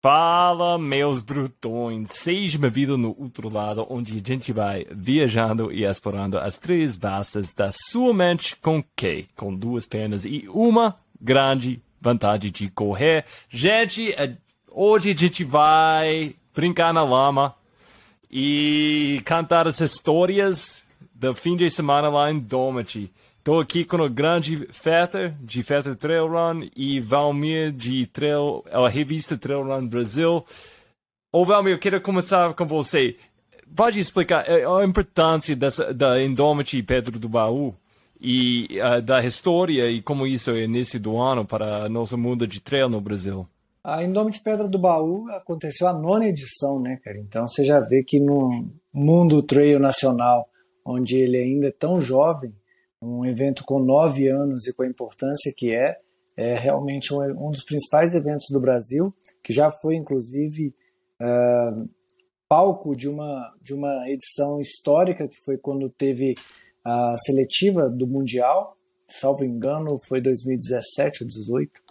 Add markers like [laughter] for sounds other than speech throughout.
Fala, meus brutões! Seja bem-vindo no outro lado, onde a gente vai viajando e explorando as três vastas da sua mente com que? Com duas pernas e uma grande vantagem de correr. Gente, é, hoje a gente vai brincar na lama e cantar as histórias do fim de semana lá em Domity. Estou aqui com o grande Fetter, de Fetter Trail Run, e Valmir, de Trail, a revista Trail Run Brasil. Ô, Valmir, eu quero começar com você. Pode explicar é, a importância dessa, da Indomity Pedro do Baú e uh, da história e como isso é início do ano para nosso mundo de trail no Brasil? A Indomity Pedra do Baú aconteceu a nona edição, né, cara? Então você já vê que no mundo trail nacional, onde ele ainda é tão jovem, um evento com nove anos e com a importância que é, é realmente um, um dos principais eventos do Brasil, que já foi inclusive uh, palco de uma, de uma edição histórica, que foi quando teve a seletiva do Mundial, salvo engano, foi 2017 ou 2018.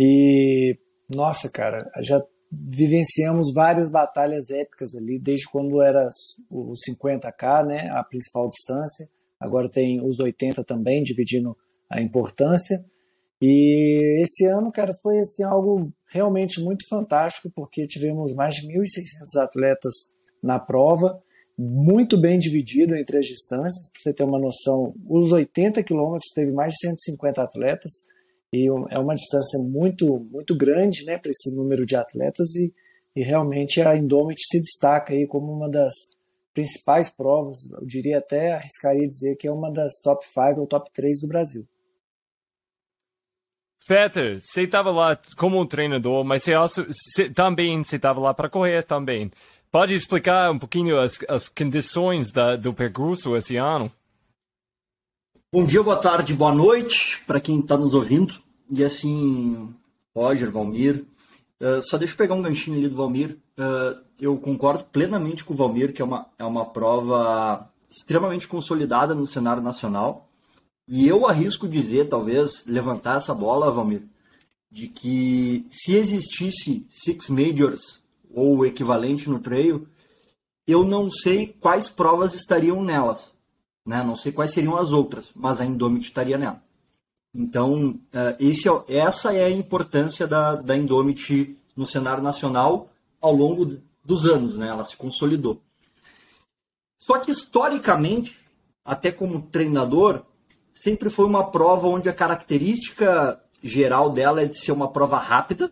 E, nossa, cara, já vivenciamos várias batalhas épicas ali, desde quando era o 50K, né, a principal distância, agora tem os 80 também, dividindo a importância. E esse ano, cara, foi assim, algo realmente muito fantástico, porque tivemos mais de 1.600 atletas na prova, muito bem dividido entre as distâncias. Para você ter uma noção, os 80 quilômetros teve mais de 150 atletas, e é uma distância muito, muito grande né, para esse número de atletas, e, e realmente a Indomit se destaca aí como uma das principais provas, eu diria até, arriscaria dizer que é uma das top 5 ou top 3 do Brasil. Fetter, você estava lá como um treinador, mas você, also, você também estava lá para correr também. Pode explicar um pouquinho as, as condições da, do percurso esse ano? Bom dia, boa tarde, boa noite para quem está nos ouvindo. E assim, Roger, Valmir, uh, só deixa eu pegar um ganchinho ali do Valmir. Uh, eu concordo plenamente com o Valmir, que é uma, é uma prova extremamente consolidada no cenário nacional. E eu arrisco dizer, talvez, levantar essa bola, Valmir, de que se existisse Six Majors ou o equivalente no trail, eu não sei quais provas estariam nelas. Né? Não sei quais seriam as outras, mas a Indomit estaria nela. Então, esse, é essa é a importância da, da Indomit no cenário nacional ao longo dos anos, né? Ela se consolidou. Só que historicamente, até como treinador, sempre foi uma prova onde a característica geral dela é de ser uma prova rápida,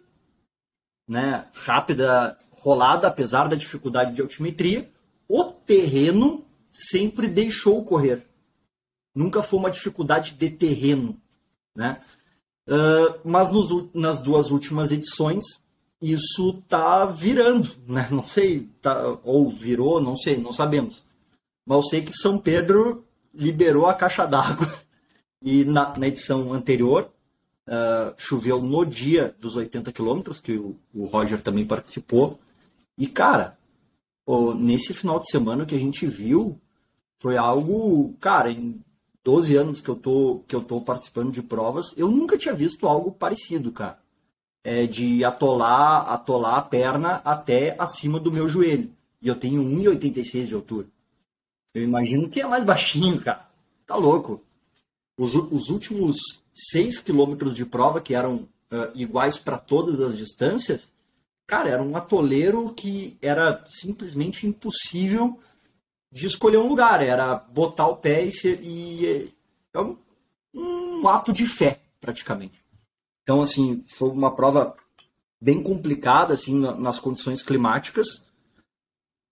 né? Rápida, rolada, apesar da dificuldade de altimetria. O terreno sempre deixou correr. Nunca foi uma dificuldade de terreno, né? Uh, mas nos, nas duas últimas edições isso tá virando, né? Não sei, tá, ou virou, não sei, não sabemos. Mas sei que São Pedro liberou a caixa d'água e na, na, edição anterior uh, choveu no dia dos 80 quilômetros, que o, o, Roger também participou. E, cara, oh, nesse final de semana que a gente viu, foi algo, cara, em 12 anos que eu tô, que eu tô participando de provas, eu nunca tinha visto algo parecido, cara é, de atolar, atolar a perna até acima do meu joelho. E eu tenho 1,86 de altura. Eu imagino que é mais baixinho, cara. Tá louco. Os, os últimos 6 quilômetros de prova, que eram uh, iguais para todas as distâncias, cara, era um atoleiro que era simplesmente impossível de escolher um lugar. Era botar o pé e ser. E, é um, um ato de fé, praticamente. Então, assim, foi uma prova bem complicada, assim, nas condições climáticas.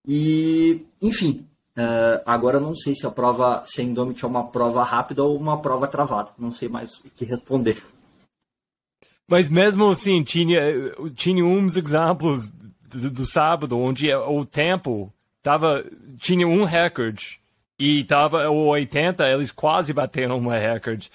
E, enfim, uh, agora não sei se a prova, se a Indomit é uma prova rápida ou uma prova travada. Não sei mais o que responder. Mas mesmo assim, tinha, tinha uns exemplos do, do sábado onde o tempo tava, tinha um recorde e tava o 80, eles quase bateram um recorde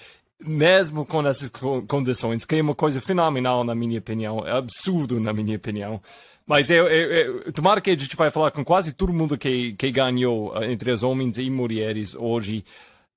mesmo com essas condições, que é uma coisa fenomenal na minha opinião, é absurdo na minha opinião. Mas eu, eu, eu, tomara que a gente vai falar com quase todo mundo que, que ganhou eh, entre os homens e mulheres hoje.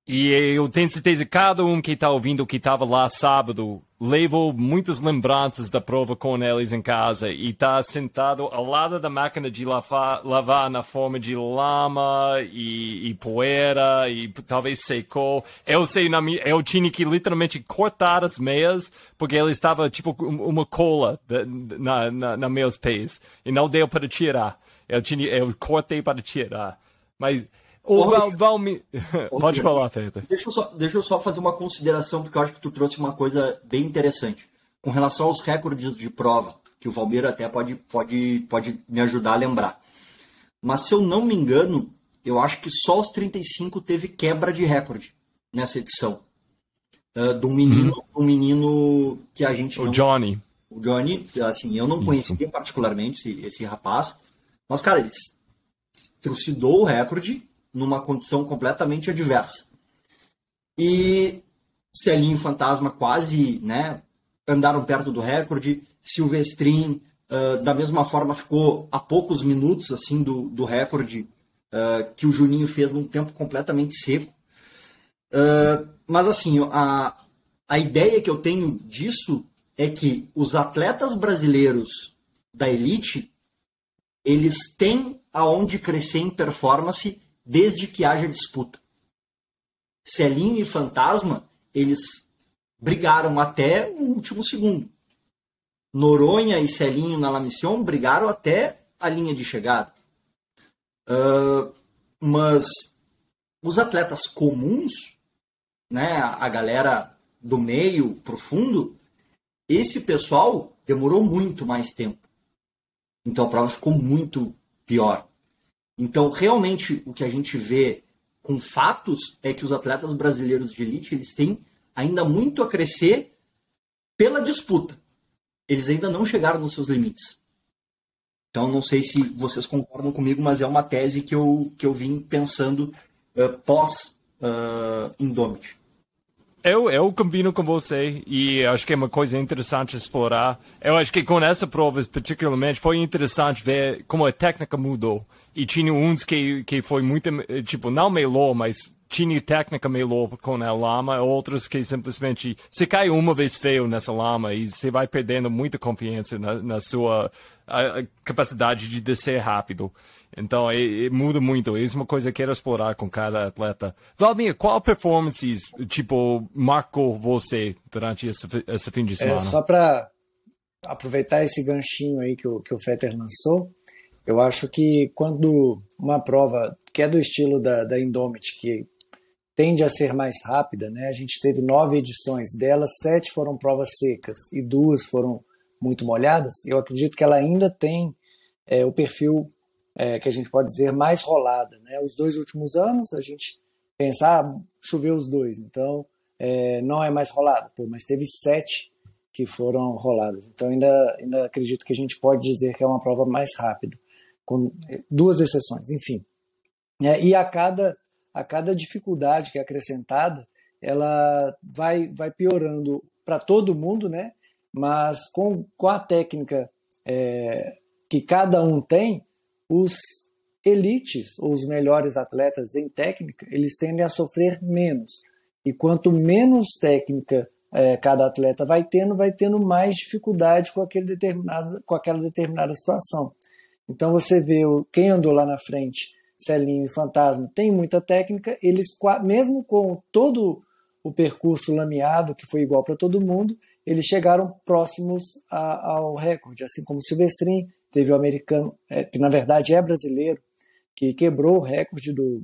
E eu tenho certeza que cada um que está ouvindo, que estava lá sábado, levou muitas lembranças da prova com eles em casa e está sentado ao lado da máquina de lavar, lavar na forma de lama e, e, poeira e talvez secou. Eu sei, na eu tinha que literalmente cortar as meias porque ele estava tipo uma cola na, na, na meus pés e não deu para tirar. Eu, tinha, eu cortei para tirar. Mas o Val, Valmir. [laughs] Pode falar, Feta. Deixa, eu só, deixa eu só fazer uma consideração, porque eu acho que tu trouxe uma coisa bem interessante. Com relação aos recordes de prova, que o Valmir até pode, pode, pode me ajudar a lembrar. Mas se eu não me engano, eu acho que só os 35 teve quebra de recorde nessa edição. Uh, do menino, uhum. um menino que a gente. O não... Johnny. O Johnny, assim, eu não Isso. conhecia particularmente esse, esse rapaz. Mas, cara, ele trucidou o recorde numa condição completamente adversa. E Celinho Fantasma quase né, andaram perto do recorde. Silvestrin, uh, da mesma forma, ficou a poucos minutos assim do, do recorde uh, que o Juninho fez num tempo completamente seco. Uh, mas assim, a, a ideia que eu tenho disso é que os atletas brasileiros da elite eles têm aonde crescer em performance desde que haja disputa. Celinho e Fantasma, eles brigaram até o último segundo. Noronha e Celinho na La Mission brigaram até a linha de chegada. Uh, mas os atletas comuns, né, a galera do meio profundo, esse pessoal demorou muito mais tempo. Então a prova ficou muito pior. Então, realmente, o que a gente vê com fatos é que os atletas brasileiros de elite eles têm ainda muito a crescer pela disputa. Eles ainda não chegaram nos seus limites. Então, não sei se vocês concordam comigo, mas é uma tese que eu, que eu vim pensando uh, pós uh, Indomit. Eu, eu combino com você e acho que é uma coisa interessante explorar. Eu acho que com essa prova, particularmente, foi interessante ver como a técnica mudou. E tinha uns que, que foi muito, tipo, não melou, mas tinha técnica melhor com a lama, outros que simplesmente você cai uma vez feio nessa lama e você vai perdendo muita confiança na, na sua a, a capacidade de descer rápido. Então, é, é, muda muito. Isso é uma coisa que eu quero explorar com cada atleta. Valmir, qual performance, tipo, marcou você durante esse, esse fim de é, semana? É, só para aproveitar esse ganchinho aí que o, que o Fetter lançou, eu acho que quando uma prova que é do estilo da, da Indomit, que tende a ser mais rápida, né? A gente teve nove edições delas, sete foram provas secas e duas foram muito molhadas. Eu acredito que ela ainda tem é, o perfil é, que a gente pode dizer, mais rolada. Né? Os dois últimos anos, a gente pensar, ah, choveu os dois, então é, não é mais rolada, Pô, mas teve sete que foram roladas. Então ainda, ainda acredito que a gente pode dizer que é uma prova mais rápida, com duas exceções, enfim. É, e a cada, a cada dificuldade que é acrescentada, ela vai, vai piorando para todo mundo, né? mas com, com a técnica é, que cada um tem, os elites, ou os melhores atletas em técnica, eles tendem a sofrer menos. E quanto menos técnica é, cada atleta vai tendo, vai tendo mais dificuldade com, aquele determinado, com aquela determinada situação. Então você vê quem andou lá na frente, Celinho e Fantasma, tem muita técnica, eles, mesmo com todo o percurso lameado, que foi igual para todo mundo, eles chegaram próximos a, ao recorde, assim como Silvestrin, teve o americano, é, que na verdade é brasileiro, que quebrou o recorde do,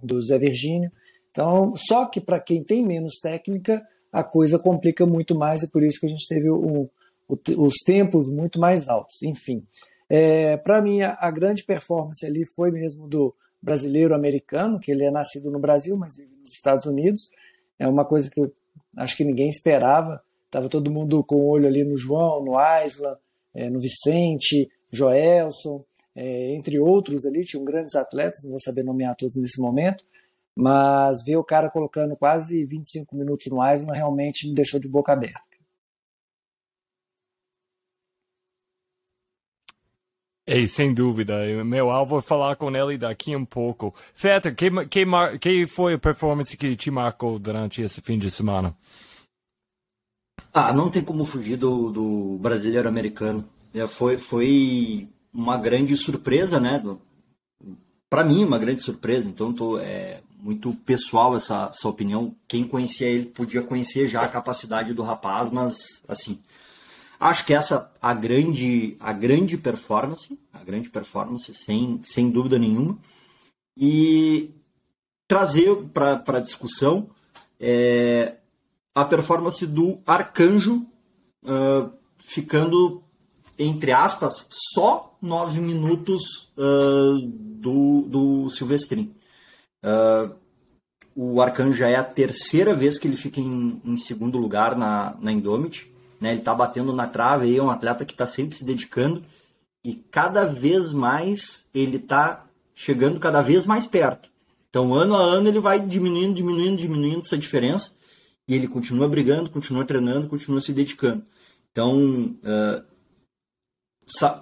do Zé Virgínio. Então, só que para quem tem menos técnica, a coisa complica muito mais e por isso que a gente teve o, o, os tempos muito mais altos. Enfim, é, para mim, a, a, grande performance ali foi mesmo do brasileiro americano, que ele é nascido no Brasil, mas vive nos Estados Unidos. É uma coisa que acho que ninguém esperava. Estava todo mundo com o olho ali no João, no Aislan, é, no Vicente, Joelson, é, entre outros ali, tinham grandes atletas, não vou saber nomear todos nesse momento, mas ver o cara colocando quase 25 minutos no Aislan realmente me deixou de boca aberta. Ei, sem dúvida. Meu alvo é falar com ele daqui um pouco. Feta, que, que, que foi a performance que te marcou durante esse fim de semana? Ah, não tem como fugir do, do brasileiro americano. É, foi, foi uma grande surpresa, né? Para mim, uma grande surpresa. Então, tô, é muito pessoal essa, essa opinião. Quem conhecia ele podia conhecer já a capacidade do rapaz, mas assim, acho que essa a grande a grande performance, a grande performance sem, sem dúvida nenhuma. E trazer para a discussão é, a performance do Arcanjo uh, ficando entre aspas, só nove minutos uh, do, do Silvestrin. Uh, o Arcanjo já é a terceira vez que ele fica em, em segundo lugar na, na Indomit. Né? Ele está batendo na trave, aí é um atleta que está sempre se dedicando e cada vez mais ele está chegando cada vez mais perto. Então, ano a ano, ele vai diminuindo, diminuindo, diminuindo essa diferença e ele continua brigando, continua treinando, continua se dedicando. Então, uh,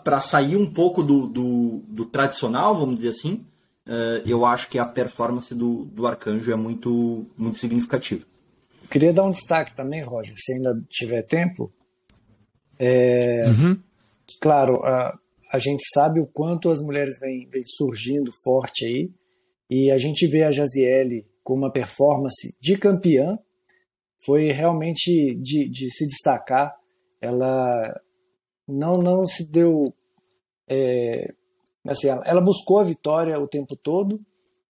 para sair um pouco do, do, do, tradicional, vamos dizer assim, uh, eu acho que a performance do, do Arcanjo é muito, muito significativa. Queria dar um destaque também, Roger, se ainda tiver tempo. É, uhum. Claro, a, a gente sabe o quanto as mulheres vêm, vêm surgindo forte aí, e a gente vê a Jaziele com uma performance de campeã, foi realmente de, de se destacar. Ela não não se deu é, assim ela buscou a vitória o tempo todo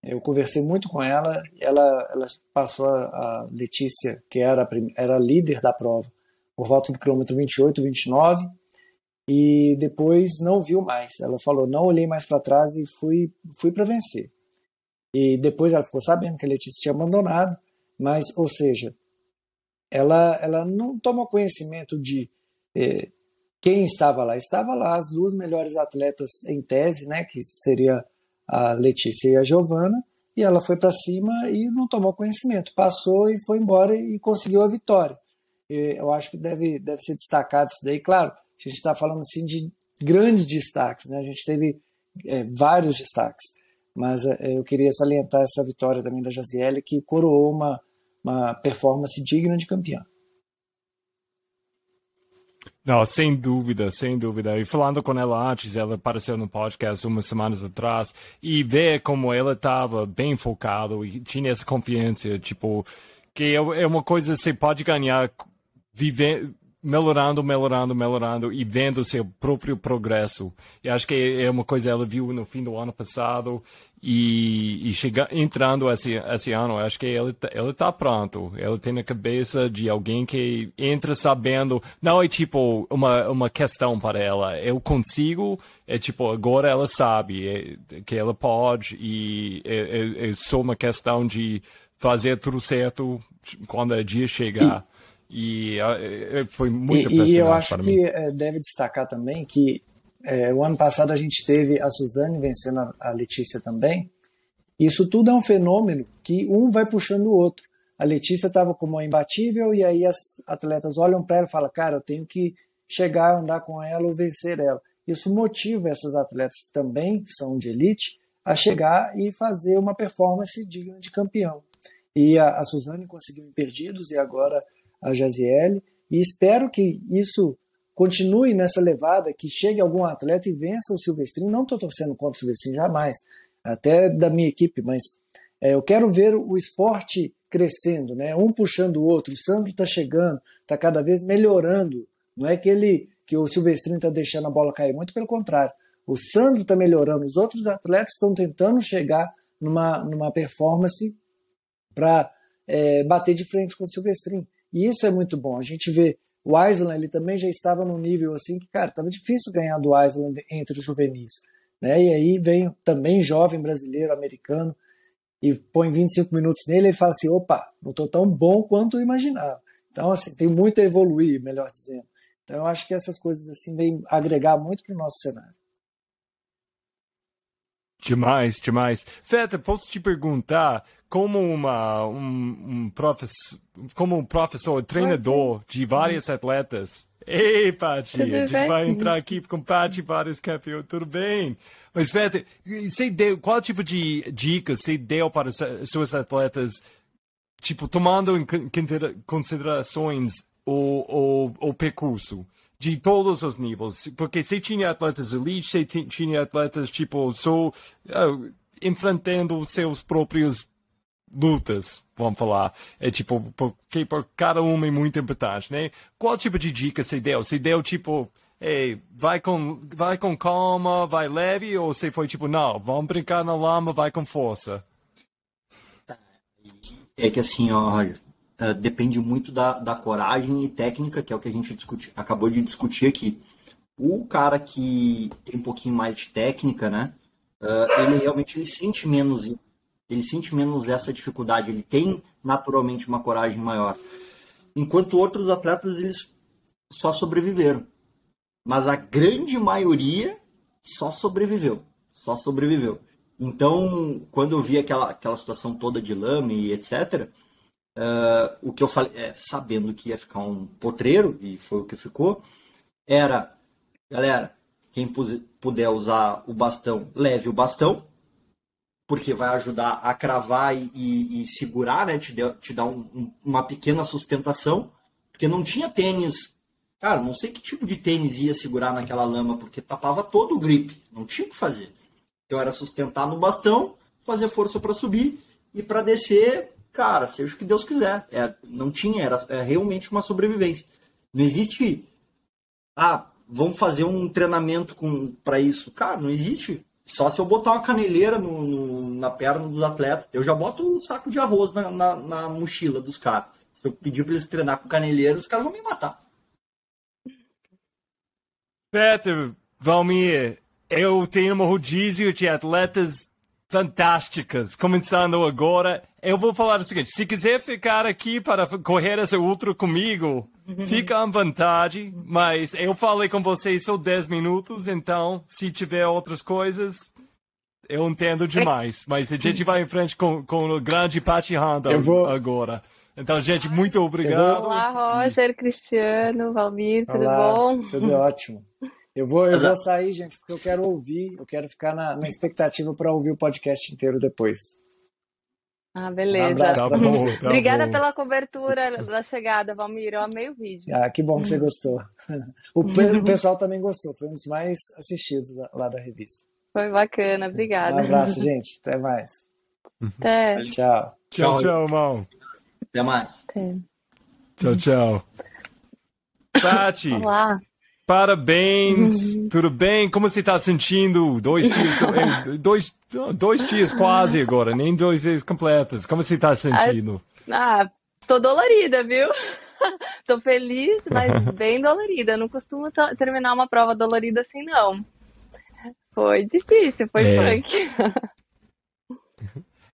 eu conversei muito com ela ela ela passou a, a Letícia que era era líder da prova por volta do quilômetro 28 29 e depois não viu mais ela falou não olhei mais para trás e fui fui para vencer e depois ela ficou sabendo que a Letícia tinha abandonado mas ou seja ela ela não tomou conhecimento de eh, quem estava lá? Estava lá as duas melhores atletas em tese, né, que seria a Letícia e a Giovana, e ela foi para cima e não tomou conhecimento, passou e foi embora e conseguiu a vitória. Eu acho que deve, deve ser destacado isso daí. Claro, a gente está falando assim de grandes destaques, né? a gente teve é, vários destaques, mas é, eu queria salientar essa vitória também da Jaziele, que coroou uma, uma performance digna de campeã. Não, sem dúvida, sem dúvida. E falando com ela antes, ela apareceu no podcast umas semanas atrás e ver como ela estava bem focada e tinha essa confiança, tipo, que é, é uma coisa que você pode ganhar vivendo melhorando, melhorando, melhorando e vendo seu próprio progresso. E acho que é uma coisa que ela viu no fim do ano passado e, e chega, entrando esse, esse ano, acho que ele, ele tá pronto. Ele tem a cabeça de alguém que entra sabendo, não é tipo uma, uma questão para ela, eu consigo, é tipo, agora ela sabe é, que ela pode e é, é, é só uma questão de fazer tudo certo quando o dia chegar. E e uh, foi muito E, e eu acho que mim. Eh, deve destacar também que é, o ano passado a gente teve a Suzane vencendo a, a Letícia também. Isso tudo é um fenômeno que um vai puxando o outro. A Letícia estava como uma imbatível e aí as atletas olham para ela e falam: Cara, eu tenho que chegar, andar com ela ou vencer ela. Isso motiva essas atletas que também são de elite a chegar e fazer uma performance digna de campeão. E a, a Suzane conseguiu Perdidos e agora a Jaziele, e espero que isso continue nessa levada, que chegue algum atleta e vença o Silvestrinho. Não estou torcendo contra o Silvestrinho, jamais, até da minha equipe, mas é, eu quero ver o esporte crescendo, né? um puxando o outro. O Sandro está chegando, está cada vez melhorando. Não é que, ele, que o Silvestrinho está deixando a bola cair, muito pelo contrário. O Sandro está melhorando, os outros atletas estão tentando chegar numa, numa performance para é, bater de frente com o Silvestrinho. E isso é muito bom. A gente vê o Island, ele também já estava num nível assim que, cara, estava difícil ganhar do Island entre os juvenis. Né? E aí vem também jovem brasileiro, americano, e põe 25 minutos nele e fala assim: opa, não estou tão bom quanto eu imaginava. Então, assim, tem muito a evoluir, melhor dizendo. Então, eu acho que essas coisas assim vêm agregar muito para o nosso cenário. Demais, demais. Feta, posso te perguntar como uma um, um professor, como um professor, treinador de várias atletas, Ei, Paty, a gente bem? vai entrar aqui com Paty vários campeões, tudo bem. Mas, Feta, você deu, qual tipo de dicas você deu para os seus atletas, tipo, tomando em considerações o, o, o percurso? De todos os níveis, porque você tinha atletas elite, você tinha atletas tipo só uh, enfrentando seus próprios lutas, vamos falar. É tipo, porque por cada uma é muito importante, né? Qual tipo de dica você deu? Você deu tipo, ei, vai com, vai com calma, vai leve, ou você foi tipo, não, vamos brincar na lama, vai com força? É que assim, ó, Roger, uh, depende muito da, da coragem e técnica, que é o que a gente discuti, acabou de discutir aqui. O cara que tem um pouquinho mais de técnica, né? Uh, ele realmente ele sente menos isso ele sente menos essa dificuldade, ele tem naturalmente uma coragem maior. Enquanto outros atletas eles só sobreviveram. Mas a grande maioria só sobreviveu, só sobreviveu. Então, quando eu vi aquela, aquela situação toda de lame e etc., uh, o que eu falei, é, sabendo que ia ficar um potreiro, e foi o que ficou, era, galera, quem puder usar o bastão, leve o bastão, porque vai ajudar a cravar e, e, e segurar, né? Te, deu, te dá um, um, uma pequena sustentação, porque não tinha tênis. Cara, não sei que tipo de tênis ia segurar naquela lama, porque tapava todo o grip, não tinha o que fazer. Então era sustentar no bastão, fazer força para subir e para descer, cara, seja o que Deus quiser. É, não tinha, era é realmente uma sobrevivência. Não existe, ah, vamos fazer um treinamento para isso. Cara, não existe só se eu botar uma caneleira no, no, na perna dos atletas, eu já boto um saco de arroz na, na, na mochila dos caras. Se eu pedir para eles treinar com caneleira, os caras vão me matar. Peter, Valmir, eu tenho um rodízio de atletas fantásticas, começando agora. Eu vou falar o seguinte: se quiser ficar aqui para correr essa ultra comigo, uhum. fica à vontade. Mas eu falei com vocês só 10 minutos, então se tiver outras coisas, eu entendo demais. Mas a gente vai em frente com, com o grande Paty Honda vou... agora. Então, gente, muito obrigado. Olá, Roger, Cristiano, Valmir, tudo Olá, bom? Tudo ótimo. Eu vou, eu vou sair, gente, porque eu quero ouvir, eu quero ficar na, na expectativa para ouvir o podcast inteiro depois. Ah, beleza. Um abraço tá bom, tá Obrigada bom. pela cobertura da chegada, Valmir. Eu amei o vídeo. Ah, que bom que você gostou. O [laughs] pessoal também gostou, foi um dos mais assistidos lá da revista. Foi bacana, obrigada. Um abraço, [laughs] gente. Até mais. Até. Tchau. Tchau, tchau, irmão. Até mais. Até. Tchau, tchau. Tati. Olá. Parabéns, uhum. tudo bem? Como você está sentindo? Dois dias, é, dois, dois dias quase agora, nem dois dias completos. Como você está sentindo? Ah, tô dolorida, viu? [laughs] tô feliz, mas [laughs] bem dolorida. não costumo terminar uma prova dolorida assim, não. Foi difícil, foi é. punk. [laughs]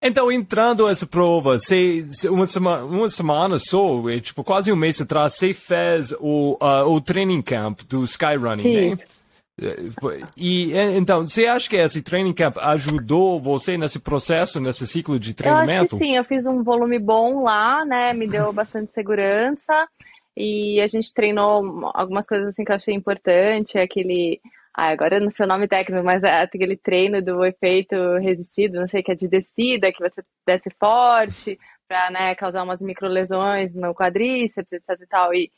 Então, entrando essa prova, você, uma, semana, uma semana só, é, tipo, quase um mês atrás, você fez o, uh, o training camp do Skyrunning, né? E então, você acha que esse training camp ajudou você nesse processo, nesse ciclo de treinamento? Eu acho que sim, eu fiz um volume bom lá, né? Me deu [laughs] bastante segurança e a gente treinou algumas coisas assim que eu achei importante, aquele ah, agora eu não sei o nome técnico, mas é aquele treino do efeito resistido, não sei, que é de descida, que você desce forte para né, causar umas microlesões no quadríceps, etc e tal, e,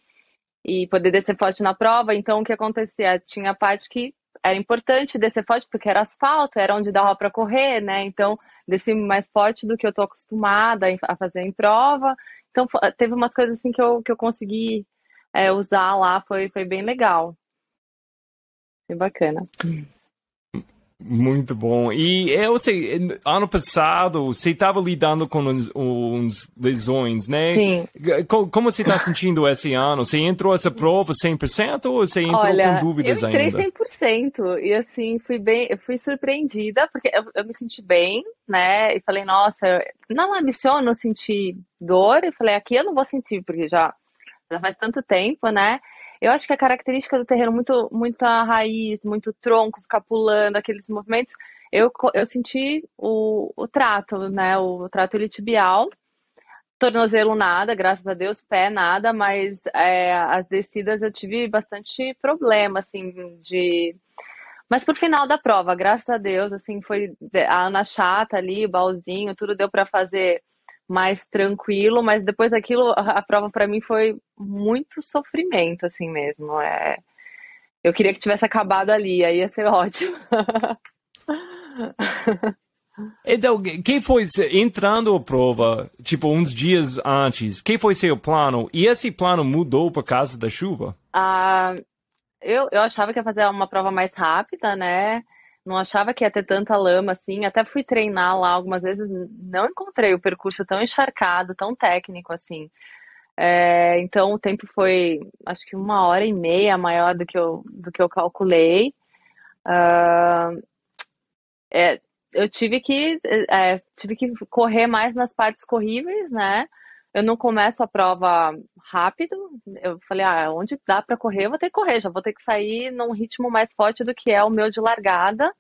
e poder descer forte na prova. Então, o que acontecia? Tinha parte que era importante descer forte porque era asfalto, era onde dava para correr, né? Então, desci mais forte do que eu tô acostumada a fazer em prova. Então, teve umas coisas assim que eu, que eu consegui é, usar lá, foi, foi bem legal. Foi bacana. Muito bom. E eu sei, ano passado você estava lidando com uns, uns, lesões, né? Sim. Como, você está sentindo esse ano? Você entrou essa prova 100% ou você entrou Olha, com dúvidas ainda? Eu entrei ainda? 100% e assim, fui bem, eu fui surpreendida porque eu, eu, me senti bem, né? E falei, nossa, não ambiciono sentir dor e falei, aqui eu não vou sentir porque já, já faz tanto tempo, né? Eu acho que a característica do terreno, muito, muita raiz, muito tronco, ficar pulando, aqueles movimentos, eu, eu senti o, o trato, né? O trato iliotibial. tornozelo nada, graças a Deus, pé nada, mas é, as descidas eu tive bastante problema, assim, de. Mas por final da prova, graças a Deus, assim, foi a Ana chata ali, o baúzinho, tudo deu para fazer mais tranquilo, mas depois daquilo, a, a prova para mim foi muito sofrimento, assim mesmo. É... Eu queria que tivesse acabado ali, aí ia ser [laughs] ótimo. Então, quem foi entrando a prova, tipo, uns dias antes, quem foi seu plano? E esse plano mudou por causa da chuva? Ah, eu, eu achava que ia fazer uma prova mais rápida, né? Não achava que ia ter tanta lama assim. Até fui treinar lá algumas vezes, não encontrei o percurso tão encharcado, tão técnico assim. É, então o tempo foi, acho que uma hora e meia maior do que eu, do que eu calculei. Uh, é, eu tive que, é, tive que correr mais nas partes corríveis, né? Eu não começo a prova rápido. Eu falei, ah, onde dá para correr, eu vou ter que correr, já vou ter que sair num ritmo mais forte do que é o meu de largada.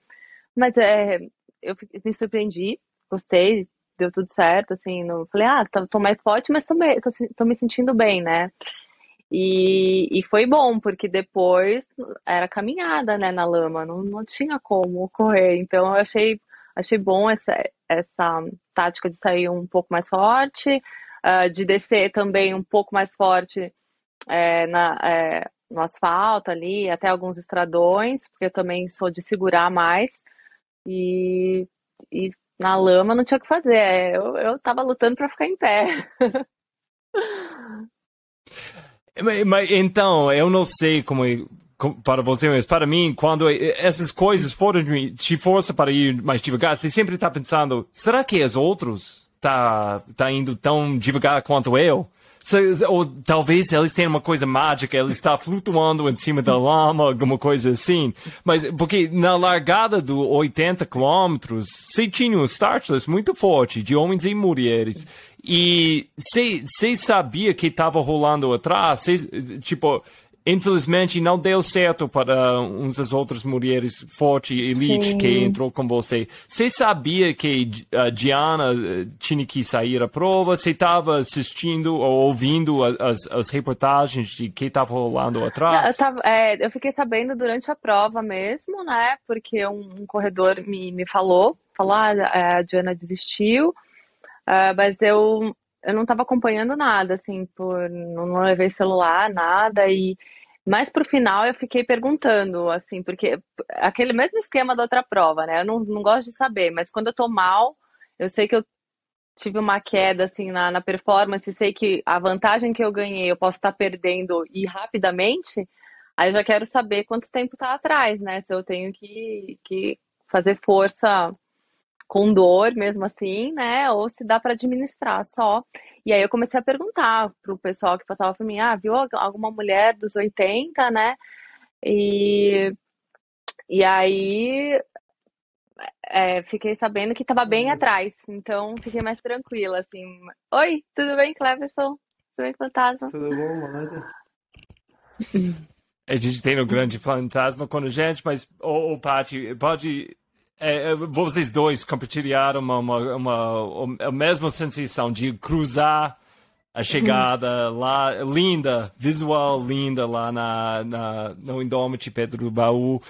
Mas é, eu me surpreendi, gostei, deu tudo certo, assim, não, falei, ah, tô, tô mais forte, mas tô, tô, tô, me sentindo bem, né? E, e foi bom, porque depois era caminhada, né, na lama, não, não tinha como correr. Então eu achei Achei bom essa, essa tática de sair um pouco mais forte, uh, de descer também um pouco mais forte é, na, é, no asfalto ali, até alguns estradões, porque eu também sou de segurar mais. E, e na lama não tinha o que fazer. É, eu, eu tava lutando para ficar em pé. [laughs] Mas, então, eu não sei como para você, mas para mim, quando essas coisas foram te força para ir mais devagar, você sempre está pensando, será que os outros tá, tá indo tão devagar quanto eu? Ou talvez eles tenham uma coisa mágica, ele está flutuando em cima da lama, alguma coisa assim. Mas, porque na largada do 80 quilômetros, você tinha um startless muito forte, de homens e mulheres. E você sabia que estava rolando atrás, cê, tipo, infelizmente não deu certo para uns das outras mulheres forte elite Sim. que entrou com você. Você sabia que a Diana eh, tinha que sair a prova? Você estava assistindo ou ouvindo as, as reportagens de que estava rolando atrás? Eu, tava, é, eu, fiquei sabendo durante a prova mesmo, né? Porque um, um corredor me, me falou, falou, ah, a Diana desistiu, uh, mas eu eu não estava acompanhando nada, assim, por não levei celular, nada, e mas pro final eu fiquei perguntando, assim, porque aquele mesmo esquema da outra prova, né? Eu não, não gosto de saber, mas quando eu tô mal, eu sei que eu tive uma queda, assim, na, na performance, sei que a vantagem que eu ganhei eu posso estar perdendo e rapidamente, aí eu já quero saber quanto tempo tá atrás, né? Se eu tenho que, que fazer força com dor mesmo assim, né? Ou se dá para administrar só. E aí eu comecei a perguntar pro pessoal que passava por mim, ah, viu alguma mulher dos 80, né? E, e aí é, fiquei sabendo que estava bem atrás, então fiquei mais tranquila, assim. Oi, tudo bem, Cleverson? Tudo bem, Fantasma? Tudo bom, Mara? A gente tem no grande fantasma com a gente, mas, ô, ô Paty, pode é, é, vocês dois compartilharam uma, uma, uma, a mesma sensação de cruzar a chegada uhum. [laughs] lá, linda, visual linda lá na, na, no Indômito Pedro do Baú,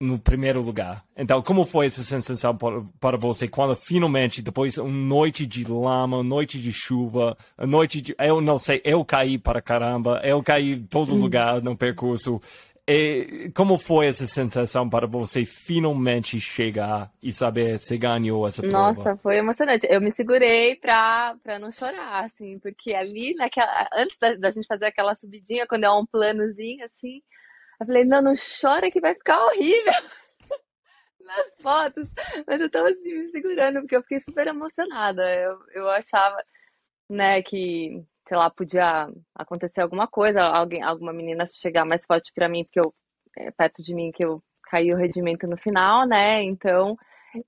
no primeiro lugar. Então, como foi essa sensação para, para você quando finalmente, depois uma noite de lama, noite de chuva, a noite de. Eu não sei, eu caí para caramba, eu caí em todo uhum. lugar no percurso. E como foi essa sensação para você finalmente chegar e saber se ganhou essa prova? Nossa, foi emocionante. Eu me segurei pra, pra não chorar, assim, porque ali, naquela, antes da, da gente fazer aquela subidinha, quando é um planozinho, assim, eu falei, não, não chora que vai ficar horrível [laughs] nas fotos. Mas eu tava assim, me segurando, porque eu fiquei super emocionada. Eu, eu achava, né, que sei lá, podia acontecer alguma coisa, alguém, alguma menina chegar mais forte para mim, porque eu, é, perto de mim, que eu caí o rendimento no final, né? Então,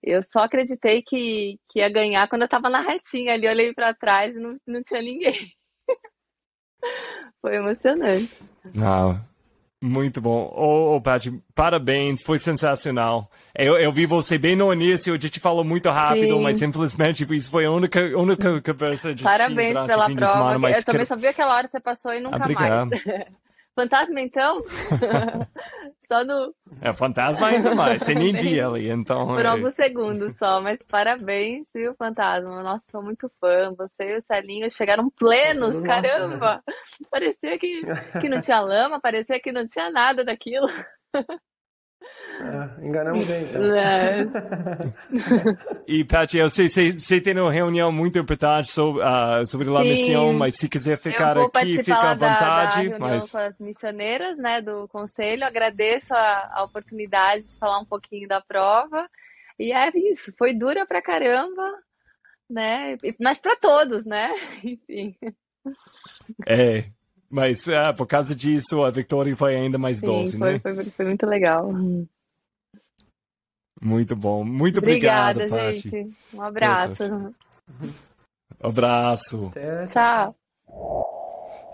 eu só acreditei que, que ia ganhar quando eu tava na retinha ali, olhei para trás e não, não tinha ninguém. [laughs] Foi emocionante. Não. Muito bom. Ô, oh, oh, Paty, parabéns, foi sensacional. Eu, eu, vi você bem no início, a gente falou muito rápido, Sim. mas infelizmente isso foi a única, única conversa de Parabéns pela prova. Semana. Eu também só vi aquela hora que você passou e nunca mais. [laughs] Fantasma, então? [laughs] só no. É, fantasma ainda mais, você nem via [laughs] ali, então. Por é... alguns segundos só, mas parabéns, viu, fantasma? Nossa, sou muito fã. Você e o Celinho chegaram plenos, Nossa, caramba! Parecia que, que não tinha lama, parecia que não tinha nada daquilo. [laughs] É, enganamos bem, então. É. e, Paty, eu sei que você tem uma reunião muito importante sobre, uh, sobre a missão, mas se quiser ficar aqui, fica à vontade. Da, da mas... com as missioneiras né, do conselho, agradeço a, a oportunidade de falar um pouquinho da prova. E é isso, foi dura pra caramba, né? Mas para todos, né? [laughs] Enfim. É, mas é, por causa disso, a vitória foi ainda mais Sim, doce, foi, né? Foi, foi muito legal. Muito bom. Muito Obrigada, obrigado, gente. Um abraço. Abraço. Tchau.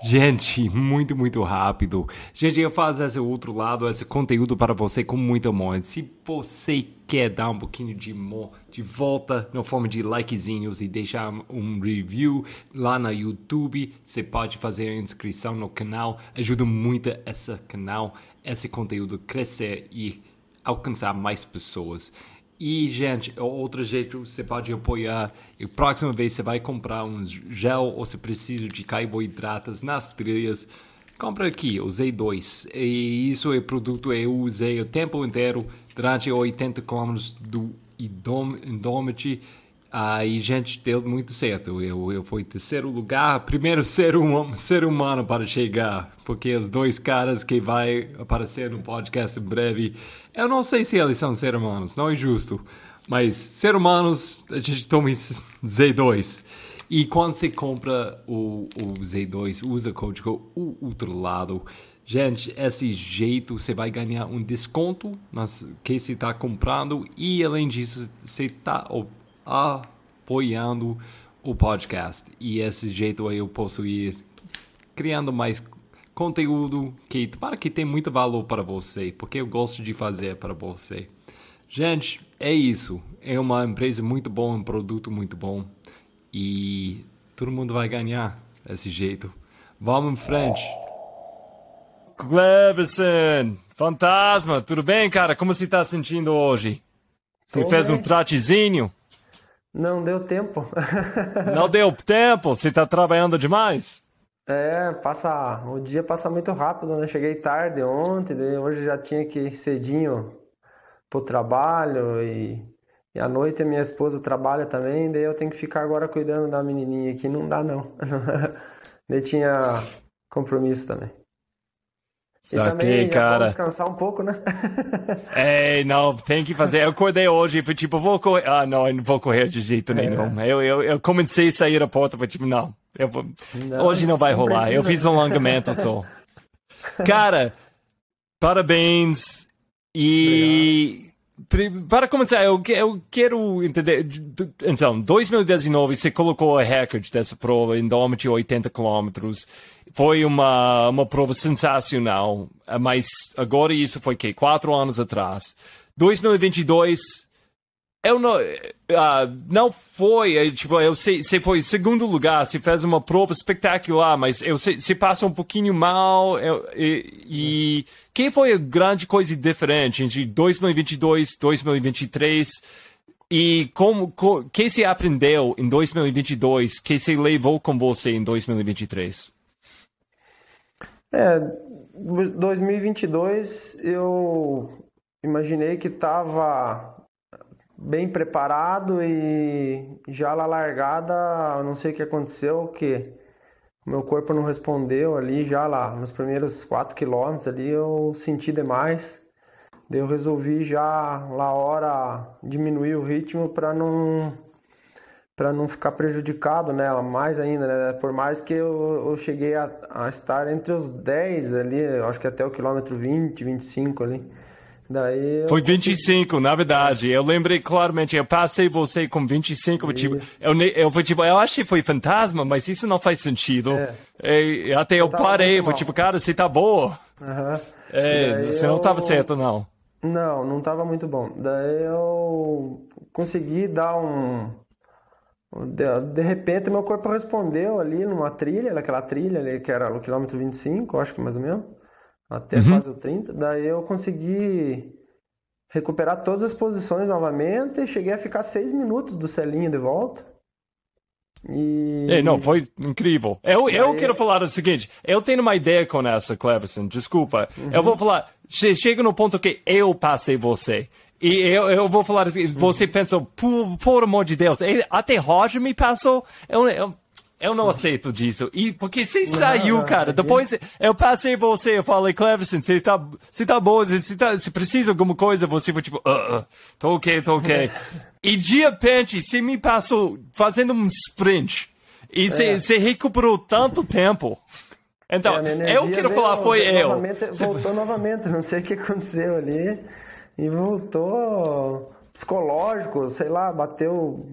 Gente, muito, muito rápido. Gente, eu faço esse outro lado, esse conteúdo para você com muito amor. Se você quer dar um pouquinho de amor de volta na forma de likezinhos e deixar um review lá no YouTube, você pode fazer a inscrição no canal. Ajuda muito esse canal, esse conteúdo crescer e alcançar mais pessoas. E, gente, outro jeito você pode apoiar. E próxima vez você vai comprar um gel ou se precisa de carboidratos nas trilhas, compra aqui, o Z2. E isso é produto eu usei o tempo inteiro durante 80 km do Indomit Aí, gente, deu muito certo. Eu, eu fui terceiro lugar, primeiro ser, um, ser humano para chegar, porque os dois caras que vai aparecer no podcast em breve, eu não sei se eles são seres humanos, não é justo. Mas ser humanos, a gente toma [laughs] Z2. E quando você compra o, o Z2, usa o código o outro lado. Gente, esse jeito você vai ganhar um desconto nas que você está comprando e além disso você está apoiando o podcast. E esse jeito aí eu posso ir criando mais conteúdo que para que tem muito valor para você, porque eu gosto de fazer para você. Gente, é isso. É uma empresa muito boa, um produto muito bom e todo mundo vai ganhar desse jeito. Vamos em frente. Cleverson, fantasma, tudo bem, cara? Como você está sentindo hoje? Você fez bem. um tratezinho? Não deu tempo. [laughs] Não deu tempo? Você está trabalhando demais? É, passa, o dia passa muito rápido, né? Cheguei tarde ontem, hoje já tinha que ir cedinho pro trabalho e, e à noite a minha esposa trabalha também, daí eu tenho que ficar agora cuidando da menininha aqui, não dá não. [laughs] daí tinha compromisso também. Saquei, cara. descansar um pouco, né? [laughs] é, não, tem que fazer. Eu acordei hoje e fui tipo, vou correr. Ah, não, eu não vou correr de jeito nenhum. É. Eu, eu, eu comecei a sair da porta, foi tipo, não, eu vou... Não, hoje não vai não rolar. Precisa. Eu fiz um alongamento só. [laughs] Cara, parabéns. E. Obrigado. Para começar, eu, eu quero entender. Então, 2019 você colocou a recorde dessa prova em 80 quilômetros foi uma, uma prova sensacional, mas agora isso foi que quatro anos atrás. 2022 eu não, uh, não foi, eh, tipo, eu sei, você foi segundo lugar, você fez uma prova espetacular, mas eu sei, você passa um pouquinho mal, eu, e, e quem foi a grande coisa diferente entre 2022 e 2023? E como, o que você aprendeu em 2022 que você levou com você em 2023? É, 2022 eu imaginei que estava bem preparado e já na largada, não sei o que aconteceu, que meu corpo não respondeu ali já lá nos primeiros 4 quilômetros ali eu senti demais. Daí eu resolvi já na hora diminuir o ritmo para não para não ficar prejudicado nela mais ainda, né? Por mais que eu, eu cheguei a, a, estar entre os 10 ali, acho que até o quilômetro 20, 25 ali. Daí Foi 25, na verdade. Eu lembrei claramente, eu passei você com 25, e... tipo, eu, eu tipo, eu achei que foi fantasma, mas isso não faz sentido. É. E, até eu, eu parei, foi tipo, cara, você tá boa. Uhum. É, você eu... não estava certo, não. Não, não estava muito bom. Daí eu consegui dar um. De, de, repente, meu corpo respondeu ali numa trilha, naquela trilha ali que era o quilômetro 25, acho que mais ou menos, até uhum. quase o 30. Daí eu consegui recuperar todas as posições novamente. Cheguei a ficar seis minutos do selinho de volta. E... É, não, foi incrível. Eu, eu quero falar o seguinte: eu tenho uma ideia com essa, Cleverson, desculpa. Uhum. Eu vou falar, chega no ponto que eu passei você. E eu, eu vou falar assim, você uhum. pensa, por, por amor de Deus, até Roger me passou. Eu, eu, eu não aceito disso. E porque você saiu, cara. Depois eu passei você, eu falei, Cleverson, você tá, você tá bom, você, tá, você precisa de alguma coisa, você foi tipo, uh, uh, tô ok, tô ok. [laughs] e de repente, você me passou fazendo um sprint. E você, é. você recuperou tanto tempo. Então, é, eu quero falar, foi eu. Novamente, voltou novamente, não sei o que aconteceu ali. E voltou psicológico, sei lá, bateu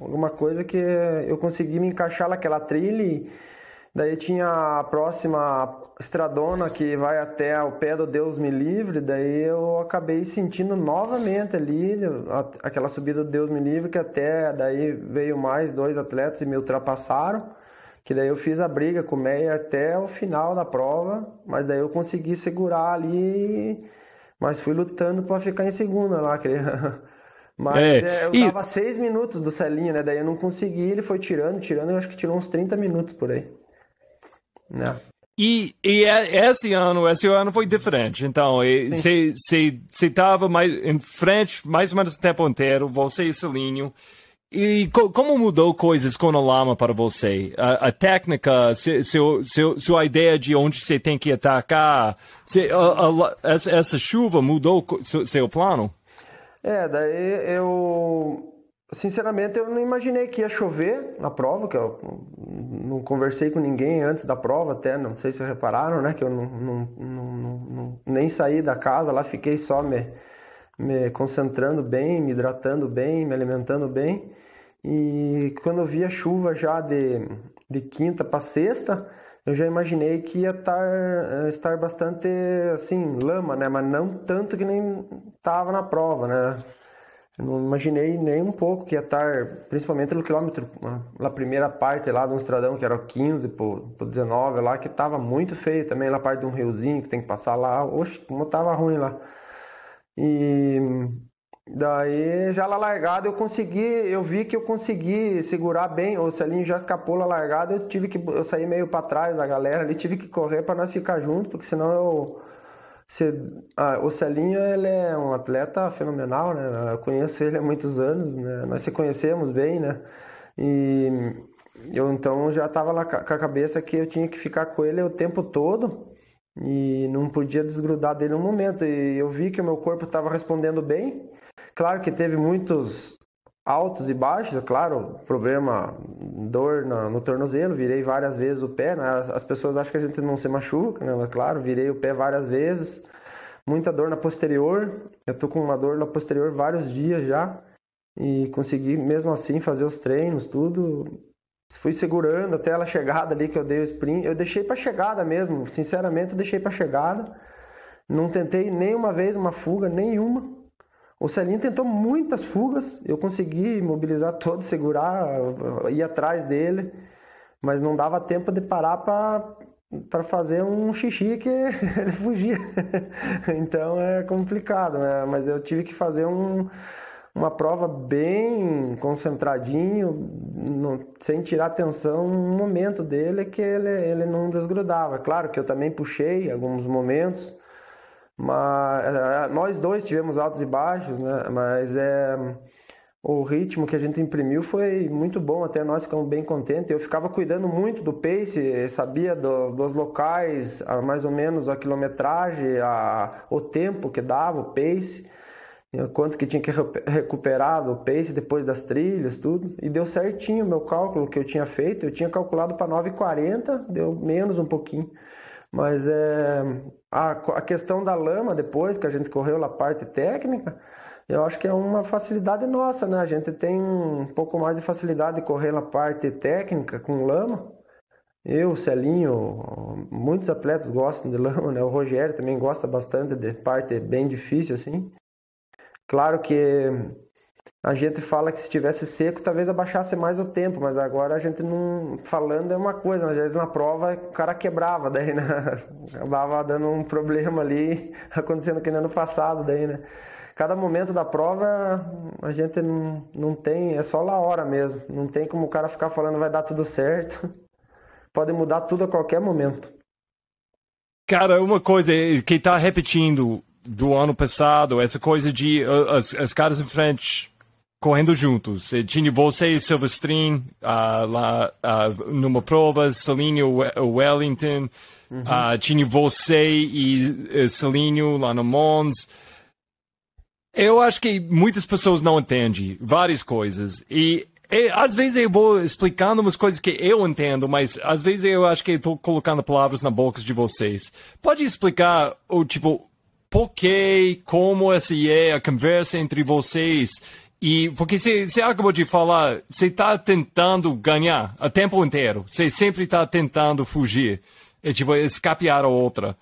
alguma coisa que eu consegui me encaixar naquela trilha. E daí tinha a próxima estradona que vai até o pé do Deus me livre. Daí eu acabei sentindo novamente ali aquela subida do Deus me livre, que até daí veio mais dois atletas e me ultrapassaram. Que daí eu fiz a briga com o Meyer até o final da prova, mas daí eu consegui segurar ali, mas fui lutando para ficar em segunda lá. [laughs] Mas é, é, eu e... tava seis minutos do Celinho, né? Daí eu não consegui, ele foi tirando, tirando, eu acho que tirou uns 30 minutos por aí. Né? E, e é, esse ano, esse ano foi diferente. Então, você estava mais em frente mais ou menos o tempo inteiro, você e Celinho. E co como mudou coisas com a lama para você? A, a técnica, se, seu, seu, sua ideia de onde você tem que atacar, se, a, a, essa, essa, chuva mudou seu, seu plano? É, daí eu. Sinceramente, eu não imaginei que ia chover na prova, que eu não conversei com ninguém antes da prova, até, não sei se repararam, né? Que eu não, não, não, não nem saí da casa lá, fiquei só me, me concentrando bem, me hidratando bem, me alimentando bem. E quando eu vi a chuva já de, de quinta para sexta, eu já imaginei que ia tar, eh, estar bastante assim, lama, né? Mas não tanto que nem estava na prova, né? Eu não imaginei nem um pouco que ia estar, principalmente no quilômetro, na primeira parte lá do estradão, que era o 15 pro, 19 lá, que estava muito feio também, lá parte de um riozinho que tem que passar lá. Oxe, como tava ruim lá. E Daí, já na largada, eu consegui, eu vi que eu consegui segurar bem, o Celinho já escapou na largada, eu tive que, eu saí meio para trás da galera ali, tive que correr para nós ficar juntos, porque senão eu... Se, ah, o Celinho, ele é um atleta fenomenal, né? Eu conheço ele há muitos anos, né? Nós se conhecemos bem, né? E eu então já estava com a cabeça que eu tinha que ficar com ele o tempo todo e não podia desgrudar dele um momento. E eu vi que o meu corpo estava respondendo bem, Claro que teve muitos altos e baixos, é claro, problema, dor no, no, tornozelo, virei várias vezes o pé, né? as, as, pessoas acham que a gente não se machuca, né? Claro, virei o pé várias vezes, muita dor na posterior, eu tô com uma dor na posterior vários dias já, e consegui mesmo assim fazer os treinos, tudo, fui segurando até ela chegada ali que eu dei o sprint, eu deixei para chegada mesmo, sinceramente eu deixei para chegada, não tentei nenhuma vez uma fuga, nenhuma, o Celinho tentou muitas fugas, eu consegui mobilizar todos, segurar, ir atrás dele, mas não dava tempo de parar para fazer um xixi que [laughs] ele fugia. então é complicado, né? Mas eu tive que fazer um, uma prova bem concentradinho, no, sem tirar atenção um momento dele que ele, ele não desgrudava. Claro que eu também puxei alguns momentos, mas é, nós dois tivemos altos e baixos, né? Mas é o ritmo que a gente imprimiu foi muito bom, até nós ficamos bem contentes. Eu ficava cuidando muito do pace, sabia do, dos locais, mais ou menos a quilometragem, a, o tempo que dava, o pace, quanto que tinha que recuperar do pace depois das trilhas, tudo. E deu certinho o meu cálculo que eu tinha feito. Eu tinha calculado para 9,40, deu menos um pouquinho. Mas é, a, a questão da lama, depois que a gente correu na parte técnica, eu acho que é uma facilidade nossa, né? A gente tem um pouco mais de facilidade de correr na parte técnica com lama. Eu, Celinho, muitos atletas gostam de lama, né? O Rogério também gosta bastante de parte bem difícil, assim. Claro que a gente fala que se estivesse seco, talvez abaixasse mais o tempo, mas agora a gente não. Falando é uma coisa, às vezes na prova o cara quebrava, daí, né? [laughs] Acabava dando um problema ali, [laughs] acontecendo que no ano passado, daí, né? Cada momento da prova a gente não, não tem, é só na hora mesmo. Não tem como o cara ficar falando vai dar tudo certo [laughs] pode mudar tudo a qualquer momento. Cara, uma coisa que está repetindo do ano passado, essa coisa de uh, as, as caras em frente correndo juntos. Tinha você e Silvestrin uh, lá uh, numa prova, Salinho Wellington, uhum. uh, tinha você e Salinho lá no Mons. Eu acho que muitas pessoas não entendem várias coisas. E e, às vezes eu vou explicando umas coisas que eu entendo, mas às vezes eu acho que estou colocando palavras na boca de vocês. Pode explicar o tipo por que, como essa é a conversa entre vocês? E porque você acabou de falar, você está tentando ganhar o tempo inteiro. Você sempre está tentando fugir, é, tipo escapear a outra.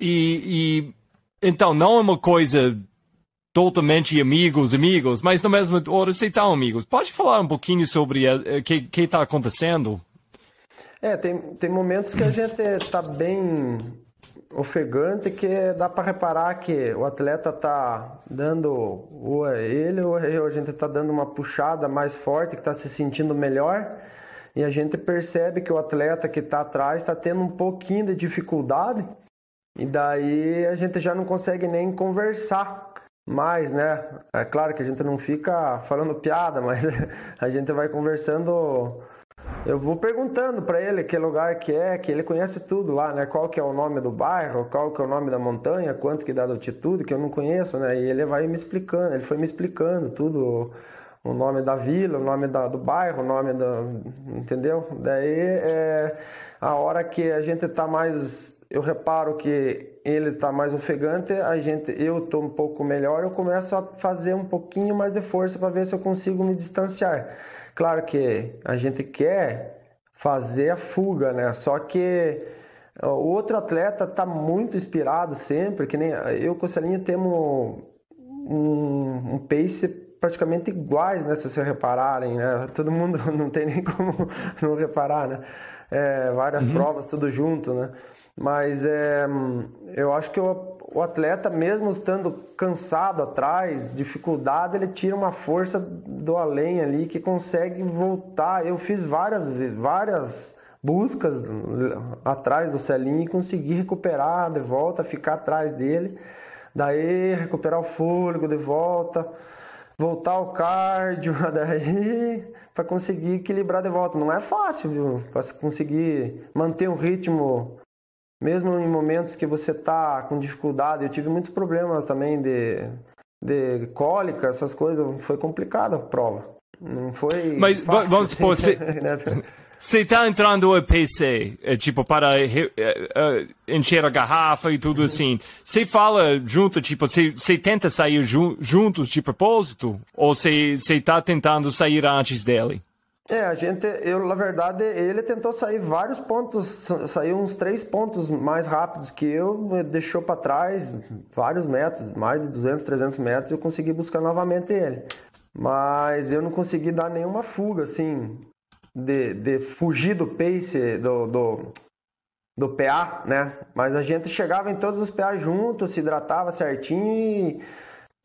E, e então não é uma coisa totalmente amigos, amigos, mas na mesma hora você tá amigos. Pode falar um pouquinho sobre o eh, que que está acontecendo? É, tem, tem momentos que a gente está bem ofegante que dá para reparar que o atleta está dando ou é ele ou eu, a gente está dando uma puxada mais forte, que está se sentindo melhor e a gente percebe que o atleta que está atrás está tendo um pouquinho de dificuldade e daí a gente já não consegue nem conversar mais, né? É claro que a gente não fica falando piada, [laughs] mas a gente vai conversando. Eu vou perguntando para ele que lugar que é, que ele conhece tudo lá, né? Qual que é o nome do bairro, qual que é o nome da montanha, quanto que dá de altitude, que eu não conheço, né? E ele vai me explicando, ele foi me explicando tudo, o nome da vila, o nome da, do bairro, o nome da, entendeu? Daí é a hora que a gente tá mais eu reparo que ele está mais ofegante, a gente, eu estou um pouco melhor, eu começo a fazer um pouquinho mais de força para ver se eu consigo me distanciar. Claro que a gente quer fazer a fuga, né? Só que o outro atleta está muito inspirado sempre, que nem eu com o Celinho temos um, um pace praticamente iguais, né? Se vocês repararem, né? Todo mundo [laughs] não tem nem como [laughs] não reparar, né? É, várias uhum. provas, tudo junto, né? Mas é, eu acho que o, o, atleta, mesmo estando cansado atrás, dificuldade, ele tira uma força do além ali que consegue voltar. Eu fiz várias, várias buscas atrás do Celinho e consegui recuperar de volta, ficar atrás dele. Daí recuperar o fôlego de volta, voltar ao cardio, [laughs] daí para conseguir equilibrar de volta. Não é fácil, viu? Para conseguir manter um ritmo mesmo em momentos que você está com dificuldade, eu tive muitos problemas também de, de cólica, essas coisas, foi complicada a prova. Não foi. Mas fácil, vamos supor, assim, você [laughs] né? está entrando a PC, é, tipo, para é, é, encher a garrafa e tudo assim. Você fala junto, tipo, você tenta sair ju juntos de propósito? Ou você está tentando sair antes dele? É, a gente, eu, na verdade, ele tentou sair vários pontos, saiu uns três pontos mais rápidos que eu, deixou para trás vários metros, mais de 200, 300 metros, eu consegui buscar novamente ele. Mas eu não consegui dar nenhuma fuga, assim, de, de fugir do pace, do, do, do PA, né? Mas a gente chegava em todos os PA juntos, se hidratava certinho e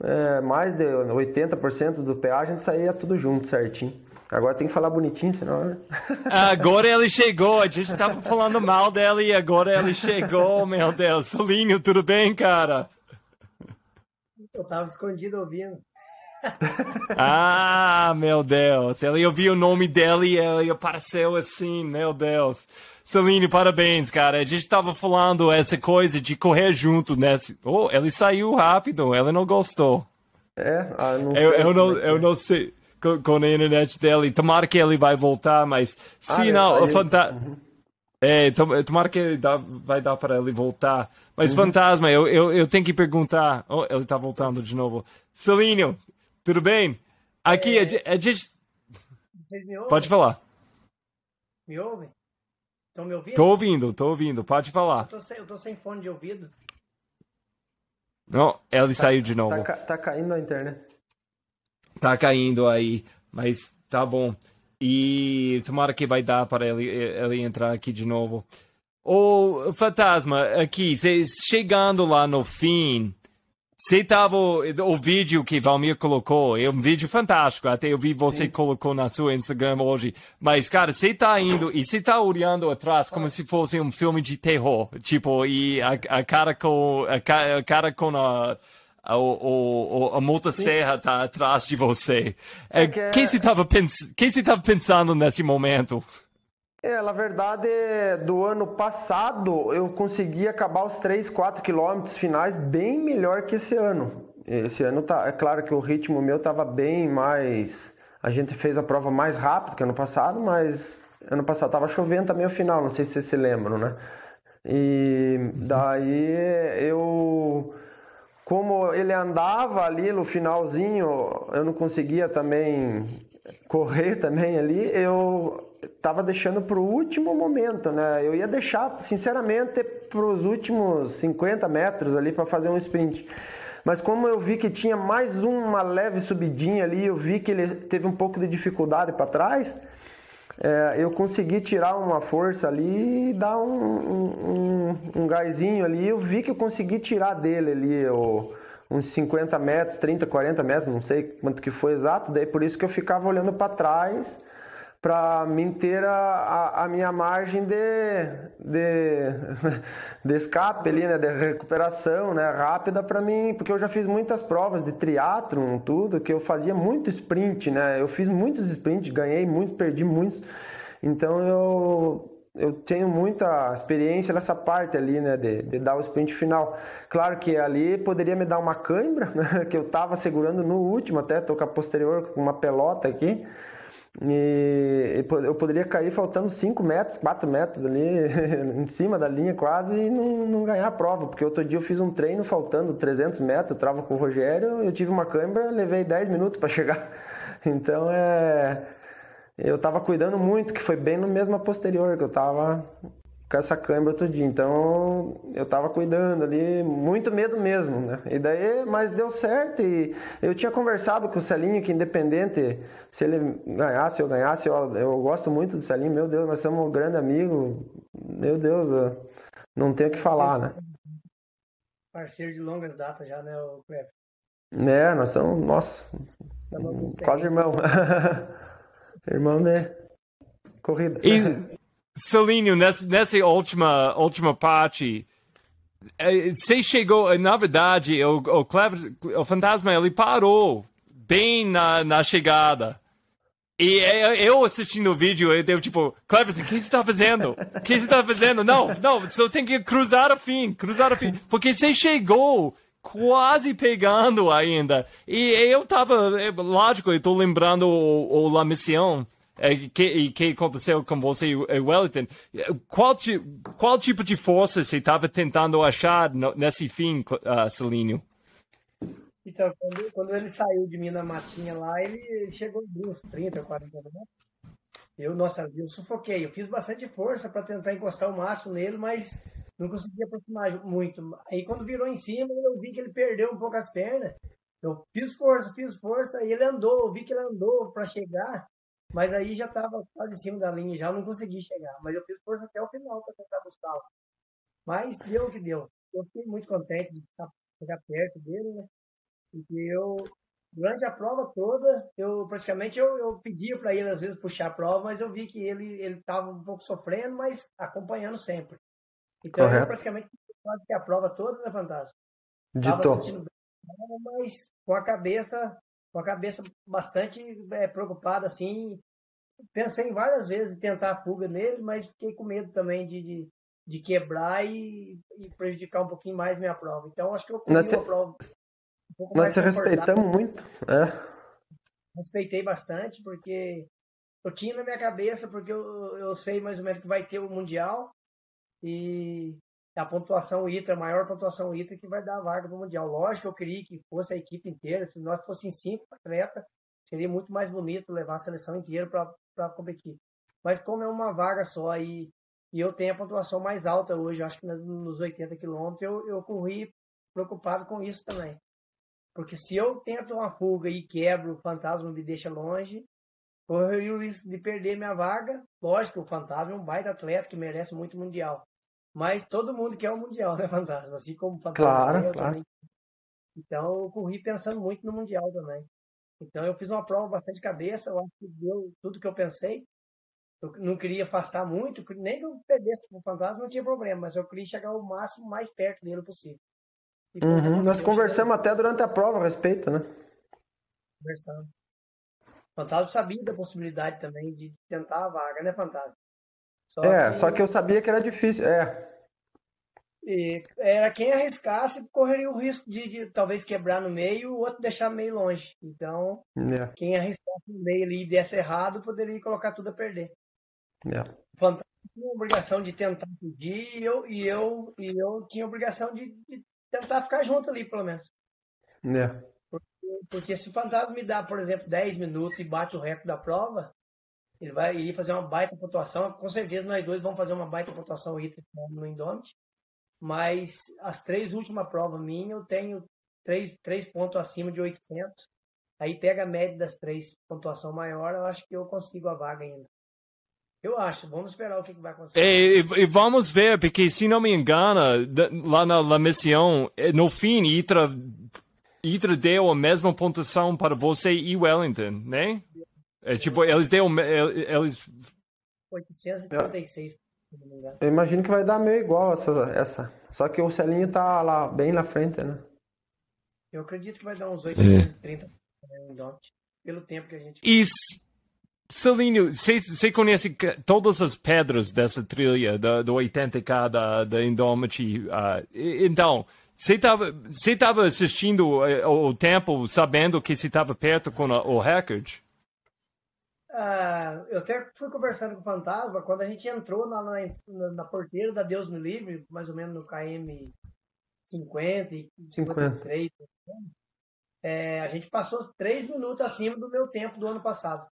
é, mais de 80% do PA a gente saía tudo junto certinho. Agora tem que falar bonitinho, senão. Né? [laughs] Agora ele chegou, a gente estava falando mal dela e agora ele chegou, meu Deus. Solinho, tudo bem, cara? Eu tava escondido ouvindo. [laughs] Ah, meu Deus. Ele ouviu o nome dela e ele apareceu assim, meu Deus. Celine, parabéns, cara. A gente estava falando essa coisa de correr junto nesse. Oh, ele saiu rápido, ele não gostou. É, ah, não eu, eu, não, é eu não sei com, com, a internet dele. Tomara que ele vai voltar, mas se ah, é, não, é, fanta... Uhum. é, tomara que dá, vai dar para ele voltar. Mas uhum. fantasma, eu, eu, eu tenho que perguntar. Oh, ele está voltando de novo. Celinho, tudo bem? Aqui é... a, gente. Pode falar. Me ouvem? Estão me ouvindo? Tô ouvindo, tô ouvindo. Pode falar. Eu tô, sem, eu tô sem fone de ouvido. Não, ele saiu de Tá, novo. ca- tá caindo a internet. Tá caindo aí, mas tá bom. E tomara que vai dar para ele, ele entrar aqui de novo. Ô, Fantasma, aqui, cê, chegando lá no fim, você tava. O vídeo que Valmir colocou é um vídeo fantástico. Até eu vi você colocou na sua Instagram hoje. Mas, cara, você tá indo e você tá olhando atrás como se fosse um filme de terror. Tipo, e a, a cara com. A, a cara com a. A, o- a motosserra tá atrás de você. É, que é- que você tava pens... que você tava pensando nesse momento? É, na verdade, do ano passado eu consegui acabar os 3, 4 quilômetros finais bem melhor que esse ano. Esse ano tá, é claro que o ritmo meu tava bem mais. A gente fez a prova mais rápido que ano passado, mas ano passado tava chovendo também o final, não sei se vocês se lembram, né? E daí eu como ele andava ali no finalzinho, eu não conseguia também correr [laughs] também ali, eu tava deixando pro último momento, né? Eu ia deixar, sinceramente, pros últimos 50 metros ali para fazer um sprint. Mas como eu vi que tinha mais uma leve subidinha ali, eu vi que ele teve um pouco de dificuldade para trás, é, eu consegui tirar uma força ali e dar um, um, um, gásinho ali. Eu vi que eu consegui tirar dele ali uns 50 metros, 30, 40 metros, não sei quanto que foi exato. Daí por isso que eu ficava olhando para trás para manter a, a, a minha margem de, de, [laughs] de escape ali, né, de recuperação, né, rápida para mim, porque eu já fiz muitas provas de triatlon, tudo, que eu fazia muito sprint, né, eu fiz muitos sprints, ganhei muitos, perdi muitos, então eu eu tenho muita experiência nessa parte ali, né, de, de dar o sprint final. Claro que ali poderia me dar uma cãibra, né, [laughs] que eu estava segurando no último, até tô com a posterior com uma pelota aqui, e eu poderia cair faltando 5 metros, 4 metros ali [laughs] em cima da linha quase e não, não, ganhar a prova, porque outro dia eu fiz um treino faltando 300 metros, eu trava com o Rogério, eu tive uma câimbra, levei 10 minutos para [laughs] chegar. Então é. Eu tava cuidando muito, que foi bem no mesmo posterior que eu tava com essa câimbra outro dia. Então eu tava cuidando ali, muito medo mesmo, né? E daí, mas deu certo e eu tinha conversado com o Celinho que independente se ele ganhasse ou ganhasse, eu, eu gosto muito do Celinho, meu Deus, nós somos um grande amigo. Meu Deus, não tenho o que falar, né? Parceiro de longas datas já, né, o Cleber? É, nós somos, nossa, quase irmão. [laughs] irmão de corrida. E, Celinho, nessa, nessa última, última parte, você chegou, na verdade, o, o, Clever, o fantasma ele parou bem na, na chegada. E eu assistindo o vídeo, eu deu tipo, Cleverson, o que você está fazendo? O que você está fazendo? Não, não, você tem que cruzar o fim, cruzar o fim. Porque você chegou quase pegando ainda. E eu tava, lógico, eu tô lembrando o, o La Mission, que, que aconteceu com você, Wellington. Qual, qual tipo de força você estava tentando achar nesse fim, uh, Celinho? Então, quando, quando, ele saiu de mim na matinha lá, ele chegou uns 30, 40 minutos. Eu, nossa, eu sufoquei. Eu fiz bastante força para tentar encostar o máximo nele, mas não consegui aproximar muito. Aí, quando virou em cima, eu vi que ele perdeu um pouco as pernas. Eu fiz força, fiz força, e ele andou. Eu vi que ele andou para chegar, mas aí já estava quase em cima da linha, já não consegui chegar. Mas eu fiz força até o final para tentar buscá-lo. Mas deu o que deu. Eu fiquei muito contente de chegar perto dele, né? Porque eu, durante a prova toda, eu praticamente eu, eu pedia para ele às vezes puxar a prova, mas eu vi que ele ele estava um pouco sofrendo, mas acompanhando sempre. Então Correto. eu praticamente quase que a prova toda, né, Fantástico? Estava sentindo bem, mas com a cabeça, com a cabeça bastante é, preocupada, assim. Pensei várias vezes em tentar a fuga nele, mas fiquei com medo também de, de, de quebrar e, e, prejudicar um pouquinho mais minha prova. Então acho que eu corri a prova um Nós se respeitamos muito. É. Respeitei bastante, porque eu tinha na minha cabeça, porque eu, eu sei mais ou menos que vai ter o Mundial e a pontuação ITA, a maior pontuação ITA que vai dar a vaga para o Mundial. Lógico que eu queria que fosse a equipe inteira, se nós fossem cinco atletas, seria muito mais bonito levar a seleção inteira para competir. Mas como é uma vaga só e e eu tenho a pontuação mais alta hoje, acho que nos 80 quilômetros eu, eu corri preocupado com isso também. Porque se eu tento uma fuga e quebro, o fantasma me deixa longe, correria o risco de perder minha vaga. Lógico, o fantasma é um baita atleta que merece muito mundial. Mas todo mundo quer o mundial, [laughs] né, fantasma? Assim como o fantasma. Claro, eu claro. Também. Então eu corri pensando muito no mundial também. Então eu fiz uma prova bastante cabeça, eu acho que deu tudo que eu pensei. Eu não queria afastar muito, nem que eu perdesse o fantasma não tinha problema, mas eu queria chegar o máximo mais perto dele possível. Uhum, nós conversamos até durante a prova a respeito, né? Conversando. O Fantasma sabia da possibilidade também de tentar a vaga, né, Fantasma? Só é, que... só que eu sabia que era difícil, é. E era quem arriscasse correria o risco de, de, talvez quebrar no meio e o outro deixar meio longe. Então, é. quem arriscasse no meio ali e desse errado poderia colocar tudo a perder. É. O Fantasma tinha obrigação de tentar pedir e eu, e eu, e eu tinha a obrigação de, de tentar ficar junto ali, pelo menos. É. Porque, porque, se o fantasma me dá, por exemplo, 10 minutos e bate o recorde da prova, ele vai ir fazer uma baita pontuação. Com certeza nós dois vamos fazer uma baita pontuação no Indomit. Mas as três últimas provas minhas, eu tenho três, três pontos acima de 800. Aí pega a média das três, pontuação maior, eu acho que eu consigo a vaga ainda. Eu acho. Vamos esperar o que, vai acontecer. E, e, vamos ver, porque se não me engano, lá na, na missão, eh, no fim, Itra, Itra deu a mesma pontuação para você e Wellington, né? É, tipo, eles deu. Eles... 836, Eu imagino que vai dar meio igual essa, essa. Só que o Celinho tá lá bem na frente, né? Eu acredito que vai dar uns 830 é. pelo tempo que a gente. Isso Celinho, você conhece todas as pedras dessa trilha do, do 80K da, da Indomity? Uh, então, você estava você tava assistindo eh, o tempo sabendo que você estava perto com a, o recorde? Uh, eu até fui conversando com o Fantasma quando a gente entrou na, na, na porteira da Deus Me Livre, mais ou menos no KM 50 e 53. É, a gente passou três minutos acima do meu tempo do ano passado.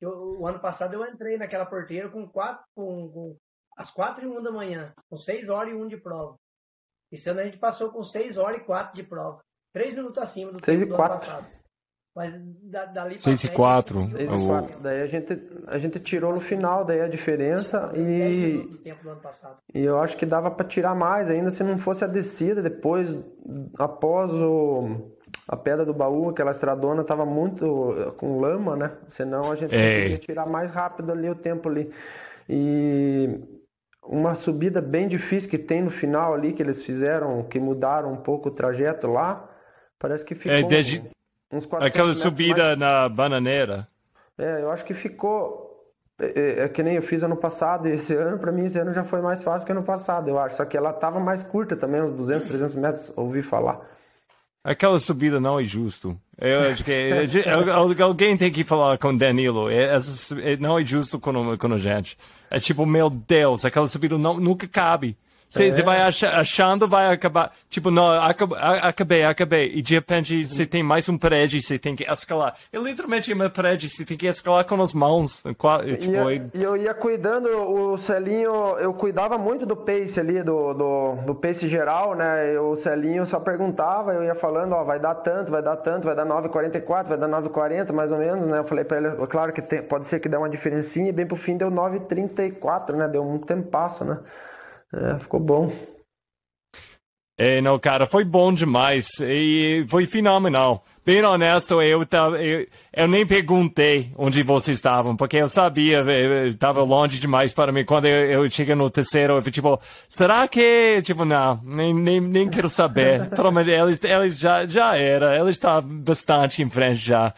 Eu, o ano passado eu entrei naquela porteira com quatro, com, com às quatro e um da manhã, com seis horas e um de prova. Esse ano a gente passou com seis horas e quatro de prova. Três minutos acima do seis tempo e do ano passado. Mas da, dali 6 e 4. 6 e 4. Daí a gente, a gente tirou no final daí a diferença e. E eu acho que dava para tirar mais ainda se não fosse a descida depois, após o a pedra do baú, aquela estradona, estava muito com lama, né? Senão a gente é. conseguia tirar mais rápido ali o tempo ali. E uma subida bem difícil que tem no final ali, que eles fizeram, que mudaram um pouco o trajeto lá, parece que ficou é, desde... uns 400 Aquela subida mais... na bananeira. É, eu acho que ficou... É, é, é, que nem eu fiz ano passado e esse ano, para mim, esse ano já foi mais fácil que ano passado, eu acho. Só que ela estava mais curta também, uns 200, 300 metros, ouvi falar. Aquela subida não é justo. Eu acho que é, é, alguém tem que falar com Danilo. É, não é justo com, com a gente. É tipo, meu Deus, aquela subida não, nunca cabe. Você é. vai achando, vai acabar. Tipo, não, acabei, acabei. E de repente você tem mais um prédio, você tem que escalar. É literalmente uma prédio, você tem que escalar com as mãos. Tipo, e, eu ia cuidando, o Celinho, eu cuidava muito do pace ali, do, do, do pace geral, né? O Celinho só perguntava, eu ia falando, ó, vai dar tanto, vai dar tanto, vai dar 9,44, vai dar 9,40 mais ou menos, né? Eu falei pra ele, claro que tem, pode ser que dê uma diferencinha, e bem pro fim deu 9,34, né? Deu um tempo passo, né? É, ficou bom. É, não, cara, foi bom demais e foi fenomenal. Bem honesto, eu, eu, eu nem perguntei onde vocês estavam, porque eu sabia, estava longe demais para mim. Quando eu, eu cheguei no terceiro, eu fui tipo, será que, tipo, não, nem, nem, nem quero saber. [laughs] eles, eles já, já era, eles estavam bastante em frente já.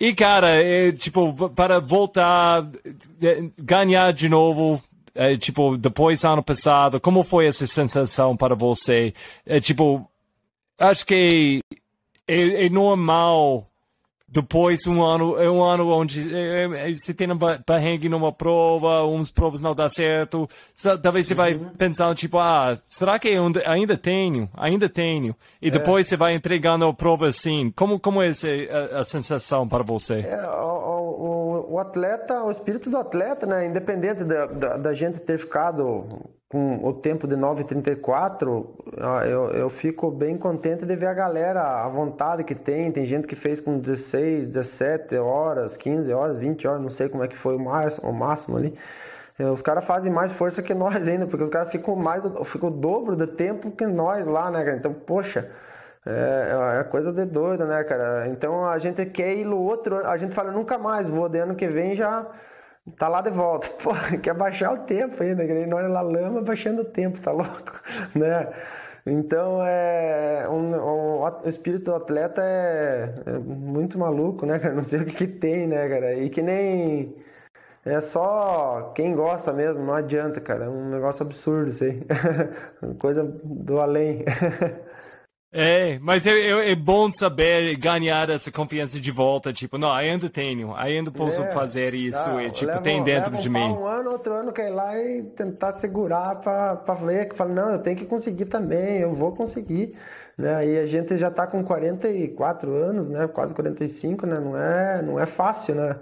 E, cara, é, tipo, para voltar, é, ganhar de novo, é, tipo, depois ano passado, como foi essa sensação para você? É, tipo, acho que é, é normal depois um ano, é um ano onde é, é, você tem um barrengue numa prova, umas provas não dá certo, talvez você vai uhum. pensando tipo, ah, será que eu ainda tenho, ainda tenho, e depois você vai entregando a prova assim, como como é essa, a, a sensação para você? É, o, o, o atleta, o espírito do atleta, né? Independente da, da, da gente ter ficado com o tempo de 9,34, eu, eu fico bem contente de ver a galera, a vontade que tem. Tem gente que fez com 16, 17 horas, 15 horas, 20 horas, não sei como é que foi o, mais, o máximo ali. É, os caras fazem mais força que [laughs] nós ainda, porque os caras ficam mais, ficam o dobro do tempo que nós lá, né, cara? Então, poxa, é, é coisa de doido, né, cara? Então a gente quer ir no outro, a gente fala nunca mais, vou de ano que vem já tá lá de volta. [laughs] Pô, quer baixar o tempo ainda, que nós lá lama baixando o tempo, tá louco, [laughs] né? Então é um, um, o espírito do atleta é, é, muito maluco, né, cara? [laughs] Não sei o que, que tem, né, cara? E que nem é só quem gosta mesmo, não adianta, cara. É um negócio absurdo isso aí. Coisa do além. É, mas é, é, é, bom saber ganhar essa confiança de volta, tipo, não, ainda tenho, ainda posso é, fazer isso, tá, e, tipo, levo, tem dentro de mim. Um ano, outro ano, quer ir lá e tentar segurar para ver, que fala, não, eu tenho que conseguir também, eu vou conseguir, né, e a gente já tá com 44 anos, né, quase 45, né, não é, não é fácil, né,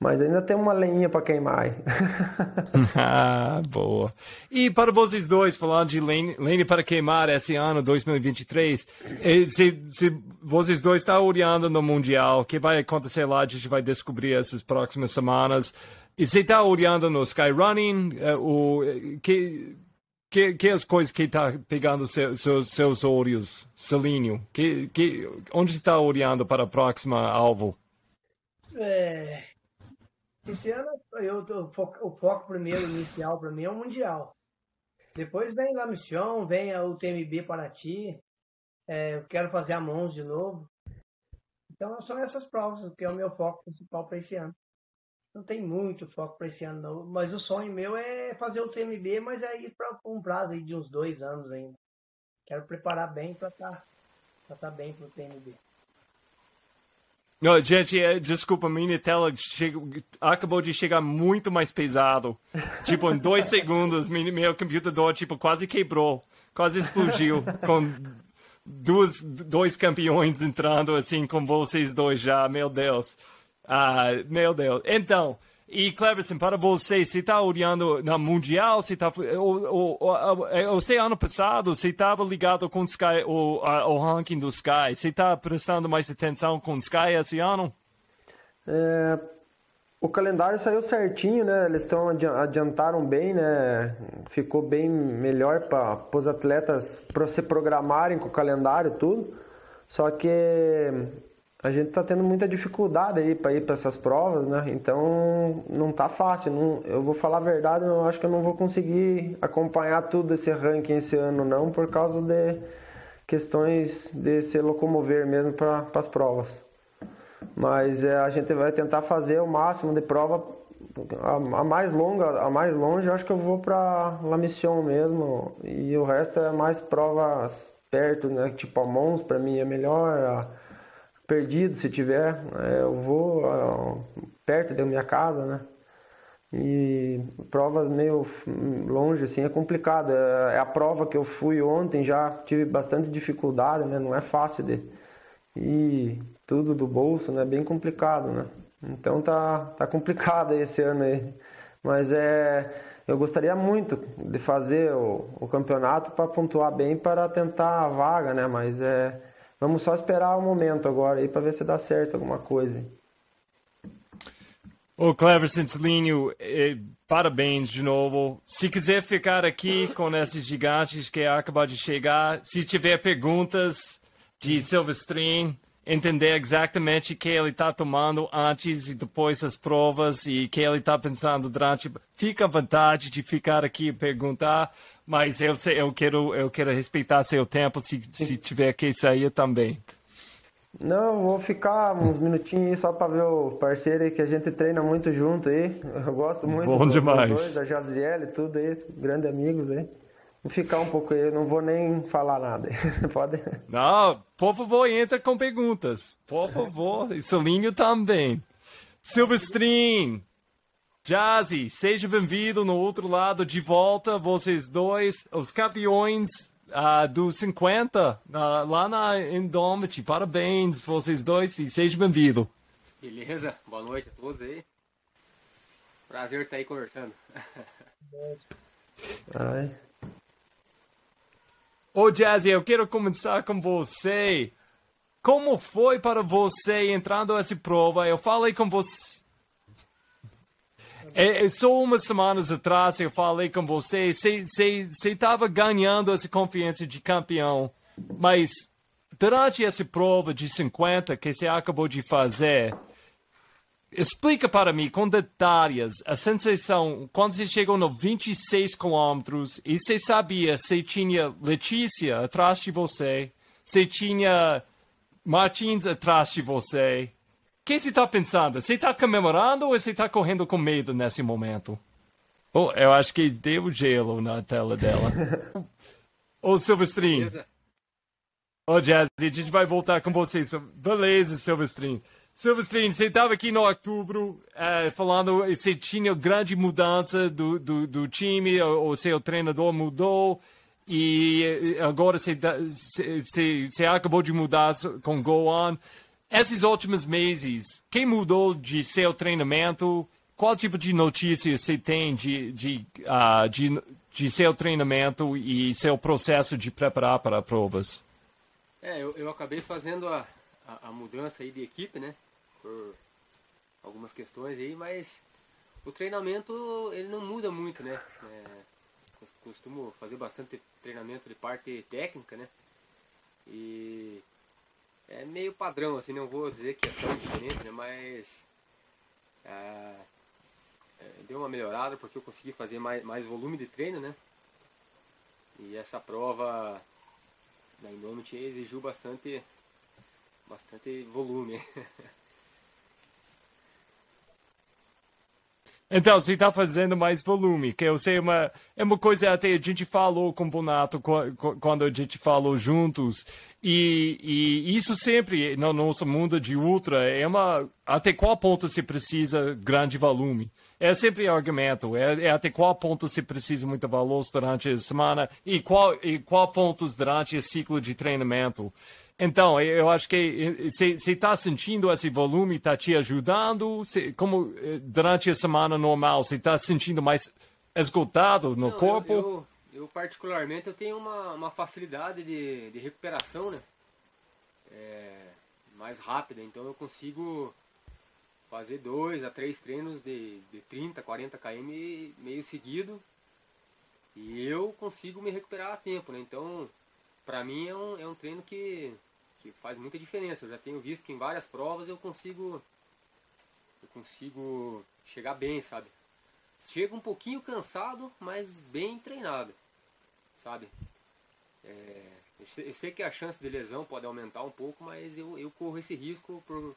mas ainda tem uma lenha para queimar aí. [laughs] [laughs] ah, boa. E para vocês dois, falando de lenha, para queimar esse ano 2023, eh, se, se vocês dois estão olhando no Mundial, o que vai acontecer lá, a gente vai descobrir essas próximas semanas. E você está olhando no Skyrunning, uh, o, eh, que, que, que as coisas que está pegando seu, seus, seus olhos, Celinho? Que, que, onde está olhando para o próximo alvo? É, esse ano eu, eu, o foco primeiro inicial para mim é o Mundial. Depois vem La Mission, vem o TMB Paraty. É, eu quero fazer a Mons de novo. Então são essas provas que é o meu foco principal para esse ano. Não tem muito foco para esse ano, não. Mas o sonho meu é fazer o TMB, mas é ir para um prazo aí de uns dois anos ainda. Quero preparar bem para estar tá, tá bem para o TMB. Não, gente, é, desculpa, minha tela acabou de chegar muito mais pesado. Tipo, em dois [laughs] segundos, meu, meu computador tipo, quase quebrou, quase explodiu, com duas, dois campeões entrando assim com vocês dois já, meu Deus. Ah, meu Deus. Então, e Cleverson, para você, você está olhando na Mundial, você está. O, o, o, ano passado, você estava ligado com o, Sky, o, o ranking do Sky. Você está prestando mais atenção com o Sky esse ano? É, o calendário saiu certinho, né? Eles estão adiantaram bem, né? Ficou bem melhor para os atletas se programarem com o calendário tudo. Só que a gente está tendo muita dificuldade aí para ir para essas provas, né? Então não tá fácil. Não, eu vou falar a verdade, eu acho que eu não vou conseguir acompanhar tudo esse ranking esse ano não, por causa de questões de se locomover mesmo para as provas. Mas é, a gente vai tentar fazer o máximo de prova. A, a mais longa, a mais longe, eu acho que eu vou para La Mission mesmo. E o resto é mais provas perto, né? Tipo a Mons para mim é melhor. A, perdido, se tiver, é, eu vou perto da minha casa, né? E provas meio longe, assim, é complicado. É, é a prova que eu fui ontem, já tive bastante dificuldade, né? Não é fácil de... E tudo do bolso, né? Bem complicado, né? Então tá, tá complicado esse ano aí. Mas é... Eu gostaria muito de fazer o, o campeonato para pontuar bem para tentar a vaga, né? Mas é Vamos só esperar o um momento agora aí para ver se dá certo alguma coisa. Ô, Clever Cincelinho, eh, parabéns de novo. Se quiser ficar aqui com esses gigantes que acabam de chegar, se tiver perguntas de Silverstream, entender exatamente o que ele está tomando antes e depois das provas e o que ele está pensando durante. Fica à vontade de ficar aqui e perguntar, mas eu, sei, eu, quero, eu quero respeitar seu tempo se, se tiver que sair também. Não, vou ficar uns minutinhos só para ver o parceiro aí que a gente treina muito junto aí. Eu gosto muito Bom demais. Dois, da Jaziel e tudo aí, grandes amigos aí. Ficar um pouco aí, não vou nem falar nada. [laughs] Pode? Não, por favor, entra com perguntas. Por favor, e Solinho também. Silverstream, Jazzy, seja bem-vindo no outro lado de volta, vocês dois, os campeões uh, do 50 uh, lá na Indomit. Parabéns, vocês dois, e seja bem-vindo. Beleza, boa noite a todos aí. Prazer estar aí conversando. [laughs] Ai. Ô Jazzy, eu quero começar com você. Como foi para você entrando nessa prova? Eu falei com você. É, é, só umas semanas atrás eu falei com você. Você estava ganhando essa confiança de campeão, mas durante essa prova de 50 que você acabou de fazer, explica para mim com detalhes a sensação quando você chegou no 26 quilômetros e você sabia se tinha Letícia atrás de você, se tinha Martins atrás de você. O que você está pensando? Você está comemorando ou você está correndo com medo nesse momento? Oh, eu acho que deu gelo na tela dela. [laughs] Ô, oh, Silvestrin. Beleza. Ô, oh, Jazzy, a gente vai voltar com você. Beleza, Silvestrin. Silvestrin, você estava aqui no outubro uh, falando você tinha grande mudança do, do, do time, o, o seu treinador mudou e agora você, você, você acabou de mudar com Goan. Esses últimos meses, quem mudou de seu treinamento? Qual tipo de notícias você tem de, de, uh, de, de seu treinamento e seu processo de preparar para provas? É, eu, eu acabei fazendo a, a, mudança aí de equipe, né? Por algumas questões aí, mas o treinamento ele não muda muito, né? É, costumo fazer bastante treinamento de parte técnica, né? E é meio padrão, assim, não vou dizer que é tão diferente, né? Mas é, é, deu uma melhorada porque eu consegui fazer mais, mais volume de treino, né? E essa prova da Indomit exigiu bastante, bastante volume. [laughs] Então, você está fazendo mais volume, que eu sei uma, é uma coisa até a gente falou com o Bonato quando a gente falou juntos, e, e isso sempre no nosso mundo de ultra é uma, até qual ponto se precisa grande volume. É sempre argumento, é, é até qual ponto se precisa muito valor durante a semana e qual, e qual pontos durante o ciclo de treinamento. Então, eu acho que você está sentindo esse volume, está te ajudando? Cê, como eh, durante a semana normal, você está sentindo mais esgotado no Não, corpo? Eu, eu, eu, particularmente, eu tenho uma, uma facilidade de, de recuperação, né? É, mais rápida, então eu consigo fazer dois a três treinos de, de 30, 40 km meio seguido e eu consigo me recuperar a tempo, né? Então, para mim é um, é um treino que que faz muita diferença. Eu já tenho visto que em várias provas eu consigo eu consigo chegar bem, sabe? Chego um pouquinho cansado, mas bem treinado, sabe? É, eu, sei, eu, sei, que a chance de lesão pode aumentar um pouco, mas eu, eu corro esse risco por,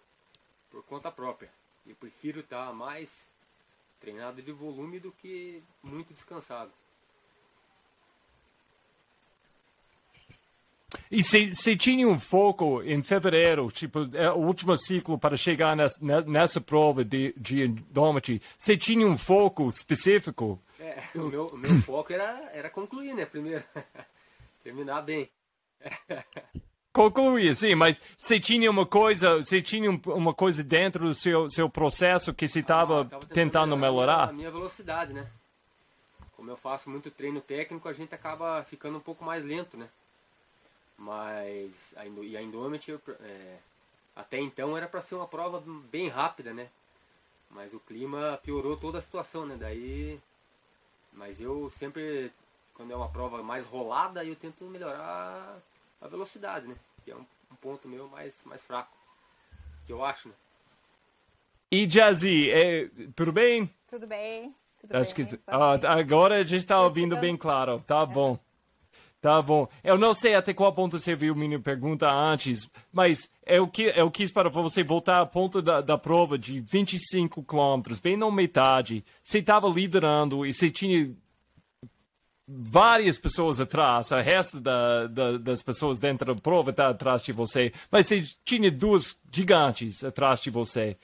por conta própria. Eu prefiro estar mais treinado de volume do que muito descansado. E se, se tinha um foco em fevereiro, tipo, é o último ciclo para chegar nessa, nessa prova de, de endômetri, se tinha um foco específico? É, o meu, o meu [clears throat] foco era, era concluir, né? Primeiro, [laughs] terminar bem. Concluir, sim, mas você tinha uma coisa, você tinha uma coisa dentro do seu, seu processo que você estava ah, tentando melhorar? A minha velocidade, né? Como eu faço muito treino técnico, a gente acaba ficando um pouco mais lento, né? Mas a, e a Indomit é, até então era para ser uma prova bem rápida, né? Mas o clima piorou toda a situação, né? Daí, mas eu sempre quando é uma prova mais rolada, eu tento melhorar a velocidade, né? Que é um, um ponto meu mais mais fraco, que eu acho, né? E Jazzy, é, tudo bem? Tudo bem. Tudo Acho bem, que, ah, agora a gente está ouvindo bem claro. Tá bom. Tá bom. Eu não sei até qual ponto você viu minha pergunta antes, mas eu, que, eu quis para você voltar ao ponto da, da prova de 25 quilômetros, bem na metade. Você estava liderando e você tinha várias pessoas atrás, o resto da, da, das pessoas dentro da prova está atrás de você, mas você tinha duas gigantes atrás de você.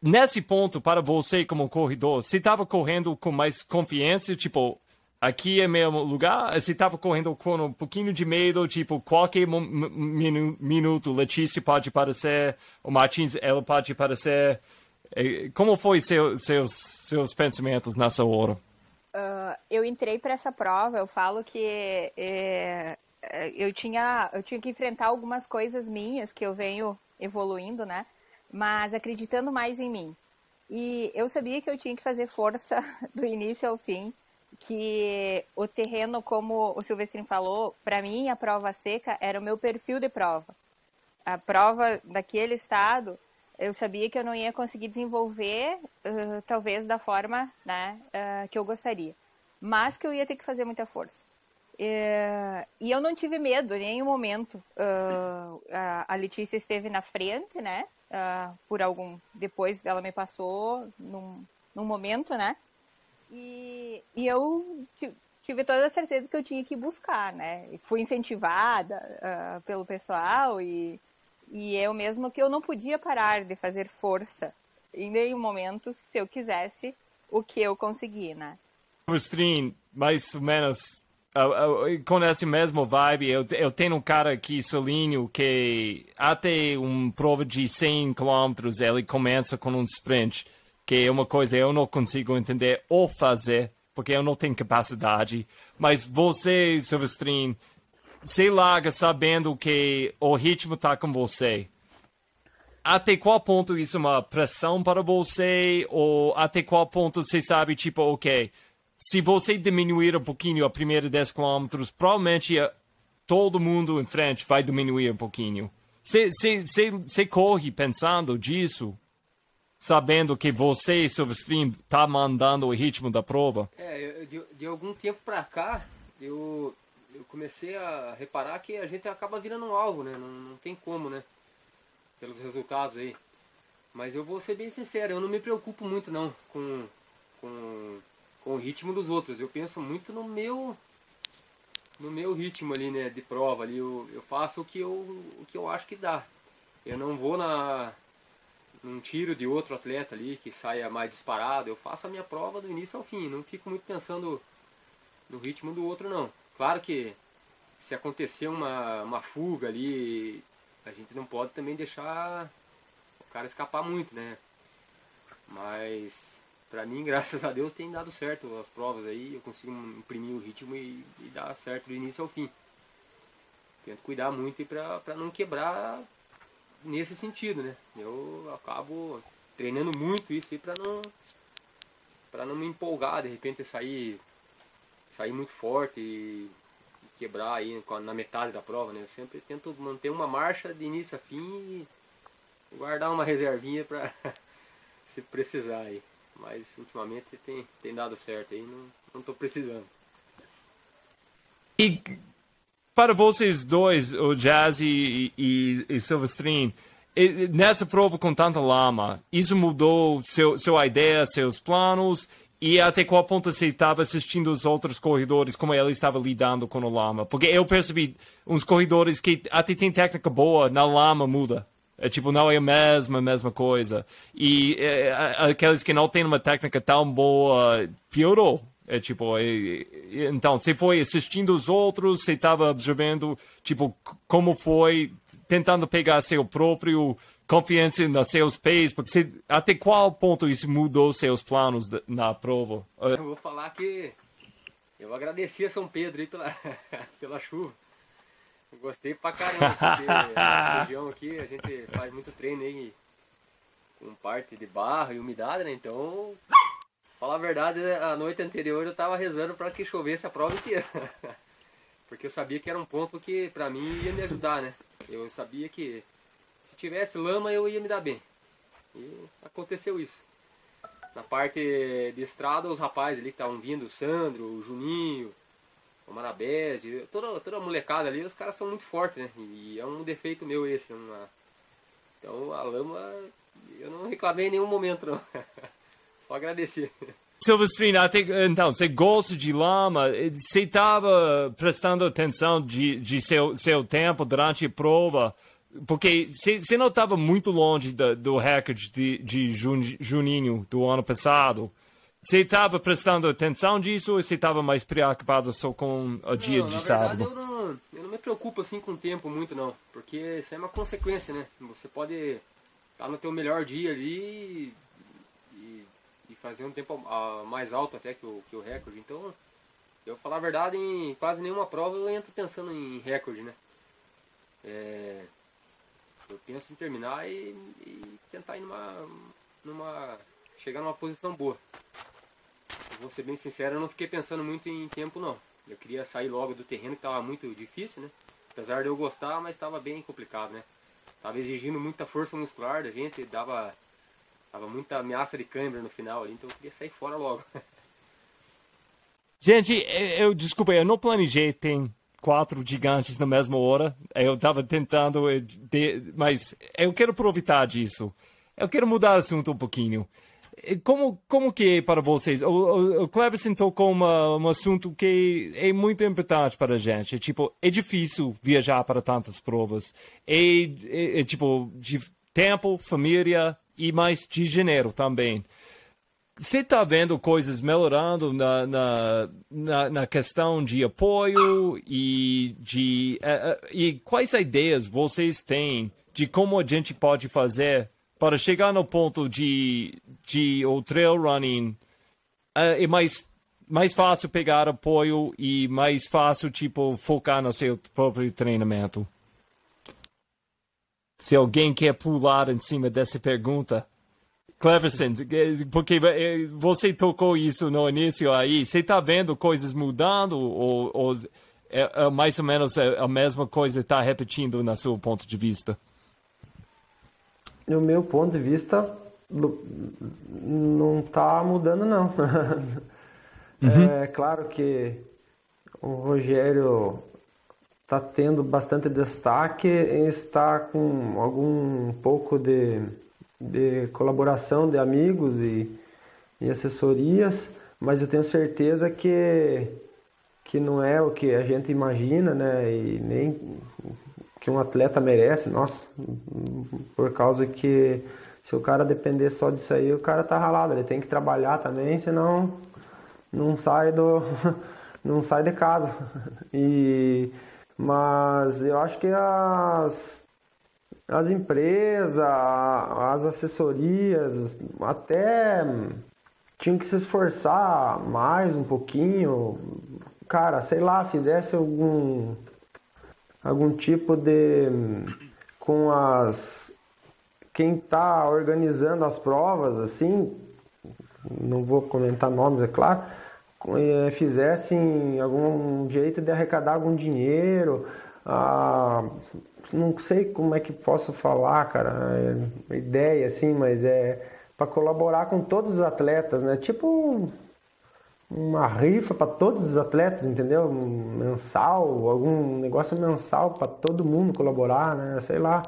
Nesse ponto, para você como corredor, você estava correndo com mais confiança, tipo, aqui é meu lugar. Você estava correndo com um pouquinho de medo, tipo, qualquer minuto Letícia pode aparecer, o Martins, ela pode aparecer. Como foi seu, seus, seus pensamentos nessa hora? Uh, eu entrei para essa prova, eu falo que é, eu, tinha, eu tinha que enfrentar algumas coisas minhas que eu venho evoluindo, né? Mas acreditando mais em mim. E eu sabia que eu tinha que fazer força [laughs] do início ao fim, que o terreno, como o Silvestrin falou, para mim a prova seca era o meu perfil de prova. A prova daquele estado, eu sabia que eu não ia conseguir desenvolver, uh, talvez da forma né, uh, que eu gostaria, mas que eu ia ter que fazer muita força. Uh, e eu não tive medo em nenhum momento. a Letícia esteve na frente, né? por algum. Depois ela me passou num, num momento, né? E, e eu tive toda a certeza que eu tinha que buscar, né? fui incentivada uh, pelo pessoal e, e eu mesmo que eu não podia parar de fazer força em nenhum momento se eu quisesse o que eu consegui, né? Stream, mais ou menos com essa mesma vibe, eu, eu tenho um cara aqui, Solinho, que até uma prova de 100 km ele começa com um sprint, que é uma coisa eu não consigo entender ou fazer, porque eu não tenho capacidade. Mas você, Silvestrin, você larga sabendo que o ritmo está com você. Até qual ponto isso é uma pressão para você? Ou até qual ponto você sabe, tipo, ok, se você diminuir um pouquinho a primeira 10 km, provavelmente eh, todo mundo em frente vai diminuir um pouquinho. Você corre pensando disso, sabendo que você, Silverstream, está mandando o ritmo da prova? É, de, de algum tempo para cá, eu, eu comecei a reparar que a gente acaba virando um alvo, né? Não, não tem como, né? Pelos resultados aí. Mas eu vou ser bem sincero, eu não me preocupo muito não com, com com o ritmo dos outros. Eu penso muito no meu no meu ritmo ali, né, de prova ali. Eu, eu faço o que eu, o que eu acho que dá. Eu não vou na num tiro de outro atleta ali que saia mais disparado. Eu faço a minha prova do início ao fim. Não fico muito pensando no ritmo do outro, não. Claro que se acontecer uma, uma fuga ali, a gente não pode também deixar o cara escapar muito, né? Mas Pra mim, [laughs] graças a Deus, tem dado certo as provas aí. Eu consigo imprimir o ritmo e, e dar certo do início ao fim. Tento cuidar muito pra não quebrar nesse sentido, né? Eu acabo treinando muito isso aí pra não, pra não me empolgar, de repente sair, sair muito forte e, quebrar aí na metade da prova, né? Eu sempre tento manter uma marcha de início a fim e guardar uma reservinha pra [laughs] se precisar aí. Mas ultimamente tem, tem dado certo aí, não, não tô precisando. E para vocês dois, o Jazz e, e, e nessa prova com tanta lama, isso mudou seu, sua ideia, seus planos? E até qual ponto você estava assistindo os outros corredores, como ele estava lidando com o lama? Porque eu percebi uns corredores que até tem técnica boa, na lama muda. É tipo, não é a mesma, mesma coisa. E é, aqueles que não têm uma técnica tão boa, piorou. É tipo, é, então, você foi assistindo os outros, você estava observando, tipo, como foi, tentando pegar seu próprio confiança nos seus pés, porque você, até qual ponto isso mudou seus planos na prova? Eu vou falar que eu agradeci a São Pedro pela, [laughs] pela chuva. Gostei pra caramba, porque [laughs] região aqui a gente faz muito treino aí com parte de barro e umidade, né? Então, falar a verdade, a noite anterior eu tava rezando para que chovesse a prova inteira. [laughs] porque eu sabia que era um ponto que pra mim ia me ajudar, né? Eu sabia que se tivesse lama eu ia me dar bem. E aconteceu isso. Na parte de estrada, os rapazes ali que estavam vindo, o Sandro, o Juninho, o Marabese, toda, toda a molecada ali, os caras são muito fortes, né? E é um defeito meu esse. Uma... Então a lama, eu não reclamei em nenhum momento, não. [laughs] Só agradecer. Silvestrin, então, você gosta de lama, você estava prestando atenção de, de seu, seu tempo durante a prova, porque você não estava muito longe do, do recorde de, de Juninho do ano passado. Você estava prestando atenção disso ou você estava mais preocupado só com o dia não, de na sábado? Verdade, eu não, eu não me preocupo assim com o tempo muito não, porque isso é uma consequência, né? Você pode estar no teu melhor dia ali, fazer um tempo mais alto até que o, que o recorde. Então, eu falar a verdade, em quase nenhuma prova eu entro pensando em recorde, né? É, eu penso em terminar e, e, tentar ir numa, numa. chegar numa posição boa. Eu vou ser bem sincero, eu não fiquei pensando muito em tempo não. Eu queria sair logo do terreno que estava muito difícil, né? Apesar de eu gostar, mas estava bem complicado, né? Tava exigindo muita força muscular da gente, dava, dava muita ameaça de câimbra no final ali, então eu queria sair fora logo. Gente, eu desculpa, eu não planejei ter quatro gigantes na mesma hora. Eu estava tentando, mas eu quero aproveitar disso. Eu quero mudar o assunto um pouquinho. Como, como que é para vocês? O, o, o Cleverson tocou uma, um assunto que é muito importante para a gente. É, tipo, é difícil viajar para tantas provas. É, é, é tipo, de tempo, família e mais de dinheiro também você está vendo coisas melhorando na, na, na, na, questão de apoio e de uh, e quais ideias vocês têm de como a gente pode fazer para chegar no ponto de, de o trail running uh, é mais mais fácil pegar apoio e mais fácil tipo focar no seu próprio treinamento. Se alguém quer pular em cima dessa pergunta. Cleverson, porque eh, você tocou isso no início aí, você está vendo coisas mudando ou, ou é, é mais ou menos a mesma coisa está repetindo na seu ponto de vista? No meu ponto de vista, não está mudando não. [laughs] Uhum. É claro que o Rogério está tendo bastante destaque, está com algum pouco de de colaboração de amigos e, e assessorias, mas eu tenho certeza que, que não é o que a gente imagina, né? E nem que um atleta merece, nossa, por causa que se o cara depender só disso aí, o cara tá ralado, ele tem que trabalhar também, senão não sai do [laughs] não sai de casa. E mas eu acho que as as empresas, as assessorias, até tinham que se esforçar mais um pouquinho, cara, sei lá, fizesse algum algum tipo de com as quem está organizando as provas, assim, não vou comentar nomes, é claro, fizessem algum jeito de arrecadar algum dinheiro, ah, não sei como é que posso falar, cara, é ideia assim, mas é para colaborar com todos os atletas, né? Tipo uma rifa para todos os atletas, entendeu? Mensal, algum negócio mensal para todo mundo colaborar, né? Sei lá.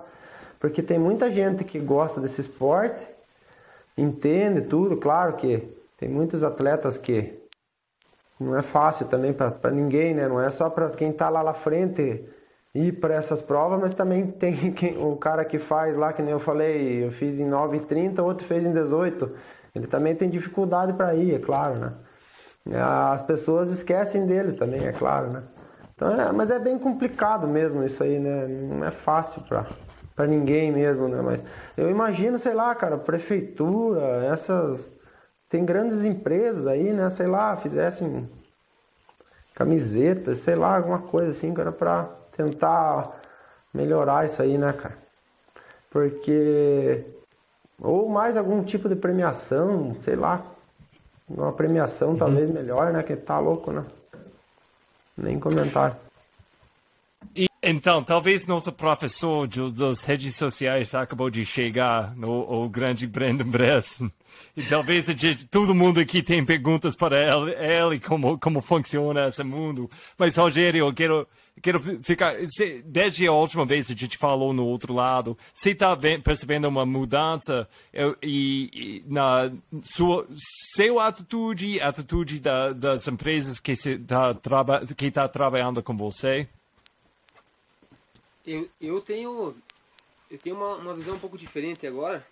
Porque tem muita gente que gosta desse esporte, entende tudo, claro que tem muitos atletas que não é fácil também para ninguém, né? Não é só para quem está lá na frente ir para essas provas, mas também [laughs] tem quem, o cara que faz lá, que nem eu falei, eu fiz em 9h30, outro fez em 18. Ele também tem dificuldade para ir, é claro, né? As pessoas esquecem deles também, é claro, né? Então, é, mas é bem complicado mesmo isso aí, né? Não é fácil para para ninguém mesmo, né? Mas eu imagino, sei lá, cara, prefeitura, essas tem grandes empresas aí, né? Sei lá, fizessem camisetas, sei lá, alguma coisa assim, cara, para tentar melhorar isso aí, né, cara? Porque. Ou mais algum tipo de premiação, sei lá. Uma premiação uhum. talvez melhor, né? Que tá louco, né? Nem comentário. E, então, talvez nosso professor das redes sociais acabou de chegar, no, o grande Brandon Bresson. E talvez gente, todo mundo aqui tem perguntas para ele, ele como, como funciona esse mundo. Mas, Rogério, eu quero, quero ficar. Desde a última vez que a gente falou no outro lado, você está percebendo uma mudança e, e, na sua seu atitude, atitude da, das empresas que está que tá trabalhando com você? Eu, eu tenho eu tenho uma, uma visão um pouco diferente agora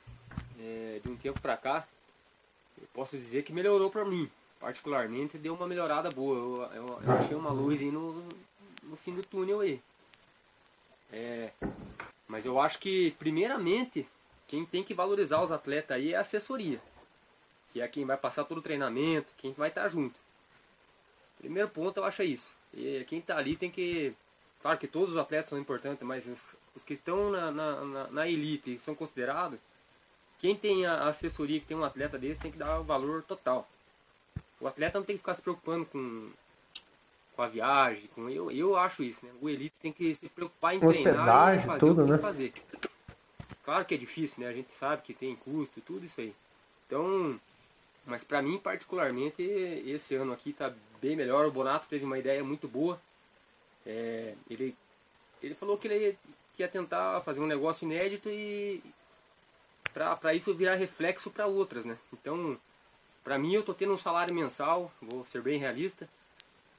é, de um tempo para cá, posso dizer que melhorou para mim. Particularmente deu uma melhorada boa. Eu, eu, eu achei uma luz aí no, no fim do túnel aí. É, mas eu acho que, primeiramente, quem tem que valorizar os atletas aí é a assessoria. que é quem vai passar todo o treinamento, quem vai estar junto. Primeiro ponto eu acho é isso. E quem está ali tem que. Claro que todos os atletas são importantes, mas os, os que estão na, na, na, na elite são considerados, quem tem a assessoria que tem um atleta desse tem que dar o valor total. O atleta não tem que ficar se preocupando com, com a viagem, com eu, eu acho isso, né? O elite tem que se preocupar em treinar e fazer tudo, o que né? fazer. Claro que é difícil, né? A gente sabe que tem custo, tudo isso aí. Então, mas para mim particularmente esse ano aqui tá bem melhor. O Bonato teve uma ideia muito boa. É, ele ele falou que ele ia, que ia tentar fazer um negócio inédito e para isso virar reflexo para outras, né? Então, para mim eu tô tendo um salário mensal, vou ser bem realista.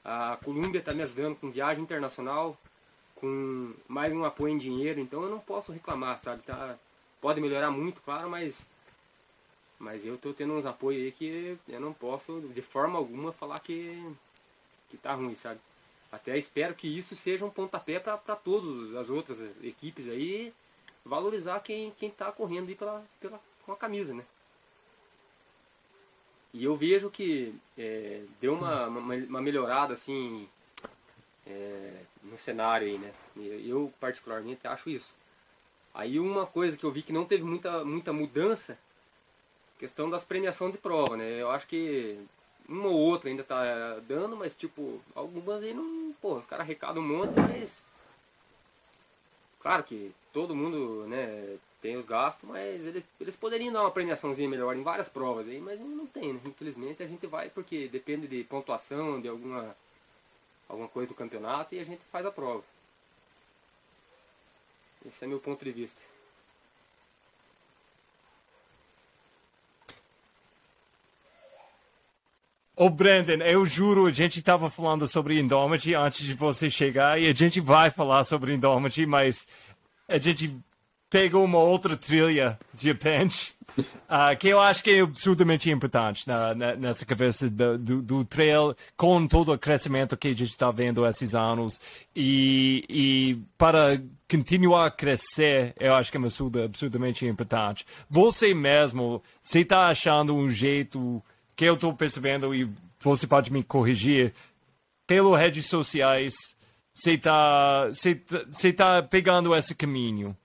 A Colômbia está me ajudando com viagem internacional, com mais um apoio em dinheiro, então eu não posso reclamar, sabe? Tá, pode melhorar muito, claro, mas mas eu estou tendo uns apoios aí que eu não posso de forma alguma falar que que tá ruim, sabe? Até espero que isso seja um pontapé para todas as outras equipes aí valorizar quem quem tá correndo aí pela, pela com a camisa, né? E eu vejo que é, deu uma, uma, uma, melhorada assim é, no cenário aí, né? Eu particularmente acho isso. Aí uma coisa que eu vi que não teve muita, muita mudança, questão das premiação de prova, né? Eu acho que uma ou outra ainda tá dando, mas tipo, algumas aí não. Pô, os caras arrecadam um monte, mas. Claro que todo mundo, né, tem os gastos, mas eles, eles poderiam dar uma premiaçãozinha melhor em várias provas aí, mas não tem, né? Infelizmente a gente vai porque depende de pontuação, de alguma, alguma coisa do campeonato e a gente faz a prova. Esse é meu ponto de vista. Ô Brandon, eu juro, a gente estava falando sobre Indomity antes de você chegar e a gente vai falar sobre Indomity, mas a gente pegou uma outra trilha de repente, uh, [laughs] que eu acho que é absolutamente importante na, na, nessa cabeça do, do, do, trail, com todo o crescimento que a gente está vendo esses anos. E, e para continuar a crescer, eu acho que é uma ajuda absolutamente importante. Você mesmo, você está achando um jeito que eu estou percebendo, e você pode me corrigir, pelas redes sociais, você está você, você tá pegando esse caminho.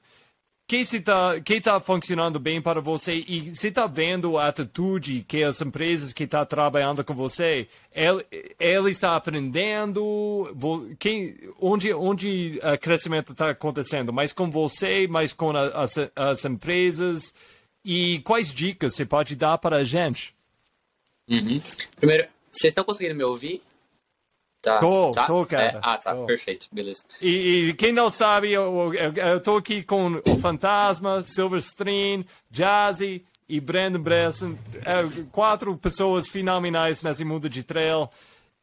Que está que tá funcionando bem para você e você está vendo a atitude que as empresas que estão tá trabalhando com você ele, ele está aprendendo? Quem onde onde o crescimento está acontecendo? Mais com você mais com a, as, as empresas? E quais dicas você pode dar para a gente? Uhum. primeiro vocês estão conseguindo me ouvir Tá, tô, tá? tô, cara. É, ah, tá, tô. perfeito, beleza. E, e, quem não sabe, eu, eu, eu tô aqui com o Fantasma, Silverstream, Jazzy e Brandon Bresson, é, quatro pessoas fenomenais nesse mundo de trail.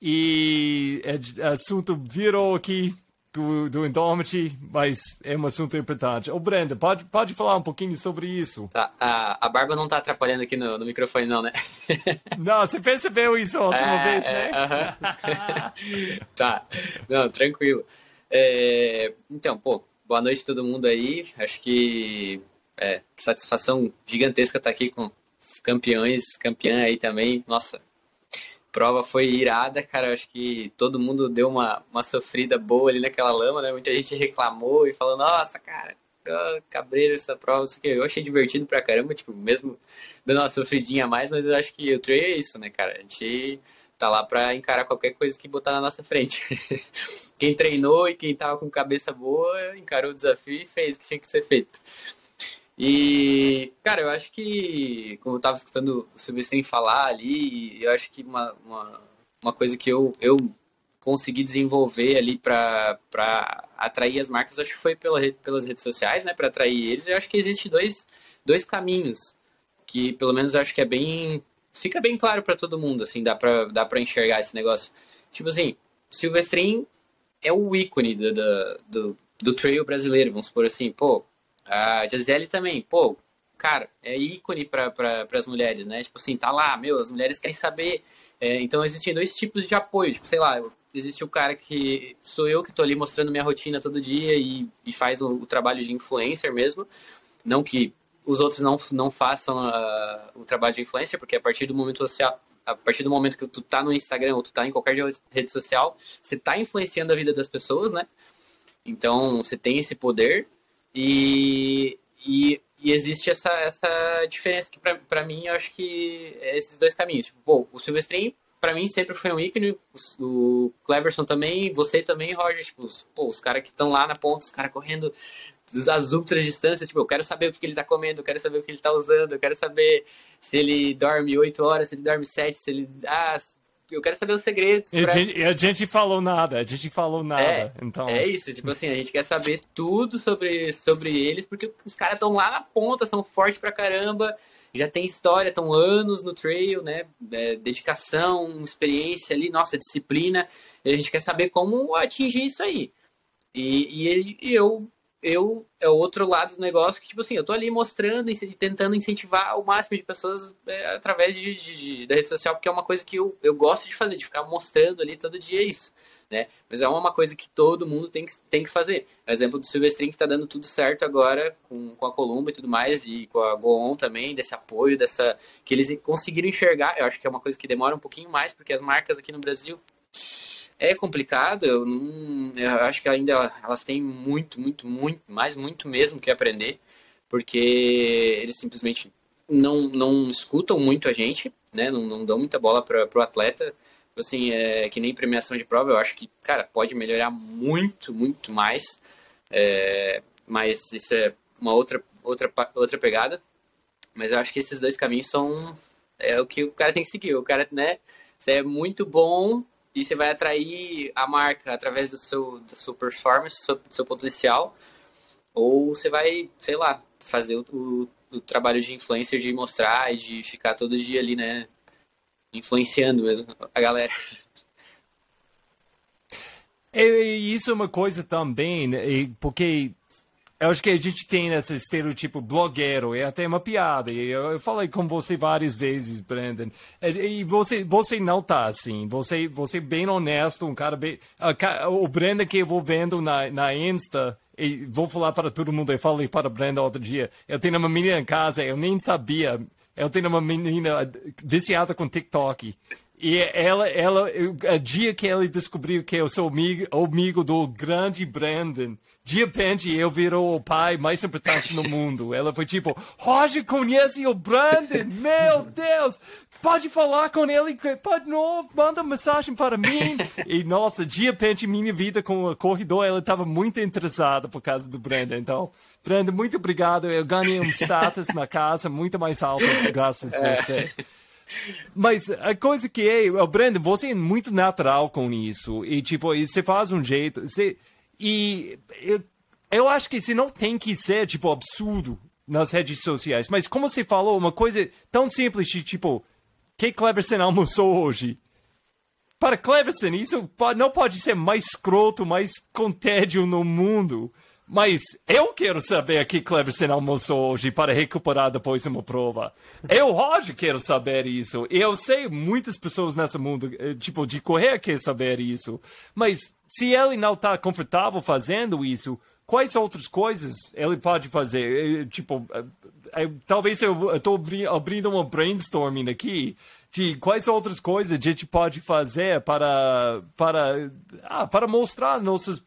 E o é, assunto virou aqui do, do Indomity, mas é um assunto importante. Ô, Brenda, pode, pode falar um pouquinho sobre isso? Tá, a, a barba não tá atrapalhando aqui no, no microfone, não, né? [laughs] não, você percebeu isso a última é, vez, né? É, uh -huh. tá, não, tranquilo. É, então, pô, boa noite a todo mundo aí. Acho que é, satisfação gigantesca estar aqui com os campeões, campeã aí também. Nossa, prova foi irada, cara. acho que todo mundo deu uma, uma sofrida boa ali naquela lama, né? Muita gente reclamou e falou, nossa, cara, cabreiro essa prova, isso aqui. Eu achei divertido pra caramba, tipo, mesmo dando uma sofridinha a mais, mas eu acho que o trail é isso, né, cara? A gente tá lá pra encarar qualquer coisa que botar na nossa frente. [laughs] quem treinou e quem tava com cabeça boa encarou o desafio e fez o que tinha que ser feito. E, cara, eu acho que, como eu estava escutando o Silvestrin falar ali, eu acho que uma, uma, uma coisa que eu, eu consegui desenvolver ali para atrair as marcas, acho que foi pela, pelas redes sociais, né, para atrair eles. Eu acho que existe dois, dois caminhos que, pelo menos, eu acho que é bem. Fica bem claro para todo mundo, assim, dá para dá pra enxergar esse negócio. Tipo assim, Silvestrin é o ícone do, do, do, do trail brasileiro, vamos supor assim, pô, a Gisele também, pô, cara, é ícone para pra, as mulheres, né? Tipo assim, tá lá, meu, as mulheres querem saber. É, então existem dois tipos de apoio, tipo, sei lá, existe o cara que sou eu que tô ali mostrando minha rotina todo dia e, e faz o, o trabalho de influencer mesmo. Não que os outros não, não façam uh, o trabalho de influencer, porque a partir do momento social, a partir do momento que tu tá no Instagram ou tu tá em qualquer rede social, você tá influenciando a vida das pessoas, né? Então, você tem esse poder e, e, e existe essa, essa diferença que para mim eu acho que é esses dois caminhos. Tipo, o Silvestrin para mim sempre foi um ícone, o Cleverson também, você também, Roger, tipo, pô, os caras que estão lá na ponta, os caras correndo as ultras distâncias, tipo, eu quero saber o que, que ele tá comendo, eu quero saber o que ele tá usando, eu quero saber se ele dorme 8 horas, se ele dorme 7, se ele. Ah, eu quero saber os segredos. Pra... A, gente, a gente falou nada, a gente falou nada. É, então... é isso, tipo assim, a gente quer saber tudo sobre, sobre eles, porque os caras estão lá na ponta, são fortes pra caramba, já tem história, estão anos no trail, né? É, dedicação, experiência ali, nossa, disciplina. E a gente quer saber como atingir isso aí. E, e, e eu eu é o outro lado do negócio que, tipo assim, eu tô ali mostrando e tentando incentivar o máximo de pessoas é, através de, de, de, da rede social, porque é uma coisa que eu, eu gosto de fazer, de ficar mostrando ali todo dia isso, né? Mas é uma coisa que todo mundo tem que, tem que fazer. O exemplo do Silvestrin que tá dando tudo certo agora com, com a Columba e tudo mais, e com a Goon também, desse apoio, dessa. que eles conseguiram enxergar. Eu acho que é uma coisa que demora um pouquinho mais, porque as marcas aqui no Brasil é complicado, eu, não, eu acho que ainda elas têm muito, muito, muito, mais muito mesmo que aprender, porque eles simplesmente não, não escutam muito a gente, né? Não, não dão muita bola para o atleta. Assim, é que nem premiação de prova, eu acho que, cara, pode melhorar muito, muito mais. É, mas isso é uma outra, outra, outra pegada. Mas eu acho que esses dois caminhos são é o que o cara tem que seguir. O cara, né? Você é muito bom e você vai atrair a marca através do seu, da sua performance, do seu, do seu potencial, ou você vai, sei lá, fazer o, o, o, trabalho de influencer, de mostrar e de ficar todo dia ali, né, influenciando mesmo a galera. E isso é uma coisa também, né, porque eu acho que a gente tem esse estereotipo blogueiro, é até uma piada. Eu, eu falei com você várias vezes, Brandon. E, e, você, você não tá assim. Você, você é bem honesto, um cara bem. O Brandon que eu vou vendo na, na Insta, e vou falar para todo mundo. Eu falei para o Brandon outro dia. Eu tenho uma menina em casa, eu nem sabia. Eu tenho uma menina viciada com TikTok. E ela, ela, o dia que ela descobriu que eu sou amigo, amigo do grande Brandon, de repente eu virou o pai mais importante no mundo. Ela foi tipo, Roger conhece o Brandon? Meu Deus! Pode falar com ele, pode não, manda mensagem para mim. E nossa, de repente minha vida com o corredor, ela estava muito interessada por causa do Brandon. Então, Brandon, muito obrigado. Eu ganhei um status na casa muito mais alto graças a é. você. Mas a coisa que é, Brandon, você é muito natural com isso. E tipo, você faz um jeito. Você, e eu, eu acho que você não tem que ser, tipo, absurdo nas redes sociais. Mas como você falou, uma coisa tão simples de tipo, que Cleverson almoçou hoje? Para Cleverson, isso não pode ser mais escroto, mais contédio no mundo. Mas eu quero saber que Cleverson almoçou hoje para recuperar depois de uma prova. Eu, Roger, quero saber isso. Eu sei muitas pessoas nesse mundo, eh, tipo, de correr quer saber isso. Mas se ele não está confortável fazendo isso, quais outras coisas ele pode fazer? Eh, tipo, eh, talvez eu estou abrindo um brainstorming aqui de quais outras coisas a gente pode fazer para, para, ah, para mostrar nossos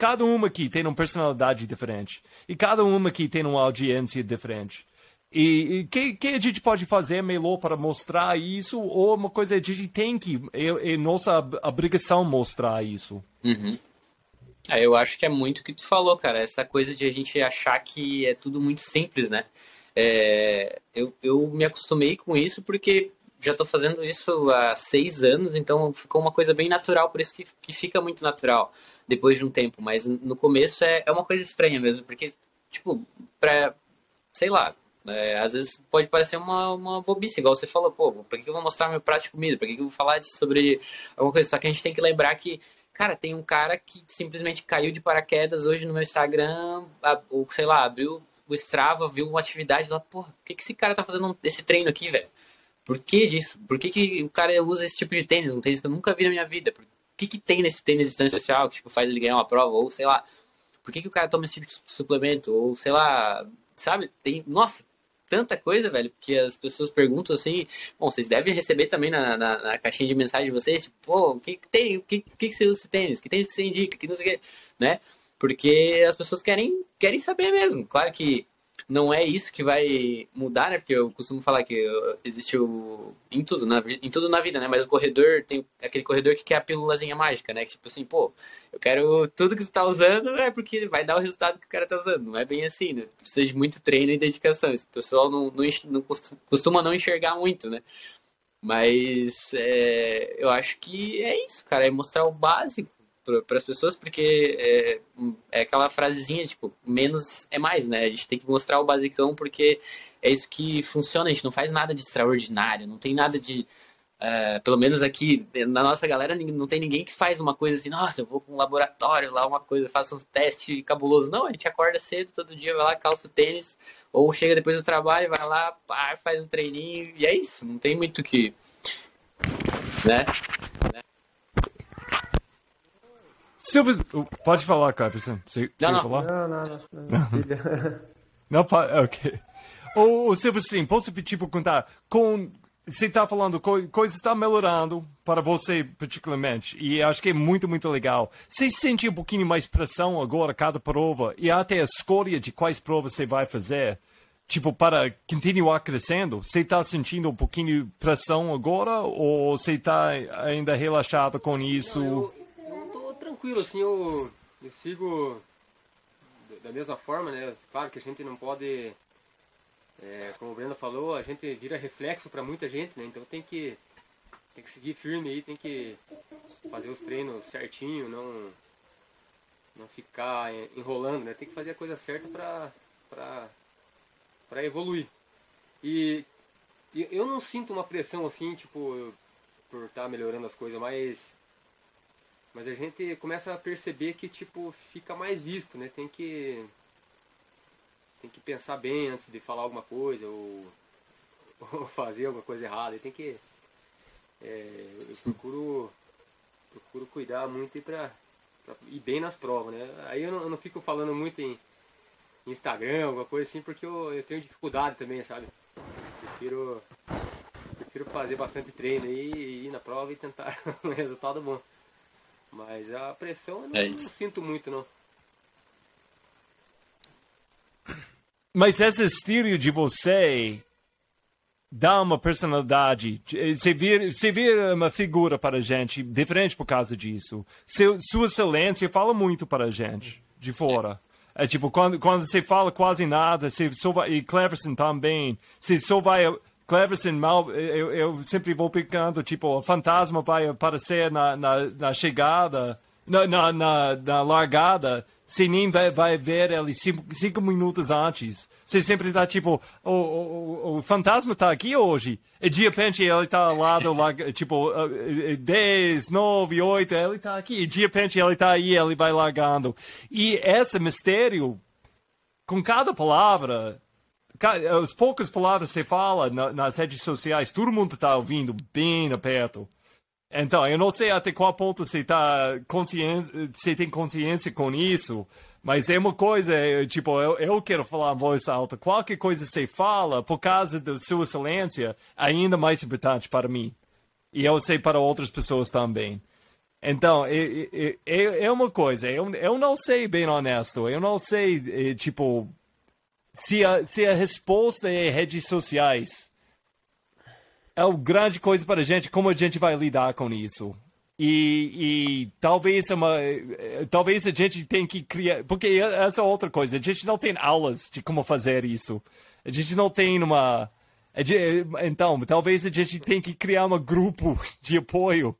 cada uma aqui tem uma personalidade diferente. E cada uma aqui tem uma audiência diferente. E o que, que, a gente pode fazer, Melo, para mostrar isso? Ou uma coisa a gente tem que, é, é nossa obrigação mostrar isso? Uhum. É, eu acho que é muito o que tu falou, cara. Essa coisa de a gente achar que é tudo muito simples, né? É, eu, eu me acostumei com isso porque já estou fazendo isso há seis anos, então ficou uma coisa bem natural, por isso que, que fica muito natural depois de um tempo, mas no começo é, é uma coisa estranha mesmo, porque, tipo, pra, sei lá, é, às vezes pode parecer uma, uma bobice, igual você falou, pô, por que eu vou mostrar meu prato de comida? Por que eu vou falar sobre alguma coisa? Só que a gente tem que lembrar que, cara, tem um cara que simplesmente caiu de paraquedas hoje no meu Instagram, ou sei lá, abriu o Strava, viu uma atividade lá, porra, por que, que esse cara tá fazendo esse treino aqui, velho? Por que disso? Por que, que o cara usa esse tipo de tênis? Um tênis que eu nunca vi na minha vida? Que, que tem nesse tênis de distância social que tipo, faz ele ganhar uma prova? Ou sei lá, por que, que o cara toma esse tipo de suplemento? Ou sei lá, sabe? Tem, nossa, tanta coisa, velho, que as pessoas perguntam assim. Bom, vocês devem receber também na, na, na caixinha de mensagem de vocês, tipo, pô, o que, que tem? O que, que, que você usa esse tênis? Que tênis que você indica? Que não sei o quê, né? Porque as pessoas querem, querem saber mesmo. Claro que não é isso que vai mudar, né? Porque eu costumo falar que existe o. Em tudo, na, em tudo na vida, né? Mas o corredor tem aquele corredor que quer a pílulazinha mágica, né? Que tipo assim, pô, eu quero tudo que você tá usando é porque vai dar o resultado que o cara tá usando. Não é bem assim, né? Precisa de muito treino e dedicação. Esse pessoal não, não, não costuma não enxergar muito, né? Mas é, eu acho que é isso, cara. É mostrar o básico para as pessoas, porque é, é, aquela frasezinha, tipo, menos é mais, né? A gente tem que mostrar o basicão porque é isso que funciona, a gente não faz nada de extraordinário, não tem nada de. Uh, pelo menos aqui na nossa galera não tem ninguém que faz uma coisa assim, nossa, eu vou para um laboratório lá, uma coisa, faço um teste cabuloso. Não, a gente acorda cedo todo dia, vai lá, calça o tênis, ou chega depois do trabalho, vai lá, pá, faz um treininho, e é isso, não tem muito que. Né? né? Silvio, pode falar, Cleverson. Você, não, não. Falar? não, não, não. Não, [laughs] não pode, ok. O, o Silverstream, posso tipo contar com você está falando co coisas está melhorando para você particularmente e acho que é muito muito legal. Você sente um pouquinho mais pressão agora cada prova e até a escolha de quais provas você vai fazer, tipo para continuar crescendo. Você está sentindo um pouquinho de pressão agora ou você está ainda relaxado com isso? Não, tranquilo, assim, eu, eu sigo da mesma forma, né? Claro que a gente não pode, é, como o Breno falou, a gente vira reflexo para muita gente, né? Então tem que, tem que seguir firme aí, tem que fazer os treinos certinho, não, não ficar enrolando, né? Tem que fazer a coisa certa para evoluir. E, e eu não sinto uma pressão assim, tipo, por estar tá melhorando as coisas, mas mas a gente começa a perceber que tipo fica mais visto, né? Tem que tem que pensar bem antes de falar alguma coisa ou, [laughs] ou fazer alguma coisa errada. E tem que é, eu procuro procuro cuidar muito e para ir bem nas provas, né? Aí eu não, eu não fico falando muito em Instagram, alguma coisa assim, porque eu, eu tenho dificuldade também, sabe? Prefiro, prefiro fazer bastante treino e ir na prova e tentar [laughs] um resultado bom. Mas a pressão eu não, é não sinto muito, não. Mas esse estilo de você dá uma personalidade. Você vira, você vira uma figura para a gente diferente por causa disso. Seu, sua excelência fala muito para a gente de fora. É tipo, quando, quando você fala quase nada, você só vai, e Cleverson também, você só vai Cleverson mal, eu, eu, sempre vou picando, tipo, o fantasma vai aparecer na, na, na chegada, na, na, na, largada, você nem vai, vai ver ele cinco, cinco minutos antes. Você sempre está tipo, o, o, o fantasma está aqui hoje. E de repente ele lá do lado, [laughs] tipo, 10, 9, 8, ele está aqui. E de repente ele está aí, ele vai largando. E esse mistério, com cada palavra, as poucas palavras que você fala na, nas redes sociais, todo mundo está ouvindo bem perto. Então, eu não sei até qual ponto você tá consciente, você tem consciência com isso, mas é uma coisa, tipo, eu, eu quero falar em voz alta. Qualquer coisa que você fala, por causa da sua excelência, é ainda mais importante para mim. E eu sei para outras pessoas também. Então, é, é, é, é uma coisa, eu, eu não sei, bem honesto, eu não sei, é, tipo, se a, se a resposta é redes sociais, é uma grande coisa para a gente, como a gente vai lidar com isso. E, e talvez é uma, talvez a gente tem que criar, porque essa é outra coisa, a gente não tem aulas de como fazer isso. A gente não tem uma, então, talvez a gente tem que criar um grupo [laughs] de apoio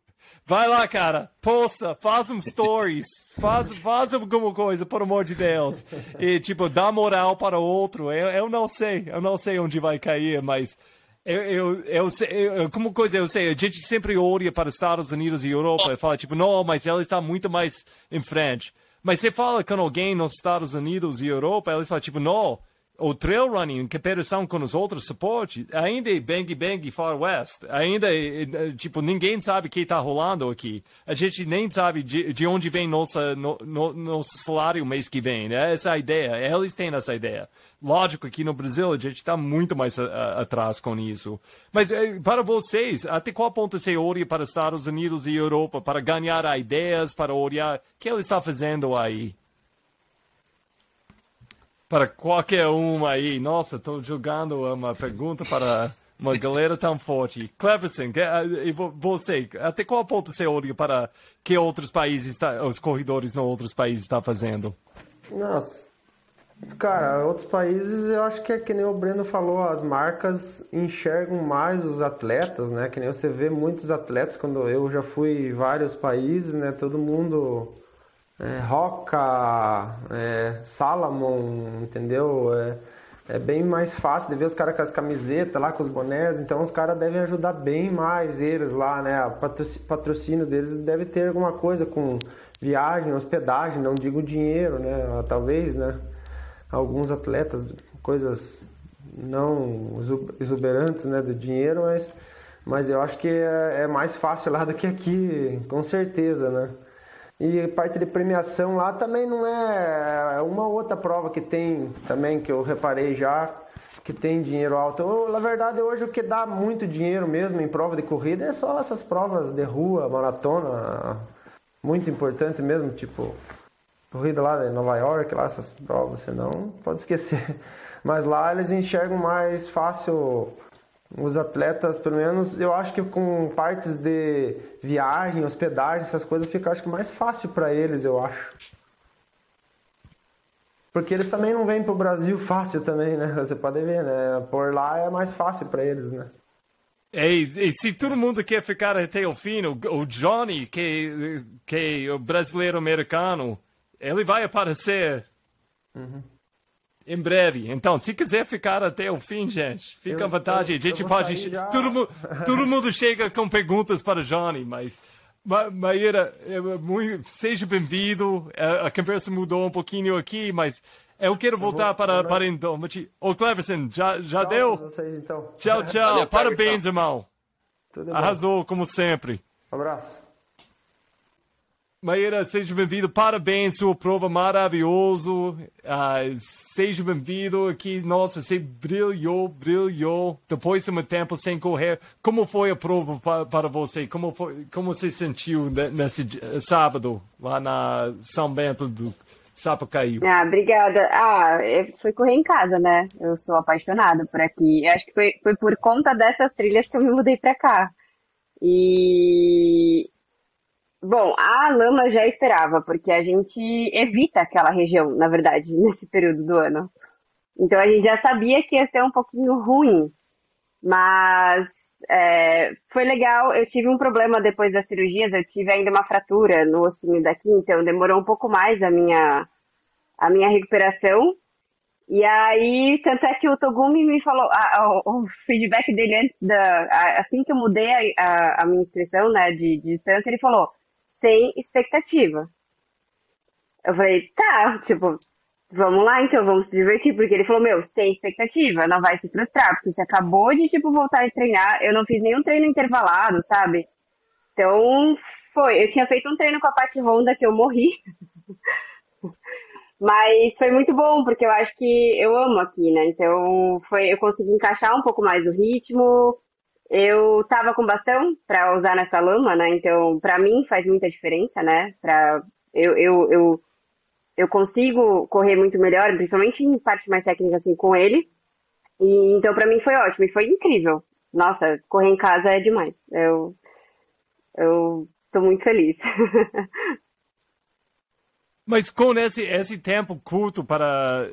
Vai lá, cara, posta, faz um stories, faz, faz alguma coisa, por amor de Deus. E, tipo, dá moral para o outro. Eu, eu não sei, eu não sei onde vai cair, mas eu, eu, eu, eu, como coisa eu sei, a gente sempre olha para os Estados Unidos e Europa e fala, tipo, não, mas ela está muito mais em frente. Mas você fala com alguém nos Estados Unidos e Europa, eles falam, tipo, não, o trail running em comparação com os outros esportes ainda é bang bang far west. Ainda é, é, tipo ninguém sabe o que está rolando aqui. A gente nem sabe de, de onde vem nossa no, no, nosso salário mês que vem né? essa é a ideia. Eles têm essa ideia. Lógico que no Brasil a gente está muito mais a, a, atrás com isso. Mas é, para vocês até qual ponto você olha para Estados Unidos e Europa para ganhar ideias para olhar o que ele está fazendo aí para qualquer um aí. Nossa, estou jogando uma pergunta para uma galera tão forte. Cleverson, ah, você, até qual ponto você olha para que outros países, tá, os corredores em outros países estão tá fazendo? Nossa, cara, outros países eu acho que é que nem o Breno falou, as marcas enxergam mais os atletas, né? Que nem você vê muitos atletas, quando eu já fui em vários países, né? Todo mundo é, Roca, é, Salamon, entendeu? É, é, bem mais fácil de ver os caras com as camisetas lá, com os bonés, então os caras devem ajudar bem mais eles lá, né? O patrocínio deles deve ter alguma coisa com viagem, hospedagem, não digo dinheiro, né? Talvez, né? Alguns atletas, coisas não exuberantes, né, do dinheiro, mas, mas eu acho que é, é mais fácil lá do que aqui, com certeza, né? E parte de premiação lá também não é, é uma outra prova que tem também que eu reparei já que tem dinheiro alto. Eu, na verdade, hoje o que dá muito dinheiro mesmo em prova de corrida é só essas provas de rua, maratona, muito importante mesmo, tipo corrida lá em Nova York, lá essas provas, senão pode esquecer. [laughs] Mas lá eles enxergam mais fácil os atletas, pelo menos, eu acho que com partes de viagem, hospedagem, essas coisas, fica acho que mais fácil para eles, eu acho. Porque eles também não vêm pro Brasil fácil também, né? Você pode ver, né? Por lá é mais fácil para eles, né? E, e, se todo mundo quer ficar até o fim, o, o Johnny, que, que é o brasileiro americano, ele vai aparecer. Uhum em breve. Então, se quiser ficar até o fim, gente, fica à vontade. a gente pode. Todo, mundo, todo mundo chega com perguntas para Johnny, mas. Maíra, é muito, seja bem-vindo. A, a, conversa mudou um pouquinho aqui, mas eu quero voltar eu vou, para, para então. Ô, Cleverson, já, já tchau deu? Vocês, então. Tchau, tchau. Valeu, Parabéns, irmão. Arrasou, como sempre. Um abraço. Maíra, seja bem-vindo. Parabéns, sua prova maravilhoso. Uh, seja bem-vindo aqui. Nossa, você brilhou, brilhou. Depois de um tempo sem correr, como foi a prova para, para você? Como foi, como você sentiu nesse sábado lá na São Bento do Sapucaí? Ah, obrigada. Ah, eu fui correr em casa, né? Eu sou apaixonada por aqui. Eu acho que foi, foi por conta dessas trilhas que eu me mudei para cá. E Bom, a lama já esperava, porque a gente evita aquela região, na verdade, [laughs] nesse período do ano. Então a gente já sabia que ia ser um pouquinho ruim, mas é, foi legal. Eu tive um problema depois das cirurgias, eu tive ainda uma fratura no ossinho daqui, então demorou um pouco mais a minha, a minha recuperação. E aí, tanto é que o Togumi me falou, a, a, o feedback dele antes da. A, assim que eu mudei a, minha inscrição né, de, de distância, ele falou: sem expectativa. Eu falei, tá, tipo, vamos lá então, vamos se divertir, porque ele falou, meu, sem expectativa, não vai se frustrar, porque você acabou de, tipo, voltar a treinar, eu não fiz nenhum treino intervalado, sabe? Então, foi, eu tinha feito um treino com a Paty Honda que eu morri, [laughs] mas foi muito bom, porque eu acho que eu amo aqui, né? Então, foi, eu consegui encaixar um pouco mais o ritmo, eu tava com bastão para usar nessa lama, né? Então, para mim faz muita diferença, né? Para eu, eu, eu, eu consigo correr muito melhor, principalmente em parte mais técnica assim com ele. E então para mim foi ótimo e foi incrível. Nossa, correr em casa é demais. Eu eu tô muito feliz. [laughs] Mas com esse, esse tempo curto para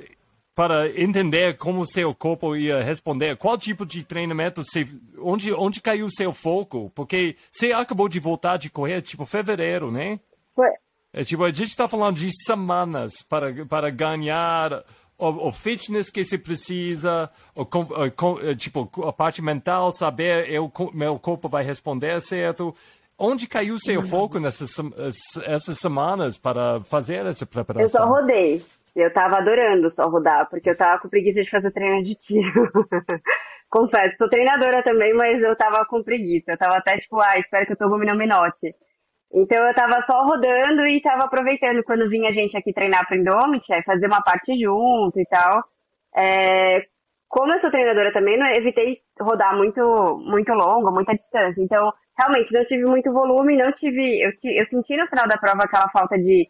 para entender como seu corpo ia responder. Qual tipo de treinamento, você, onde, onde caiu o seu foco? Porque você acabou de voltar de correr, tipo, fevereiro, né? Foi. É, tipo, a gente está falando de semanas para, para ganhar o, o fitness que se precisa, o, o, tipo, a parte mental, saber eu, meu corpo vai responder certo. Onde caiu o seu foco nessas essas semanas para fazer essa preparação? Eu só rodei. Eu tava adorando só rodar, porque eu tava com preguiça de fazer treino de tiro. [laughs] Confesso, sou treinadora também, mas eu tava com preguiça. Eu tava até tipo, ah, espero que Togumi não me note. Então eu tava só rodando e tava aproveitando quando vinha gente aqui treinar pro Indomit, aí fazer uma parte junto e tal. É, como eu sou treinadora também, não evitei rodar muito, muito longo, muita distância. Então, realmente, não tive muito volume, não tive. Eu, eu senti no final da prova aquela falta de,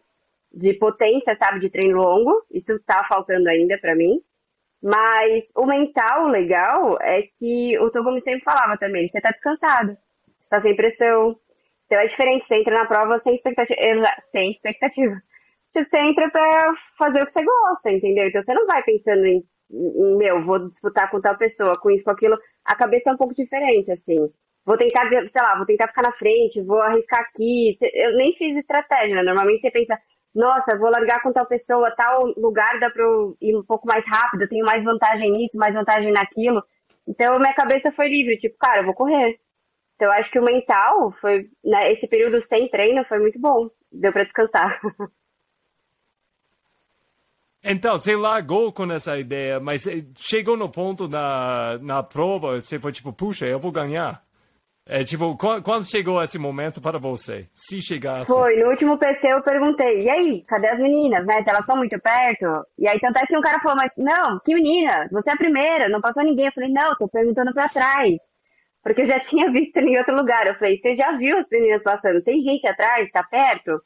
de potência, sabe, de treino longo. Isso tá faltando ainda para mim. Mas o mental legal é que o Togumi sempre falava também, você tá descansado, você tá sem pressão. Então é diferente, você entra na prova sem expectativa. Sem expectativa. Tipo, você entra pra fazer o que você gosta, entendeu? Então você não vai pensando em em, meu, vou disputar com tal pessoa, com isso, com aquilo, a cabeça é um pouco diferente, assim. Vou tentar, sei lá, vou tentar ficar na frente, vou arriscar aqui. Eu nem fiz estratégia, né? Normalmente você pensa, nossa, vou largar com tal pessoa, tal lugar dá pra eu ir um pouco mais rápido, eu tenho mais vantagem nisso, mais vantagem naquilo. Então minha cabeça foi livre, tipo, cara, eu vou correr. Então acho que o mental foi, né, esse período sem treino foi muito bom. Deu para descansar. [laughs] Então, você largou com essa ideia, mas eh, chegou no ponto na, na prova, você foi tipo, puxa, eu vou ganhar. É tipo, quando chegou esse momento para você? Se chegasse. Foi, no último PC eu perguntei, e aí, cadê as meninas, né? Elas estão muito perto? E aí, tanto é que um cara falou, mas não, que menina? Você é a primeira, não passou ninguém. Eu falei, não, tô perguntando pra trás. Porque eu já [laughs] tinha visto em outro lugar. Eu falei, você já viu as meninas passando? Tem gente atrás? Tá perto?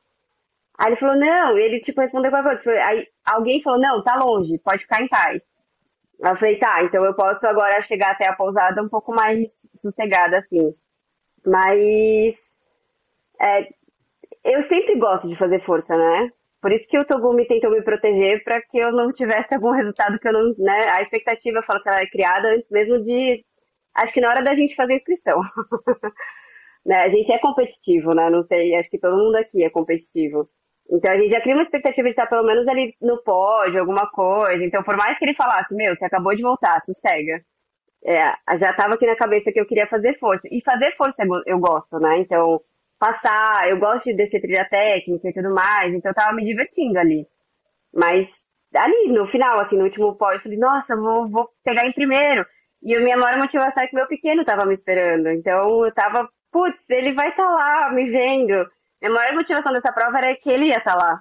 Aí ele falou, não, ele tipo respondeu com a voz. Aí alguém falou, não, tá longe, pode ficar em paz. Eu falei, tá, então eu posso agora chegar até a pousada um pouco mais sossegada, assim. Mas é, eu sempre gosto de fazer força, né? Por isso que o Togumi tentou me proteger para que eu não tivesse algum resultado que eu não, né? A expectativa, eu falo que ela é criada antes mesmo de, acho que na hora da gente fazer a inscrição. [laughs] né? A gente é competitivo, né? Não sei, acho que todo mundo aqui é competitivo. Então a gente já cria uma expectativa de estar pelo menos ali no pódio, alguma coisa. Então, por mais que ele falasse, meu, você acabou de voltar, sossega. É, já estava aqui na cabeça que eu queria fazer força. E fazer força eu gosto, né? Então, passar, eu gosto de descer trilha técnica e tudo mais. Então, eu tava me divertindo ali. Mas, ali, no final, assim, no último pódio, eu falei, nossa, vou, vou pegar em primeiro. E a minha maior motivação é que meu pequeno tava me esperando. Então, eu tava, putz, ele vai estar tá lá me vendo. A maior motivação dessa prova era que ele ia estar lá.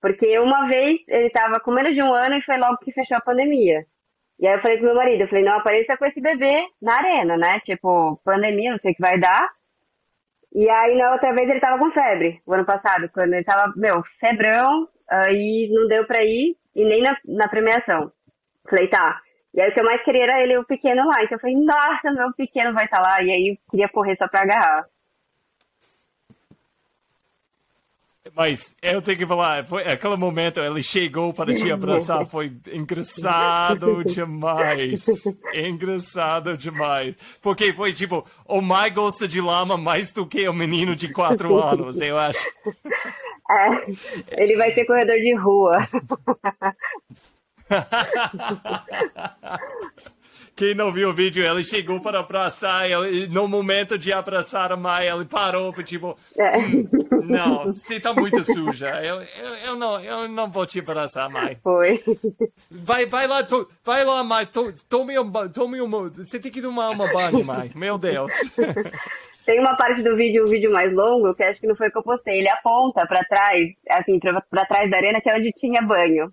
Porque uma vez ele estava com menos de um ano e foi logo que fechou a pandemia. E aí eu falei pro meu marido, eu falei, não apareça com esse bebê na arena, né? Tipo, pandemia, não sei o que vai dar. E aí na outra vez ele tava com febre, o ano passado, quando ele tava, meu, febrão, aí não deu pra ir, e nem na, na premiação. Falei, tá. E aí o que eu mais queria era ele, o pequeno lá. Então eu falei, nossa, meu pequeno vai estar tá lá. E aí eu queria correr só pra agarrar. Mas eu tenho que falar, foi aquele momento ele chegou para te abraçar, foi engraçado [laughs] demais. Engraçado demais. Porque foi tipo, o Mai gosta de lama mais do que o menino de quatro anos, eu acho. É, ele vai ser corredor de rua. [laughs] Quem não viu o vídeo, ele chegou para abraçar, ele, no momento de abraçar a mãe, ele parou, tipo, é. Hum, não, você está muito suja, eu, eu, eu, não, eu não vou te abraçar, mãe. Foi. Vai, vai lá, to, vai lá, mãe, to, tome um, tome um, você tem que tomar uma banho, mãe, meu Deus. Tem uma parte do vídeo, um vídeo mais longo, que acho que não foi que eu postei, ele aponta para trás, assim, para trás da arena, que é onde tinha banho.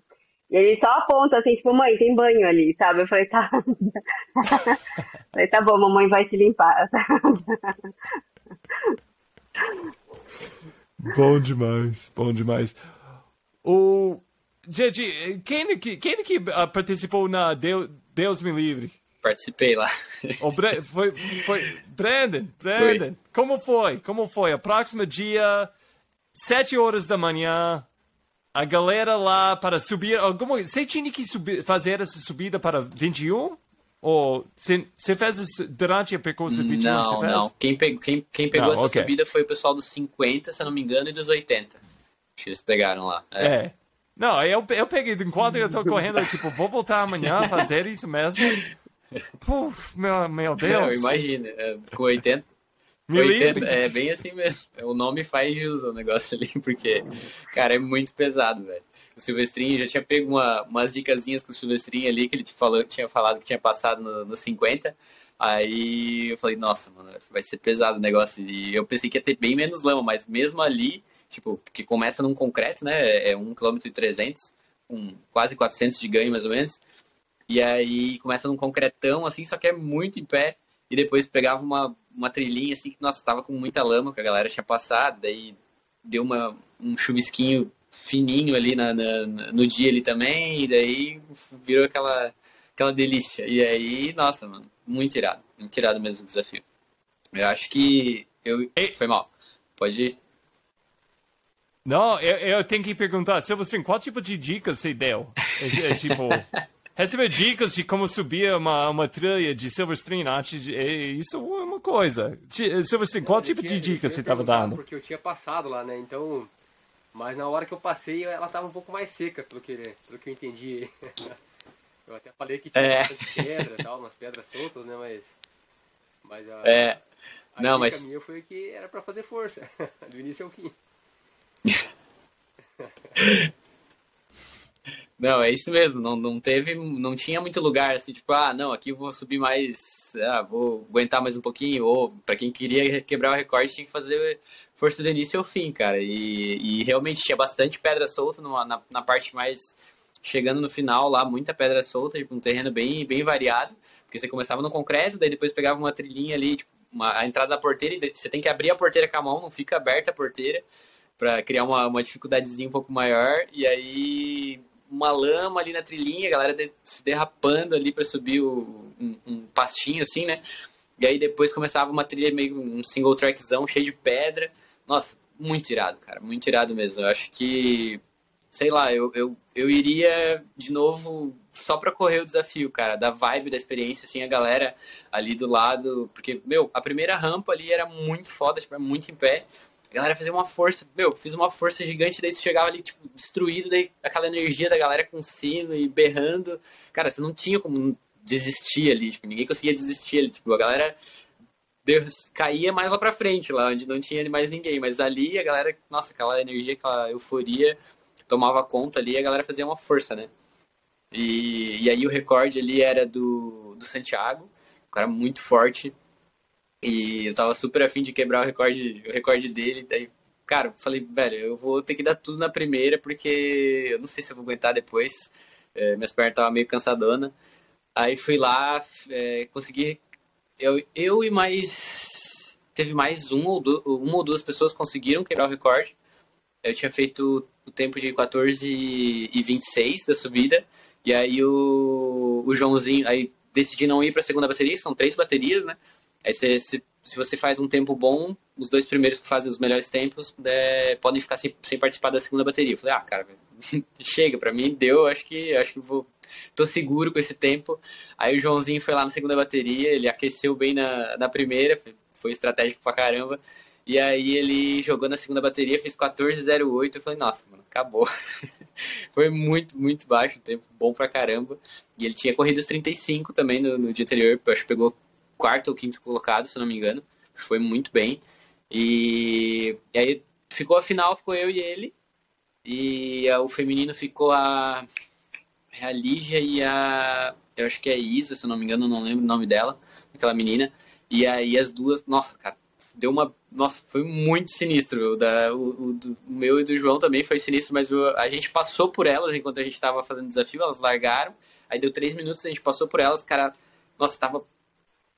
E ele só aponta assim, tipo, mãe, tem banho ali, sabe? Eu falei, tá. [laughs] falei, tá bom, mamãe vai se limpar. bom demais, bom demais. O. Gente, quem que, quem que uh, participou na Deus, Deus Me Livre? Participei lá. O Bre foi, foi Brandon, Brandon, foi. como foi? Como foi? A próxima dia, sete horas da manhã, a galera lá para subir. Como, você tinha que subir, fazer essa subida para 21? Ou você fez isso durante a percurso 21? Não, não. Quem, pe, quem, quem pegou não, essa okay. subida foi o pessoal dos 50, se eu não me engano, e dos 80. Que eles pegaram lá. É. é. Não, eu, eu peguei, enquanto eu tô [laughs] correndo, eu, tipo, vou voltar amanhã fazer isso mesmo. [laughs] Puf, meu, meu Deus. Não, imagina, é, com 80, me 80, é bem assim mesmo. O nome faz jus ao negócio ali, porque, cara, é muito pesado, velho. o Silvestrinho, já tinha pego uma, umas dicasinhas com o Silvestrinho ali, que ele falou, tinha falado que tinha passado no, no 50. Aí eu falei, nossa, mano, vai ser pesado o negócio. E eu pensei que ia ter bem menos lama, mas mesmo ali, tipo, porque começa num concreto, né? É 1 km e 300, com quase 400 de ganho mais ou menos. E aí começa num concretão, assim, só que é muito em pé. E depois pegava uma, uma trilhinha, assim, que, nossa, tava com muita lama, que a galera tinha passado. Daí deu uma, um chuvisquinho fininho ali na, na, no dia ali também. E daí virou aquela, aquela delícia. E aí, nossa, mano, muito irado. Muito irado mesmo o desafio. Eu acho que eu... Foi mal. Pode ir. Não, eu, eu tenho que perguntar, Silvestrin, qual tipo de dicas você deu? É, é, tipo, [laughs] receber dicas de como subir uma, uma trilha de Silverstream antes de, é, isso é uma coisa. Silverstream, qual tipo tinha, de dicas você estava dando? Porque eu tinha passado lá, né? Então, mas na hora que eu passei, ela estava um pouco mais seca, pelo que, pelo que eu entendi. [laughs] Eu até falei que tinha é. pedra tal, umas pedras soltas, né? Mas. Mas a, é. a Não, mas... minha foi que era para fazer força, [laughs] do início ao fim. [laughs] Não, é isso mesmo. Não, não teve, não tinha muito lugar assim, tipo, ah, não, aqui vou subir mais, ah, vou aguentar mais um pouquinho. Ou para quem queria quebrar o recorde tinha que fazer força do início ao fim, cara. E, e realmente tinha bastante pedra solta numa, na, na parte mais chegando no final lá, muita pedra solta, tipo, um terreno bem, bem variado. Porque você começava no concreto, daí depois pegava uma trilhinha ali, tipo, uma, a entrada da porteira, e você tem que abrir a porteira com a mão, não fica aberta a porteira para criar uma, uma dificuldadezinha um pouco maior. E aí uma lama ali na trilhinha, a galera de, se derrapando ali para subir o, um, um, pastinho assim, né? E aí depois começava uma trilha meio um single trackzão cheio de pedra. Nossa, muito irado, cara, muito irado mesmo. Eu acho que, sei lá, eu, eu, eu iria de novo só para correr o desafio, cara, da vibe da experiência, assim, a galera ali do lado, porque, meu, a primeira rampa ali era muito foda, tipo, é muito em pé. A galera fazia uma força, meu, fiz uma força gigante, daí tu chegava ali, tipo, destruído, daí aquela energia da galera com sino e berrando. Cara, você não tinha como desistir ali, tipo, ninguém conseguia desistir ali, tipo, a galera caía mais lá pra frente, lá onde não tinha mais ninguém, mas ali a galera, nossa, aquela energia, aquela euforia tomava conta ali a galera fazia uma força, né? E, e aí o recorde ali era do, do Santiago, um cara muito forte, e eu tava super afim de quebrar o recorde, o recorde dele. Daí, cara, falei, velho, eu vou ter que dar tudo na primeira, porque eu não sei se eu vou aguentar depois. É, minhas pernas estavam meio cansadona. Aí fui lá, é, consegui. Eu, eu e mais. Teve mais um ou du, uma ou duas pessoas conseguiram quebrar o recorde. Eu tinha feito o tempo de 14 e 26 da subida. E aí o, o Joãozinho. Aí decidi não ir para a segunda bateria, são três baterias, né? Aí você, se, se você faz um tempo bom, os dois primeiros que fazem os melhores tempos é, podem ficar sem, sem participar da segunda bateria. Eu falei, ah, cara, [laughs] chega, pra mim deu, acho que acho que vou. Tô seguro com esse tempo. Aí o Joãozinho foi lá na segunda bateria, ele aqueceu bem na, na primeira, foi estratégico pra caramba. E aí ele jogou na segunda bateria, fez 14,08. Eu falei, nossa, mano, acabou. [laughs] foi muito, muito baixo o tempo, bom pra caramba. E ele tinha corrido os 35 também no, no dia anterior, acho que pegou quarto ou quinto colocado, se não me engano. Foi muito bem. E, e aí ficou a final, ficou eu e ele. E a, o feminino ficou a, a Lígia e a. Eu acho que é Isa, se não me engano, não lembro o nome dela, aquela menina. E aí as duas. Nossa, cara, deu uma. Nossa, foi muito sinistro. O, da, o, o, do, meu e do João também foi sinistro, mas a gente passou por elas enquanto a gente estava fazendo desafio, elas largaram. Aí deu três minutos, a gente passou por elas, cara. Nossa, tava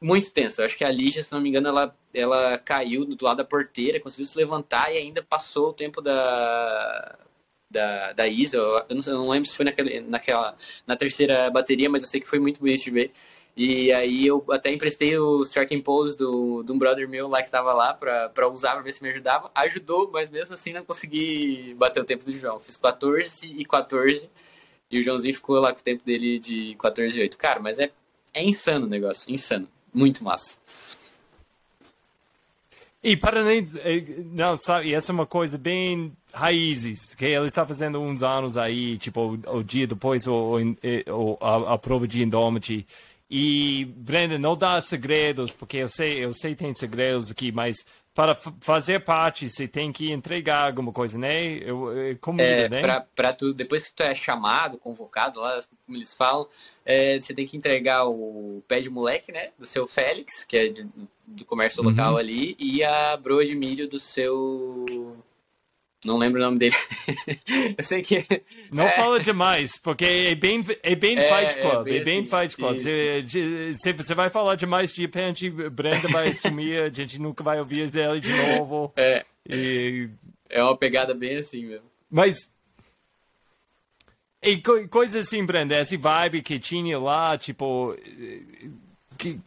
muito tenso. Eu acho que a Lígia, se não me engano, ela, ela caiu do lado da porteira, conseguiu se levantar e ainda passou o tempo da, da, da Isa. Eu não, eu não lembro se foi naquele, naquela, na terceira bateria, mas eu sei que foi muito bonito de ver. E aí eu até emprestei os tracking pose do, de um brother meu lá que tava lá pra, pra usar, pra ver se me ajudava. Ajudou, mas mesmo assim não consegui bater o tempo do João. Fiz 14 e 14 e o Joãozinho ficou lá com o tempo dele de 14 e 8. Cara, mas é, é insano o negócio, insano muito massa. E para nem. Eh, não, sabe, essa é uma coisa bem raízes, que ele está fazendo uns anos aí, tipo, o, o dia depois, o, o, a, a prova de Indomity. E, Brenda, não dá segredos, porque eu sei, eu sei que tem segredos aqui, mas para fazer parte, você tem que entregar alguma coisa, né? Eu, eu, comida, é, né? Pra, pra tu, depois que tu é chamado, convocado lá, como eles falam, é, você tem que entregar o pé de moleque, né? Do seu Félix, que é do comércio Uhum. local ali, e a broa de milho do seu. Não lembro o nome dele. [laughs] eu sei que. Não é, fala demais, porque é bem, é bem É, Fight é Club, bem é bem assim, Fight Club. de- você- você vai falar demais de repente, Brenda vai sumir, a gente nunca vai ouvir dela de novo. É, E é uma pegada bem assim mesmo. Mas. E co coisa assim, Brenda, esse vibe que tinha lá, tipo. eh, Que,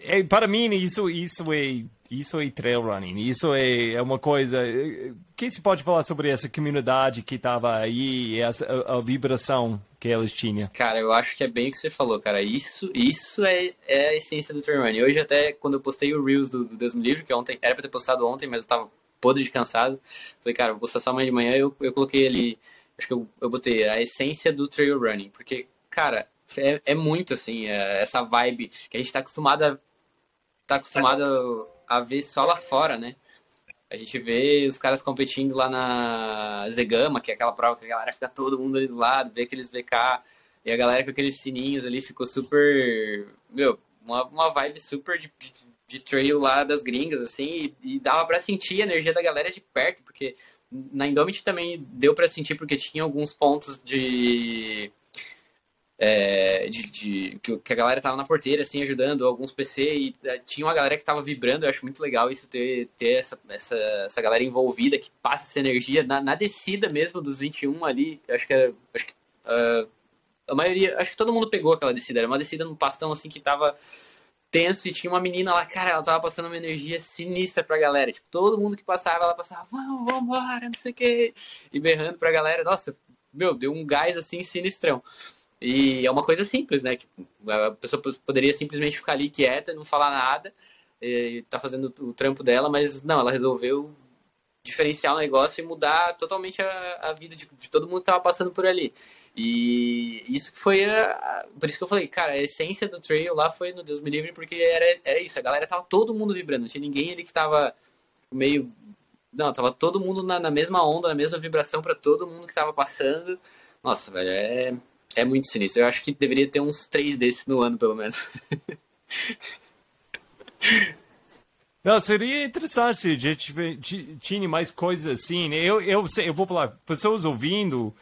é, para mim, isso, isso, é, isso é trail running. Isso é, é uma coisa. eh, O que se pode falar sobre essa comunidade que estava aí, essa, a, a vibração que eles tinham? Cara, eu acho que é bem o que você falou, cara. Isso, isso é, é a essência do trail running. Hoje, até quando eu postei o Reels do, do Deus me livre, que ontem era pra ter postado ontem, mas eu tava podre de cansado. Falei, cara, vou postar só amanhã de manhã. Eu, eu coloquei ali, acho que eu, eu botei a essência do trail running, porque, cara, é, é muito assim, é essa vibe que a gente tá acostumado a, tá acostumado a ver só lá fora, né? A gente vê os caras competindo lá na Zegama, que é aquela prova que a galera fica todo mundo ali do lado, vê aqueles VK, e a galera com aqueles sininhos ali ficou super. Meu, uma, uma vibe super de, de, trail lá das gringas, assim, e, e dava pra sentir a energia da galera de perto, porque na Indomit também deu pra sentir, porque tinha alguns pontos de. é, de, de- que, a galera tava na porteira, assim, ajudando, alguns PC, e eh, tinha uma galera que tava vibrando, eu acho muito legal isso, ter, ter essa, essa, essa galera envolvida, que passa essa energia, na, na descida mesmo dos 21 ali, acho que era, acho que, ah, a maioria, acho que todo mundo pegou aquela descida, era uma descida num pastão, assim, que tava tenso, e tinha uma menina lá, cara, ela tava passando uma energia sinistra pra galera, tipo, todo mundo que passava, ela passava, vamos, vamos embora, não sei o que, e berrando pra galera, nossa, meu, deu um gás, assim, sinistrão. E é uma coisa simples, né? Que a pessoa poderia simplesmente ficar ali quieta, não falar nada, e tá fazendo o trampo dela, mas não, ela resolveu diferenciar o negócio e mudar totalmente a, a vida de, de todo mundo que tava passando por ali. E isso foi a, por isso que eu falei, cara, a essência do trail lá foi no Deus me livre, porque era, era isso, a galera tava todo mundo vibrando, não tinha ninguém ali que tava meio não, tava todo mundo na, na mesma onda, na mesma vibração pra todo mundo que tava passando. Nossa, velho, é, é muito sinistro. Eu acho que deveria ter uns três desses no ano, pelo menos. [laughs] Não, seria interessante a gente tinha mais coisas assim. né? Eu, eu, eu vou falar, pessoas ouvindo,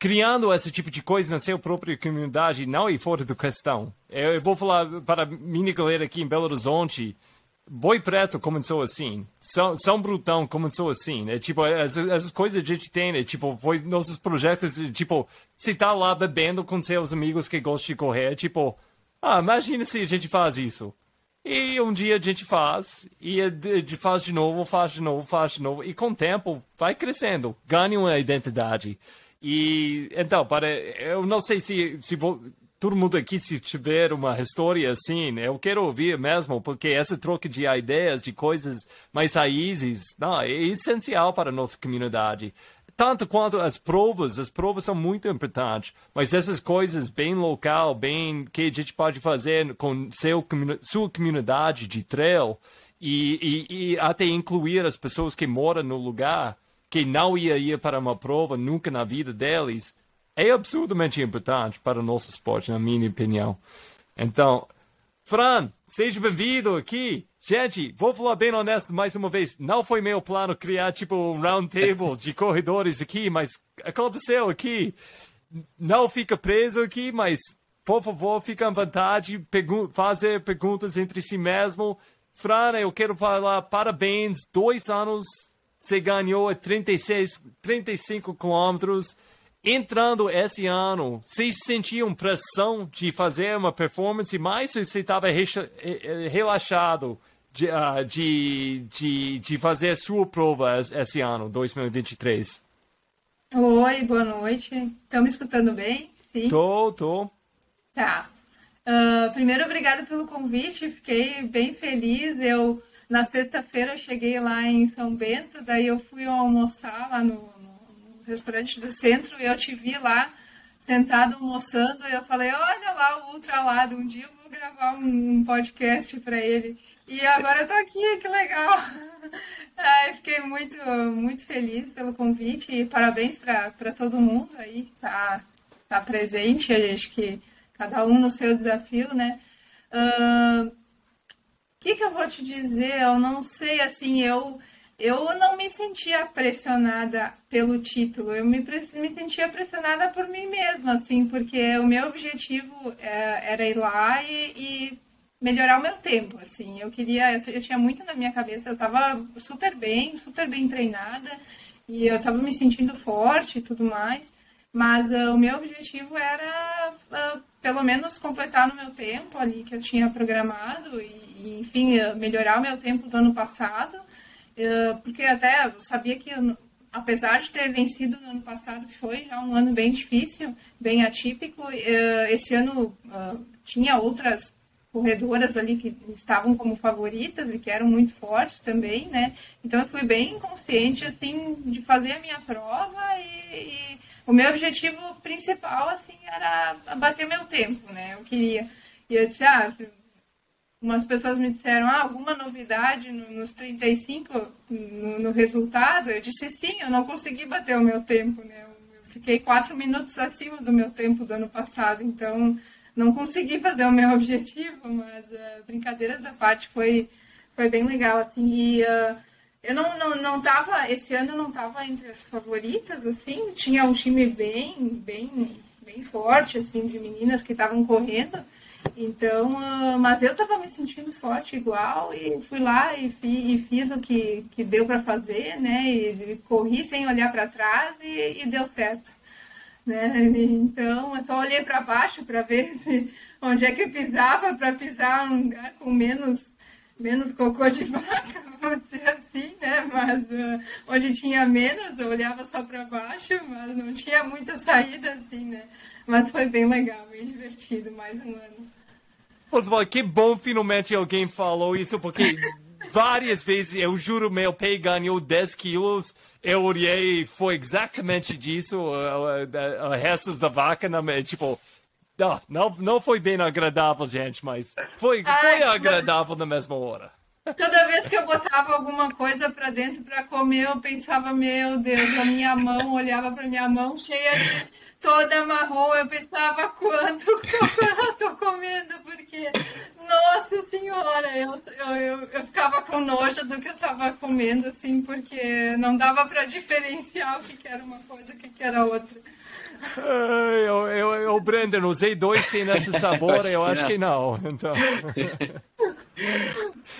criando esse tipo de coisa na sua própria comunidade, não é fora do questão. Eu, vou falar para a minha galera aqui em Belo Horizonte, Boi Preto começou assim, São, São Brutão começou assim, né? Tipo, essas, coisas a gente tem, né? Tipo, foi nossos projetos, tipo, se tá lá bebendo com seus amigos que gostam de correr, tipo, ah, imagina se a gente faz isso. E um dia a gente faz, e gente faz de novo, faz de novo, faz de novo, e com o tempo vai crescendo, ganha uma identidade. E então, para, eu não sei se, se vou, todo mundo aqui, se tiver uma história assim, eu quero ouvir mesmo, porque essa troca de ideias, de coisas mais raízes, não, é essencial para a nossa comunidade. Tanto quanto as provas, as provas são muito importantes, mas essas coisas bem local, bem que a gente pode fazer com seu, sua comunidade de trail e, e, e até incluir as pessoas que moram no lugar, que não ia ir para uma prova nunca na vida deles, é absurdamente importante para o nosso esporte, na minha opinião. Então, Fran, seja bem-vindo aqui. Gente, vou falar bem honesto mais uma vez. Não foi meu plano criar tipo um round table de corredores aqui, mas aconteceu aqui. Não fica preso aqui, mas por favor, fica à vontade, pergun fazer perguntas entre si mesmo. Fran, eu quero falar parabéns. Dois anos você ganhou 36, 35 quilômetros. Entrando esse ano, vocês sentiam pressão de fazer uma performance mais ou você estava relaxado de, ah, de, de, de fazer a sua prova es- esse ano, 2023? Oi, boa noite. Estão me escutando bem? Sim. Tô, tô. Tá. Ah, primeiro, obrigada pelo convite. Fiquei bem feliz. Eu na sexta-feira eu cheguei lá em São Bento, daí eu fui almoçar lá no, no restaurante do centro e eu te vi lá sentado almoçando. E eu falei, olha lá o ultralado. Um dia eu vou gravar um, um podcast para ele. E agora eu tô aqui, que legal. [laughs] Ai, fiquei muito, muito feliz pelo convite e parabéns para todo mundo aí que tá, tá presente. Acho que cada um no seu desafio, né? Uh, que, que eu vou te dizer? Eu não sei, assim, eu eu não me sentia pressionada pelo título, eu me, me sentia pressionada por mim mesma, assim, porque o meu objetivo é, era ir lá e, e, melhorar o meu tempo, assim. Eu queria, eu, eu tinha muito na minha cabeça, eu estava super bem, super bem treinada e eu estava me sentindo forte e tudo mais, mas uh, o meu objetivo era, uh, pelo menos, completar no meu tempo ali que eu tinha programado e, e enfim, uh, melhorar o meu tempo do ano passado porque até eu sabia que, apesar de ter vencido no ano passado, que foi já um ano bem difícil, bem atípico, esse ano tinha outras corredoras ali que estavam como favoritas e que eram muito fortes também, né? Então eu fui bem consciente assim de fazer a minha prova e, e o meu objetivo principal assim era bater meu tempo, né? Eu queria e eu disse, ah, umas pessoas me disseram, ah, alguma novidade no, nos 35 no, no resultado? Eu disse sim, eu não consegui bater o meu tempo, né? Eu fiquei quatro minutos acima do meu tempo do ano passado, então não consegui fazer o meu [laughs] objetivo, mas uh, brincadeiras à parte foi, foi bem legal, assim, e uh, eu não, não, não tava, esse ano eu não tava entre as favoritas, assim, tinha um time bem, bem, bem forte, assim, de meninas que estavam correndo, então, uh, mas eu estava me sentindo forte igual e fui lá e, fi, e fiz o que, que deu para fazer, né? E, corri sem olhar para trás e, e, deu certo, né? Então, eu só olhei para baixo para ver [laughs] se, onde é que eu pisava para pisar um lugar com menos menos cocô de [laughs] vaca, vamos dizer assim, né? Mas uh, onde tinha menos, eu olhava só para baixo, mas não tinha muita saída assim, né? Mas foi bem legal, bem divertido, mais um ano. Oswaldo, que bom finalmente alguém falou isso, porque várias vezes, eu juro, meu pé ganhou 10 quilos, eu olhei, foi exatamente disso, uh, uh, restos da vaca, na, tipo, não, não, não foi bem agradável, gente, mas foi, foi agradável na mesma hora. Toda vez que eu botava alguma coisa para dentro para comer, eu pensava, meu Deus, a minha mão, olhava para minha mão cheia de toda marrom, eu pensava quanto eu tô comendo, porque, nossa senhora, eu, eu, eu, ficava com nojo do que eu tava comendo, assim, porque não dava para diferenciar o que, que era uma coisa e o que, que era outra. Eu, eu, eu, Brandon, usei dois tem nesse sabor, eu acho que não. Então. [laughs]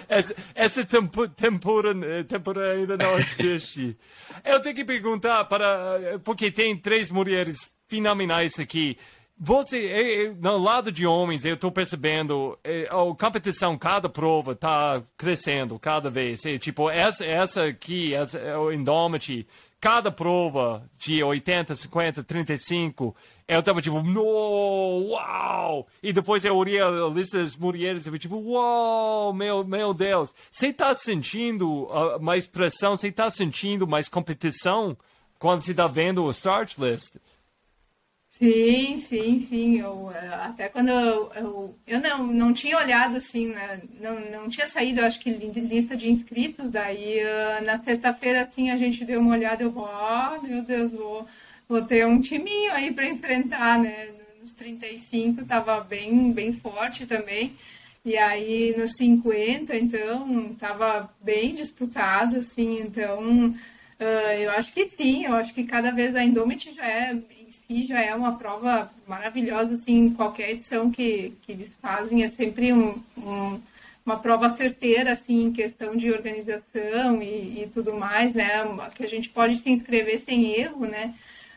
Essa, essa tempura, tempura ainda não existe. Eu tenho que perguntar para. Porque tem três mulheres fenomenais aqui. Você, no lado de homens, eu estou percebendo, a competição, cada prova está crescendo cada vez. tipo, essa, essa aqui, essa, o Indomity, cada prova de 80, 50, 35, eu tava tipo, no, uau! E depois eu olhei a lista das mulheres e tipo, uau, meu, meu Deus. Você tá sentindo uh, mais pressão? Você tá sentindo mais competição quando você tá vendo o start list? Sim, sim, sim. Eu, eh, até quando eu, eu, eu, não, não tinha olhado assim, né? não, não tinha saído, acho que lista de inscritos. Daí uh, na sexta-feira assim a gente deu uma olhada, eu oh, meu Deus, vou, vou ter um timinho aí para enfrentar, né? Nos 35 tava bem, bem forte também. E aí nos 50, então, tava bem disputado, assim, então uh, eu acho que sim, eu acho que cada vez a Indomit já é si já é uma prova maravilhosa, assim, qualquer edição que, que eles fazem. É sempre um, um, uma prova certeira, assim, em questão de organização e, e, tudo mais, né, que a gente pode se inscrever sem erro, né,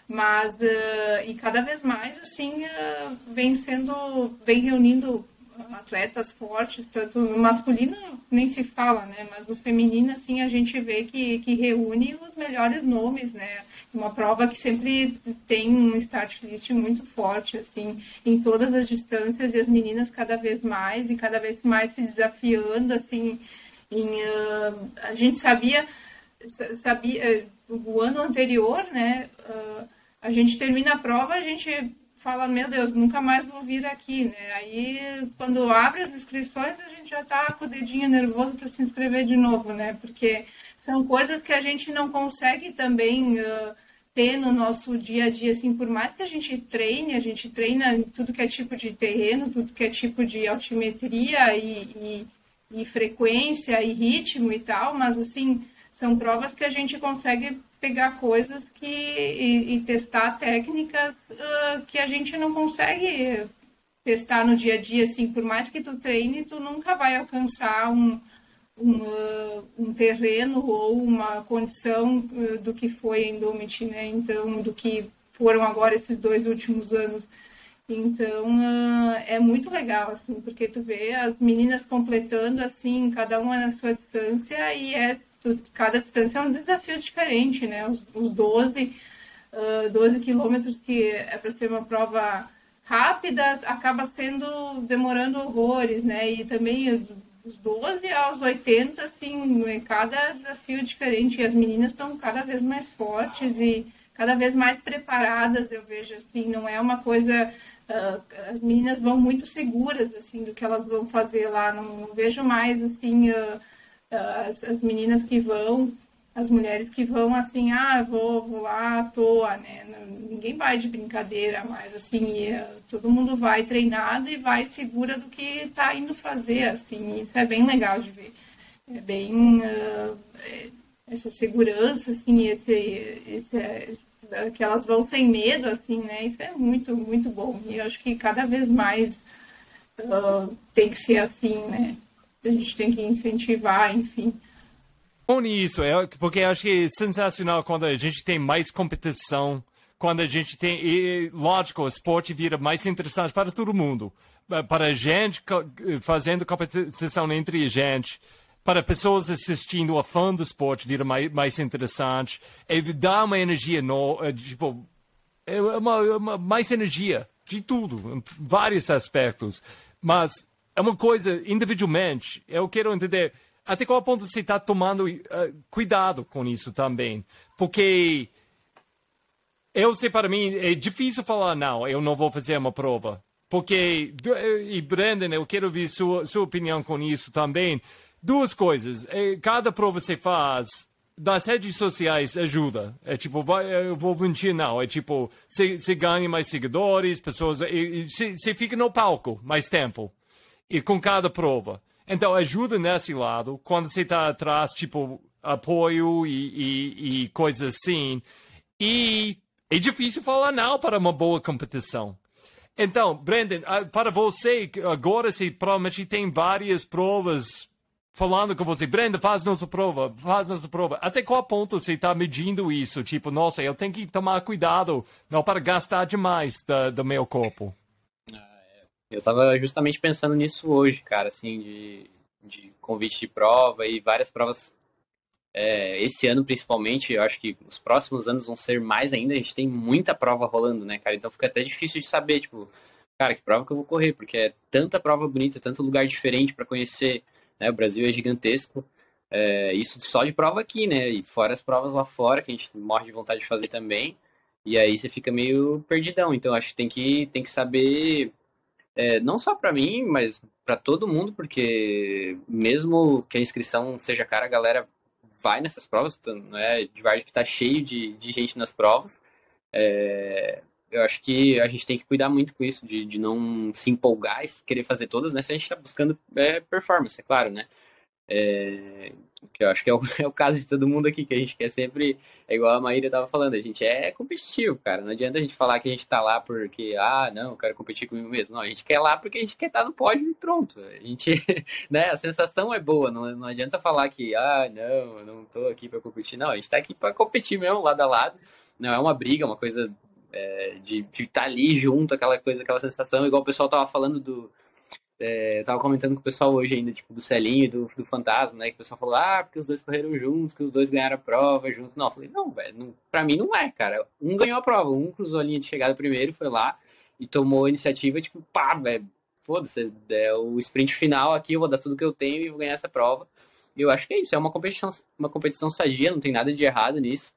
mas, uh, e cada vez mais, assim, uh, vem sendo, vem reunindo atletas fortes, tanto no masculino nem se fala, né? Mas no feminino, assim, a gente vê que, que reúne os melhores nomes, né? Uma prova que sempre tem um start list muito forte, assim, em todas as distâncias e as meninas cada vez mais e cada vez mais se desafiando, assim, em, uh, a gente sabia, sabia, uh, o ano anterior, né? Uh, a gente termina a prova, a gente fala, meu Deus, nunca mais vou vir aqui, né? Aí, quando abre as inscrições, a gente já está com o dedinho nervoso para se inscrever de novo, né? Porque são coisas que a gente não consegue também uh, ter no nosso dia a dia, assim, por mais que a gente treine, a gente treina tudo que é tipo de terreno, tudo que é tipo de altimetria e, e, e frequência e ritmo e tal, mas, assim, são provas que a gente consegue pegar coisas que e, e testar técnicas uh, que a gente não consegue testar no dia a dia, assim, por mais que tu treine, tu nunca vai alcançar um, um, uh, um terreno ou uma condição uh, do que foi em Domit, né? Então, do que foram agora esses dois últimos anos. Então, é muito legal, assim, porque tu vê as meninas completando, assim, cada uma na sua distância e é cada distância é um desafio diferente, né? Os, os 12, uh, 12 quilômetros que é para ser uma prova rápida, acaba sendo demorando horrores, né? E também os 12 aos 80, assim, cada desafio é diferente. E as meninas estão cada vez mais fortes e cada vez mais preparadas, eu vejo, assim, não é uma coisa... Uh, as meninas vão muito seguras, assim, do que elas vão fazer lá. Não, não vejo mais, assim... Uh, as, as meninas que vão, as mulheres que vão assim, ah, vou, vou lá à toa, né? Ninguém vai de brincadeira, mas assim, eh, todo mundo vai treinado e vai segura do que está indo fazer, assim, isso é bem legal de ver. É bem uh, essa segurança, assim, esse, esse, que elas vão sem medo, assim, né? Isso é muito, muito bom. E eu acho que cada vez mais uh, tem que ser assim, né? A gente tem que incentivar, enfim. Bom nisso, é, porque eu acho que é sensacional quando a gente tem mais competição, quando a gente tem, e, lógico, o esporte vira mais interessante para todo mundo. Para a gente fazendo competição entre a gente, para pessoas assistindo a fã do esporte vira mais, mais interessante, e dá uma energia, no, é, tipo, é uma, uma, mais energia de tudo, vários aspectos. Mas é uma coisa, individualmente, eu quero entender até qual ponto você está tomando uh, cuidado com isso também. Porque eu sei, para mim, é difícil falar, não, eu não vou fazer uma prova. Porque, e Brandon, eu quero ouvir sua, sua opinião com isso também. Duas coisas. É, cada prova você faz, das redes sociais ajuda. É tipo, vai, eu vou mentir, não. É tipo, você ganha mais seguidores, pessoas. Você fica no palco mais tempo e com cada prova. Então, ajuda nesse lado, quando você está atrás, tipo, apoio e, e, e coisas assim. E é difícil falar não para uma boa competição. Então, Brandon, ah, para você, agora você provavelmente tem várias provas falando com você, Brenda, faz nossa prova, faz nossa prova. Até qual ponto você está medindo isso? Tipo, nossa, eu tenho que tomar cuidado, não para gastar demais do meu corpo. Eu tava justamente pensando nisso hoje, cara, assim, de, de convite de prova e várias provas. É, esse ano, principalmente, eu acho que os próximos anos vão ser mais ainda. A gente tem muita prova rolando, né, cara? Então fica até difícil de saber, tipo, cara, que prova que eu vou correr, porque é tanta prova bonita, tanto lugar diferente para conhecer. Né? O Brasil é gigantesco. É, isso só de prova aqui, né? E fora as provas lá fora, que a gente morre de vontade de fazer também. E aí você fica meio perdidão. Então acho que tem que, tem que saber é, não só para mim, mas para todo mundo, porque mesmo que a inscrição seja cara, a galera vai nessas provas, não é de Vargem que está cheio de, de gente nas provas. É, eu acho que a gente tem que cuidar muito com isso, de, de não se empolgar e querer fazer todas, né? Se a gente está buscando é, performance, é claro, né? É, que eu acho que é o, [laughs] é o, caso de todo mundo aqui, que a gente quer sempre, é igual a Maíra estava falando, a gente é competitivo, cara. Não adianta a gente falar que a gente está lá porque, ah, não, eu quero competir comigo mesmo. Não, a gente quer lá porque a gente quer estar tá no pódio e pronto. A gente, [laughs] né, a sensação é boa, não, não adianta falar que, ah, não, eu não estou aqui para competir. Não, a gente está aqui para competir mesmo, lado a lado. Não é uma briga, é uma coisa é, de estar tá ali junto, aquela coisa, aquela sensação, igual o pessoal tava falando do é, eu tava comentando com o pessoal hoje ainda, tipo, do Celinho e do, do Fantasma, né? Que o pessoal falou, ah, porque os dois correram juntos, que os dois ganharam a prova juntos. Não, eu falei, não, velho, pra mim não é, cara. Um ganhou a prova, um cruzou a linha de chegada primeiro, foi lá e tomou a iniciativa, tipo, pá, velho, foda-se, é o sprint final aqui, eu vou dar tudo que eu tenho e vou ganhar essa prova. E eu acho que é isso, é uma competição, uma competição sadia, não tem nada de errado nisso.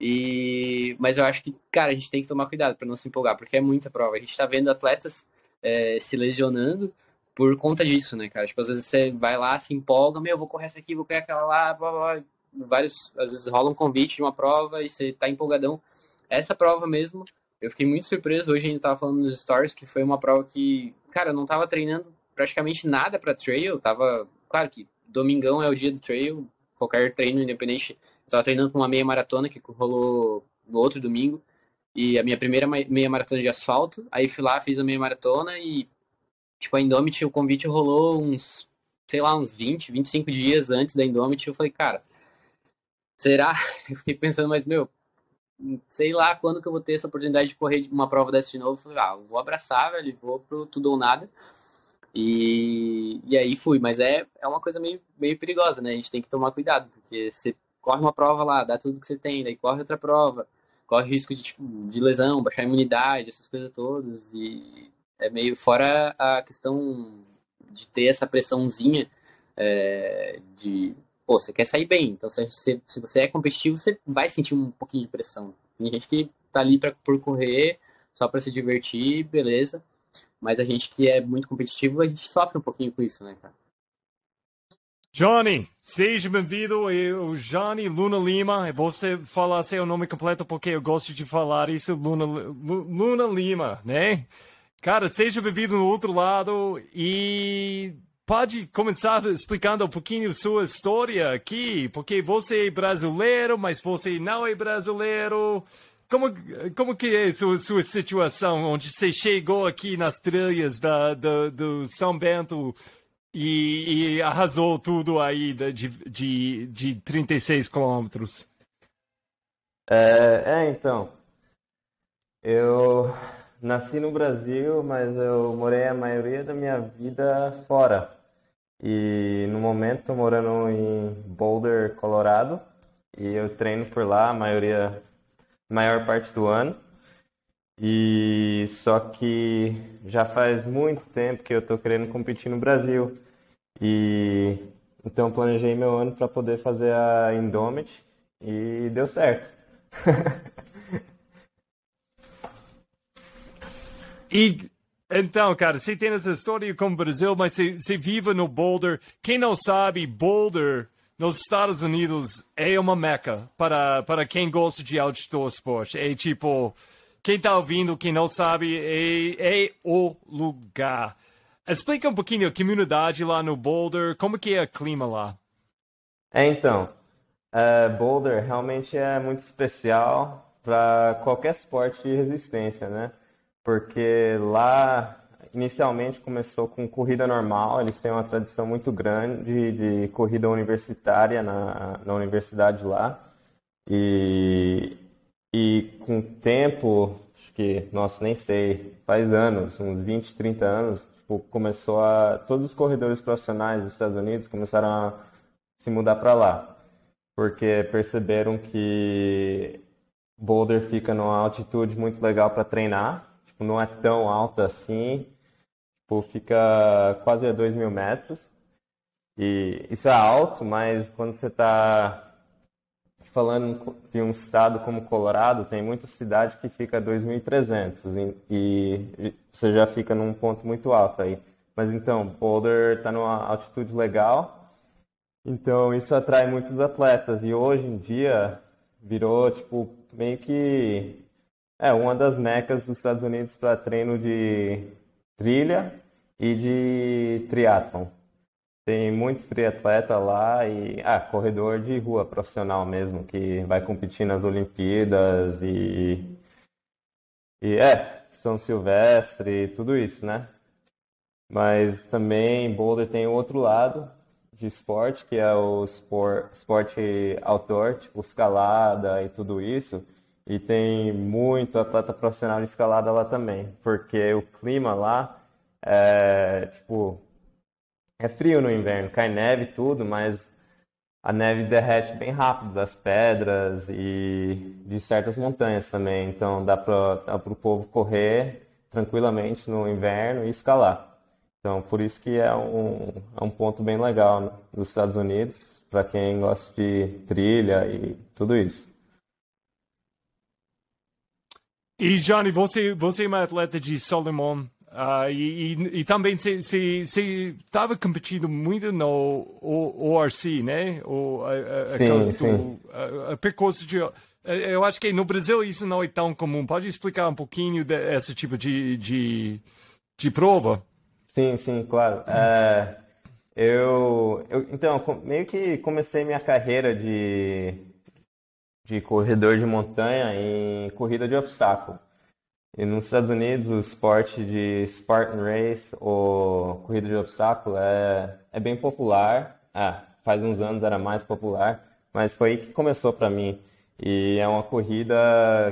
E, mas eu acho que, cara, a gente tem que tomar cuidado para não se empolgar, porque é muita prova. A gente está vendo atletas é, se lesionando por conta disso, né, cara? Tipo, às vezes você vai lá, se empolga, meu, vou correr essa aqui, vou correr aquela lá, blá, blá. Vários, às vezes rola um convite de uma prova e você tá empolgadão. Essa prova mesmo, eu fiquei muito surpreso. Hoje a gente tava falando nos stories que foi uma prova que, cara, eu não tava treinando praticamente nada para trail. Tava, claro que domingão é o dia do trail, qualquer treino independente. Eu tava treinando com uma meia maratona que rolou no outro domingo. E a minha primeira meia maratona de asfalto. Aí fui lá, fiz a meia maratona e, tipo, a Indomit, o convite rolou uns, sei lá, uns 20, 25 dias antes da Indomit. Eu falei, cara, será? [laughs] Eu fiquei pensando, mas, meu, sei lá quando que eu vou ter essa oportunidade de correr uma prova dessa de novo. Eu falei, ah, vou abraçar, velho, vou pro tudo ou nada. E, e aí fui, mas é, é uma coisa meio, meio perigosa, né? A gente tem que tomar cuidado, porque você corre uma prova lá, dá tudo que você tem, daí corre outra prova, corre risco de, tipo, de lesão, baixar a imunidade, essas coisas todas, e é meio fora a questão de ter essa pressãozinha é, de, pô, você quer sair bem, então se, se, você é competitivo, você vai sentir um pouquinho de pressão. Tem gente que tá ali pra, por correr, só para se divertir, beleza, mas a gente que é muito competitivo, a gente sofre um pouquinho com isso, né, cara? Johnny, seja bem-vindo. Eu, Johnny Luna Lima. Você falar seu nome completo porque eu gosto de falar isso, Luna, Luna Lima, né? Cara, seja bem-vindo no outro lado e pode começar explicando um pouquinho sua história aqui, porque você é brasileiro, mas você não é brasileiro. Como, como que é sua, sua situação, onde você chegou aqui nas trilhas da, da, do São Bento e, e arrasou tudo aí de, de, de 36 quilômetros? É, é, então, eu nasci no Brasil, mas eu morei a maioria da minha vida fora. E no momento estou morando em Boulder, Colorado, e eu treino por lá a maioria maior parte do ano. E só que já faz muito tempo que eu estou querendo competir no Brasil. E então planejei meu ano para poder fazer a Indomit e deu certo. [laughs] e então, cara, você tem essa história com o Brasil, mas você, você vive no Boulder. Quem não sabe, Boulder nos Estados Unidos é uma meca para, para quem gosta de outdoor sport. É tipo, quem está ouvindo, quem não sabe, é, é o lugar. Explica um pouquinho a comunidade lá no Boulder, como que é o clima lá? É, então, uh, Boulder realmente é muito especial para qualquer esporte de resistência, né? Porque lá inicialmente começou com corrida normal, eles têm uma tradição muito grande de corrida universitária na, na universidade lá. E, e com o tempo, acho que, nossa, nem sei, faz anos, uns 20, 30 anos, tipo, começou a. Todos os corredores profissionais dos Estados Unidos começaram a se mudar para lá. Porque perceberam que Boulder fica numa altitude muito legal para treinar. Tipo, não é tão alta assim Tipo, fica quase a 2 mil metros. E isso é alto, mas quando você está falando de um estado como Colorado, tem muita cidade que fica a 2.300 e, e você já fica num ponto muito alto aí. Mas então, Boulder está numa altitude legal, então isso atrai muitos atletas e hoje em dia virou tipo meio que é uma das mecas dos Estados Unidos para treino de trilha e de triatlon. Tem muitos triatletas lá e ah, corredor de rua profissional mesmo, que vai competir nas Olimpíadas e, e é, São Silvestre, tudo isso, né? Mas também Boulder tem o outro lado de esporte, que é o sport, esporte outdoor, tipo escalada e tudo isso. E tem muito atleta profissional de escalada lá também, porque o clima lá é, tipo, é frio no inverno, cai neve e tudo, mas a neve derrete bem rápido das pedras e de certas montanhas também. Então dá para o povo correr tranquilamente no inverno e escalar. Então por isso que é um, é um ponto bem legal nos Estados Unidos para quem gosta de trilha e tudo isso. E, Johnny, você, você é uma atleta de Solomon. Uh, e, e, e, também você estava competindo muito no ORC, né? O, a, a, sim, sim. Do, a, a, percurso de. Eu acho que no Brasil isso não é tão comum. Pode explicar um pouquinho desse tipo de, de, de prova? Sim, sim, claro. É, eu, eu, então, meio que comecei minha carreira de, de corredor de montanha em corrida de obstáculo. E nos Estados Unidos, o esporte de Spartan Race, ou corrida de obstáculo, é, é bem popular. Ah, faz uns anos era mais popular, mas foi aí que começou para mim. E é uma corrida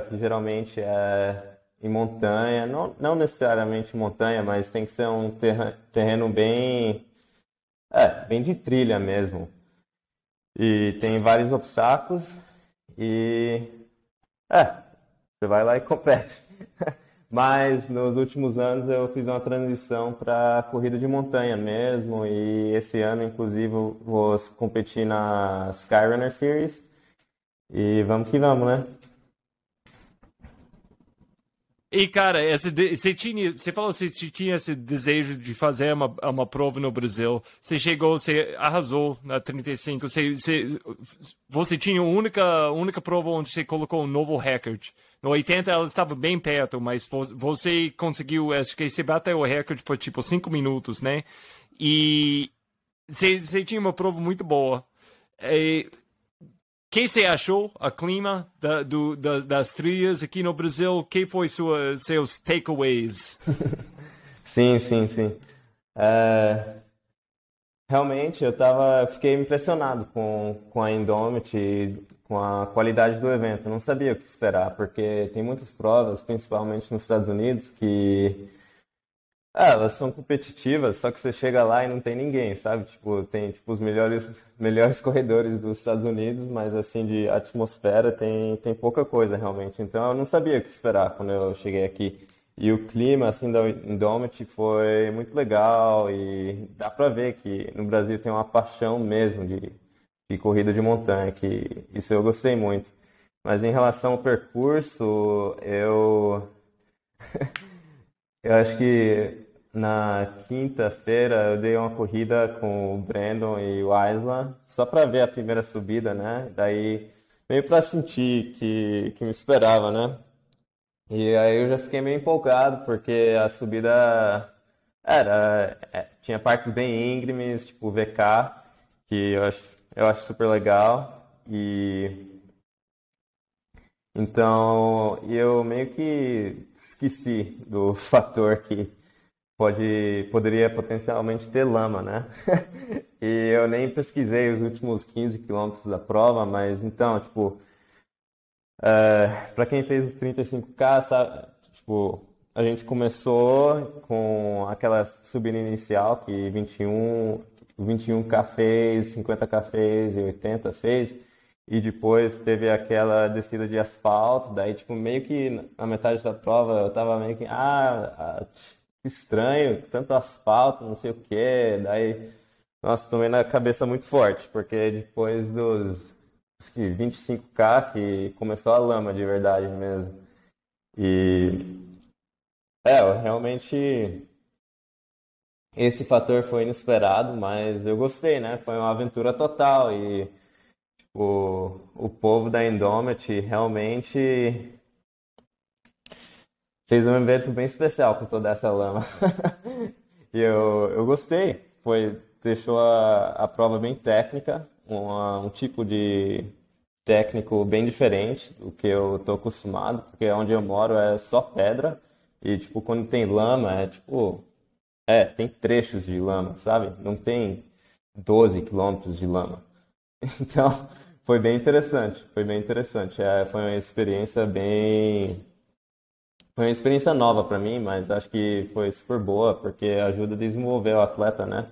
que geralmente é em montanha, não, não necessariamente montanha, mas tem que ser um terreno bem, é, bem de trilha mesmo. E tem vários obstáculos e é, você vai lá e compete. [laughs] Mas nos últimos anos eu fiz uma transição para corrida de montanha mesmo e esse ano inclusive vou competir na Skyrunner Series e vamos que vamos, né? E, cara, esse, você, tinha, você falou que você tinha esse desejo de fazer uma, uma prova no Brasil. Você chegou, você arrasou na 35. Você, você, você tinha a única, única prova onde você colocou um novo recorde. No 80 ela estava bem perto, mas você conseguiu, acho que você bateu o recorde por tipo 5 minutos, né? E você, você tinha uma prova muito boa. E, que você achou a clima da, do, da, das trilhas aqui no Brasil? Que foi sua, seus takeaways? [laughs] sim, sim, sim. É... Realmente, eu tava, fiquei impressionado com, com a Indomit, com a qualidade do evento. Eu não sabia o que esperar, porque tem muitas provas, principalmente nos Estados Unidos, que ah, elas são competitivas, só que você chega lá e não tem ninguém, sabe? Tipo, tem tipo os melhores melhores corredores dos Estados Unidos, mas assim de atmosfera tem tem pouca coisa realmente. Então eu não sabia o que esperar quando eu cheguei aqui. E o clima assim da Indomit foi muito legal e dá para ver que no Brasil tem uma paixão mesmo de, de corrida de montanha, que isso eu gostei muito. Mas em relação ao percurso, eu [laughs] eu acho que na quinta-feira eu dei uma corrida com o Brandon e o Isla, só para ver a primeira subida, né? Daí meio para sentir que, que me esperava, né? E aí eu já fiquei meio empolgado, porque a subida era. É, tinha partes bem íngremes, tipo VK, que eu acho, eu acho super legal. E. Então, eu meio que esqueci do [laughs] fator que pode, poderia potencialmente ter lama, né? [laughs] e eu nem pesquisei os últimos 15 quilômetros da prova, mas então, tipo, uh, é, para quem fez os 35K, sabe, tipo, a gente começou com aquela subida inicial que 21, 21K fez, 50K fez e 80 fez, e depois teve aquela descida de asfalto, daí, tipo, meio que na metade da prova eu tava meio que, ah, estranho, tanto asfalto, não sei o que. Daí, nossa, tomei na cabeça muito forte, porque depois dos acho que 25k que começou a lama de verdade mesmo. E é, realmente esse fator foi inesperado, mas eu gostei, né? Foi uma aventura total e o, o povo da Indomit realmente fez um evento bem especial com toda essa lama. [laughs] e eu, eu gostei. Foi, deixou a, a prova bem técnica, uma, um tipo de técnico bem diferente do que eu tô acostumado, porque onde eu moro é só pedra e tipo quando tem lama é tipo é, tem trechos de lama, sabe? Não tem 12 quilômetros de lama. [laughs] Então, foi bem interessante, foi bem interessante. É, foi uma experiência bem foi uma experiência nova para mim, mas acho que foi super boa, porque ajuda a desenvolver o atleta, né?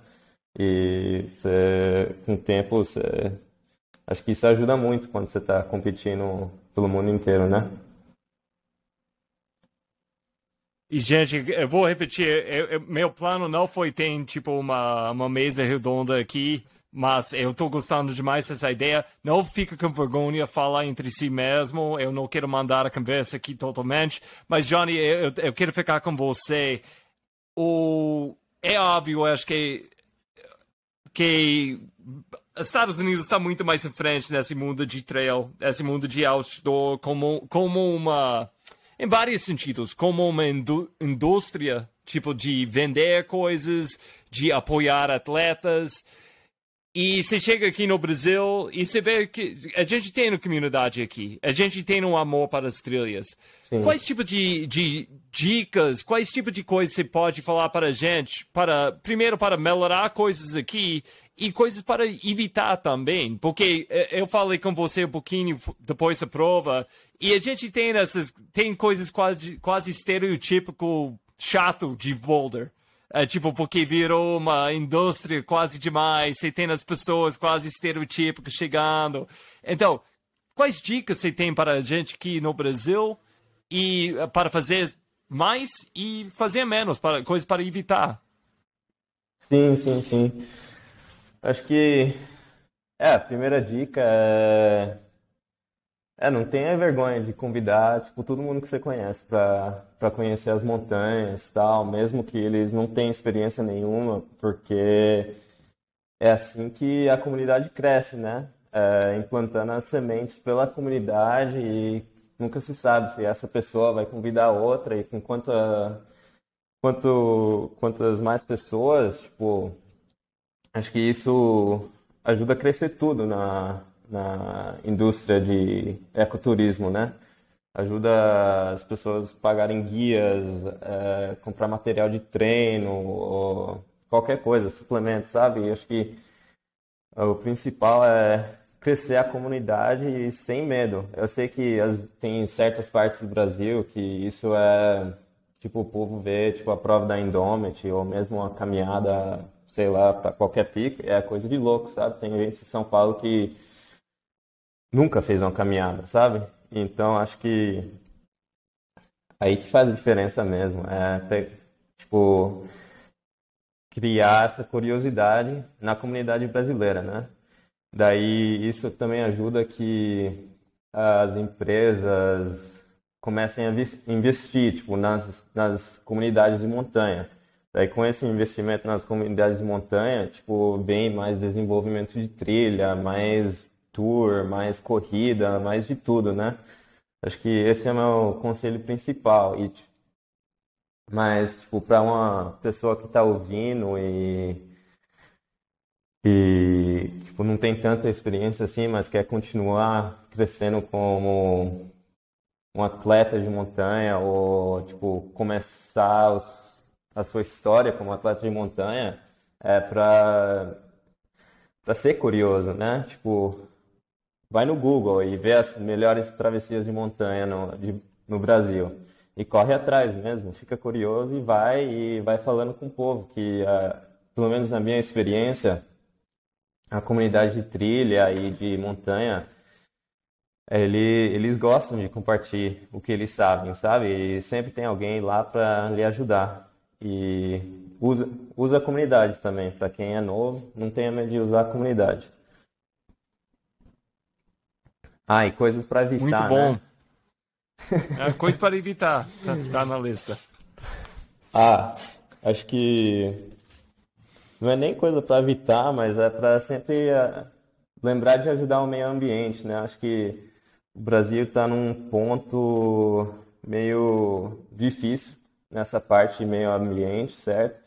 E cê, com o tempo, cê, acho que isso ajuda muito quando você está competindo pelo mundo inteiro, né? E, gente, eu vou repetir, eu, eu, meu plano não foi ter, tipo, uma, uma mesa redonda aqui mas eu estou gostando demais dessa ideia. Não fica com vergonha falar entre si mesmo. Eu não quero mandar a conversa aqui totalmente. Mas, Johnny, eu, eu quero ficar com você. O, é óbvio, acho que, que Estados Unidos está muito mais em frente nesse mundo de trail, nesse mundo de outdoor, como, como uma. Em vários sentidos, como uma indústria, tipo, de vender coisas, de apoiar atletas. E você chega aqui no Brasil e você vê que a gente tem uma comunidade aqui, a gente tem um amor para as trilhas. Sim. Quais tipo de, de dicas, quais tipo de coisas você pode falar para a gente, para primeiro para melhorar coisas aqui e coisas para evitar também, porque é, eu falei com você um pouquinho depois da prova e a gente tem essas tem coisas quase quase estereotípico chato de boulder. É, tipo, porque virou uma indústria quase demais, você tem as pessoas quase estereotípicas chegando. Então, quais dicas você tem para a gente aqui no Brasil e eh, para fazer mais e fazer menos, para coisas para evitar? Sim, sim, sim. Acho que é, a primeira dica é é, não tenha vergonha de convidar, tipo, todo mundo que você conhece para conhecer as montanhas tal, mesmo que eles não tenham experiência nenhuma, porque é assim que a comunidade cresce, né? É, implantando as sementes pela comunidade e nunca se sabe se essa pessoa vai convidar outra e com quanta, quanto, quantas mais pessoas, tipo, acho que isso ajuda a crescer tudo na, na indústria de ecoturismo, né? Ajuda as pessoas a pagarem guias, é, comprar material de treino, qualquer coisa, suplemento, sabe? E acho que o principal é crescer a comunidade sem medo. Eu sei que as, tem certas partes do Brasil que isso é tipo o povo vê tipo a prova da Indomit ou mesmo uma caminhada, sei lá, para qualquer pico, é coisa de louco, sabe? Tem gente em São Paulo que nunca fez uma caminhada, sabe? Então acho que aí que faz a diferença mesmo. É, tipo, criar essa curiosidade na comunidade brasileira, né? Daí isso também ajuda que as empresas comecem a investir tipo, nas, nas comunidades de montanha. Daí com esse investimento nas comunidades de montanha, tipo, vem mais desenvolvimento de trilha, mais tour, mais corrida, mais de tudo, né? Acho que esse é meu conselho principal. E, mas, tipo, para uma pessoa que está ouvindo e, e tipo, não tem tanta experiência assim, mas quer continuar crescendo como um atleta de montanha ou, tipo, começar os, a sua história como atleta de montanha, é para para ser curioso, né? Tipo, vai no Google e vê as melhores travessias de montanha no, de, no Brasil. E corre atrás mesmo, fica curioso e vai e vai falando com o povo, que uh, pelo menos na minha experiência, a comunidade de trilha e de montanha, ele, eles gostam de compartilhar o que eles sabem, sabe? E sempre tem alguém lá para lhe ajudar. E usa, usa a comunidade também, para quem é novo, não tenha medo de usar a comunidade. Ah, e coisas para evitar. Muito bom. Né? É, coisas para evitar, tá, tá na lista. Ah, acho que não é nem coisa para evitar, mas é para sempre uh, lembrar de ajudar o meio ambiente, né? Acho que o Brasil está num ponto meio difícil nessa parte de meio ambiente, certo?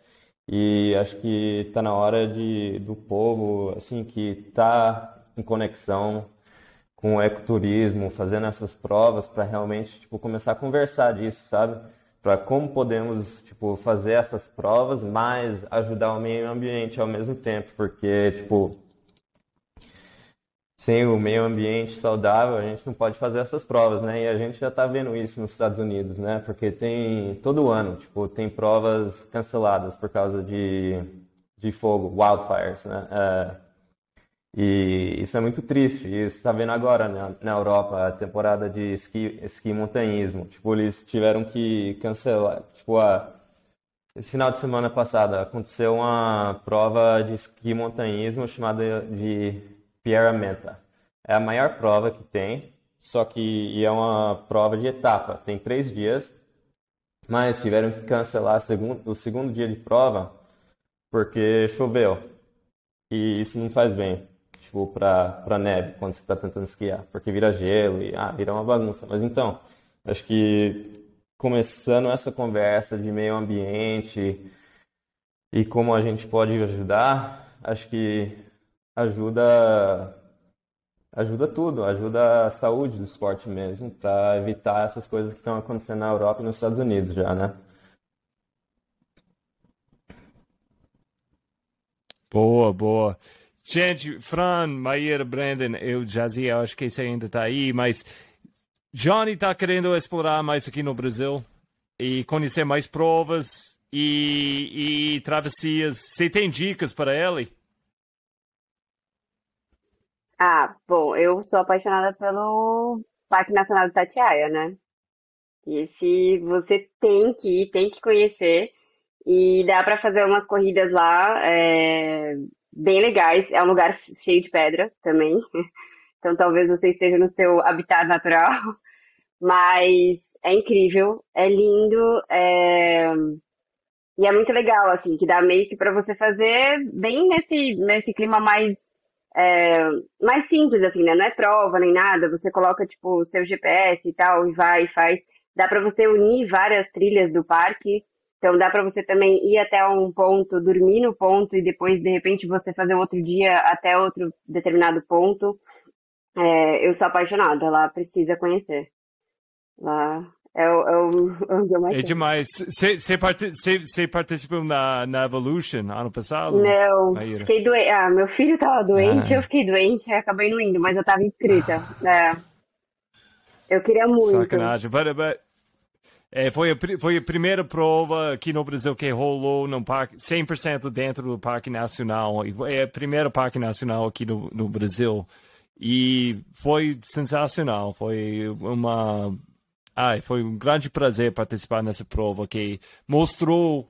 E acho que está na hora de do povo assim que está em conexão com o ecoturismo, fazendo essas provas para realmente tipo começar a conversar disso, sabe? Para como podemos tipo fazer essas provas, mas ajudar o meio ambiente ao mesmo tempo, porque tipo sem o meio ambiente saudável, a gente não pode fazer essas provas, né? E a gente já está vendo isso nos Estados Unidos, né? Porque tem todo ano, tipo, tem provas canceladas por causa de, de fogo, wildfires, né? É, e isso é muito triste. E você está vendo agora né, na Europa a temporada de esqui, esqui montanhismo. Tipo, eles tiveram que cancelar. Tipo, a, esse final de semana passado aconteceu uma prova de esqui montanhismo chamada de Pierra Menta. É a maior prova que tem, só que é uma prova de etapa. Tem três dias, mas tiveram que cancelar o segundo dia de prova porque choveu. E isso não faz bem, tipo, pra, pra neve, quando você está tentando esquiar, porque vira gelo e ah, vira uma bagunça. Mas então, acho que começando essa conversa de meio ambiente e como a gente pode ajudar, acho que ajuda ajuda tudo, ajuda a saúde do esporte mesmo, para evitar essas coisas que estão acontecendo na Europa e nos Estados Unidos já, né? Boa, boa. Gente, Fran, Maíra, Brandon, eu já dizia, eu acho que você ainda está aí, mas Johnny está querendo explorar mais aqui no Brasil e conhecer mais provas e, e travessias. Você tem dicas para ele? Ah, bom, eu sou apaixonada pelo Parque Nacional do Tatiaia, né? Esse você tem que ir, tem que conhecer. E dá para fazer umas corridas lá é, bem legais. É um lugar cheio de pedra também. [laughs] Então talvez você esteja no seu habitat natural. [laughs] Mas é incrível, é lindo, é... e é muito legal, assim, que dá meio que para você fazer bem nesse, nesse clima mais, é... mais simples, assim, né? Não é prova nem nada, você coloca, tipo, o seu GPS e tal, e vai e faz. Dá para você unir várias trilhas do parque, então dá para você também ir até um ponto, dormir no ponto e depois, de repente, você fazer outro dia até outro determinado ponto. É... eu sou apaixonada, lá precisa conhecer. Lá é o, é o, [laughs] é mais. É demais. Você participou na, na Evolution ano passado? Não, Maíra? fiquei doente. Ah, meu filho tava doente, ah. eu fiquei doente, aí acabei não indo, mas eu tava inscrita. É. Eu queria muito. Sacanagem. But, but, é, foi, a, foi a primeira prova aqui no Brasil que rolou no parque, 100% dentro do Parque Nacional. É a primeira Parque Nacional aqui no, no Brasil. E foi sensacional. Foi uma Ai, foi um grande prazer participar nessa prova que mostrou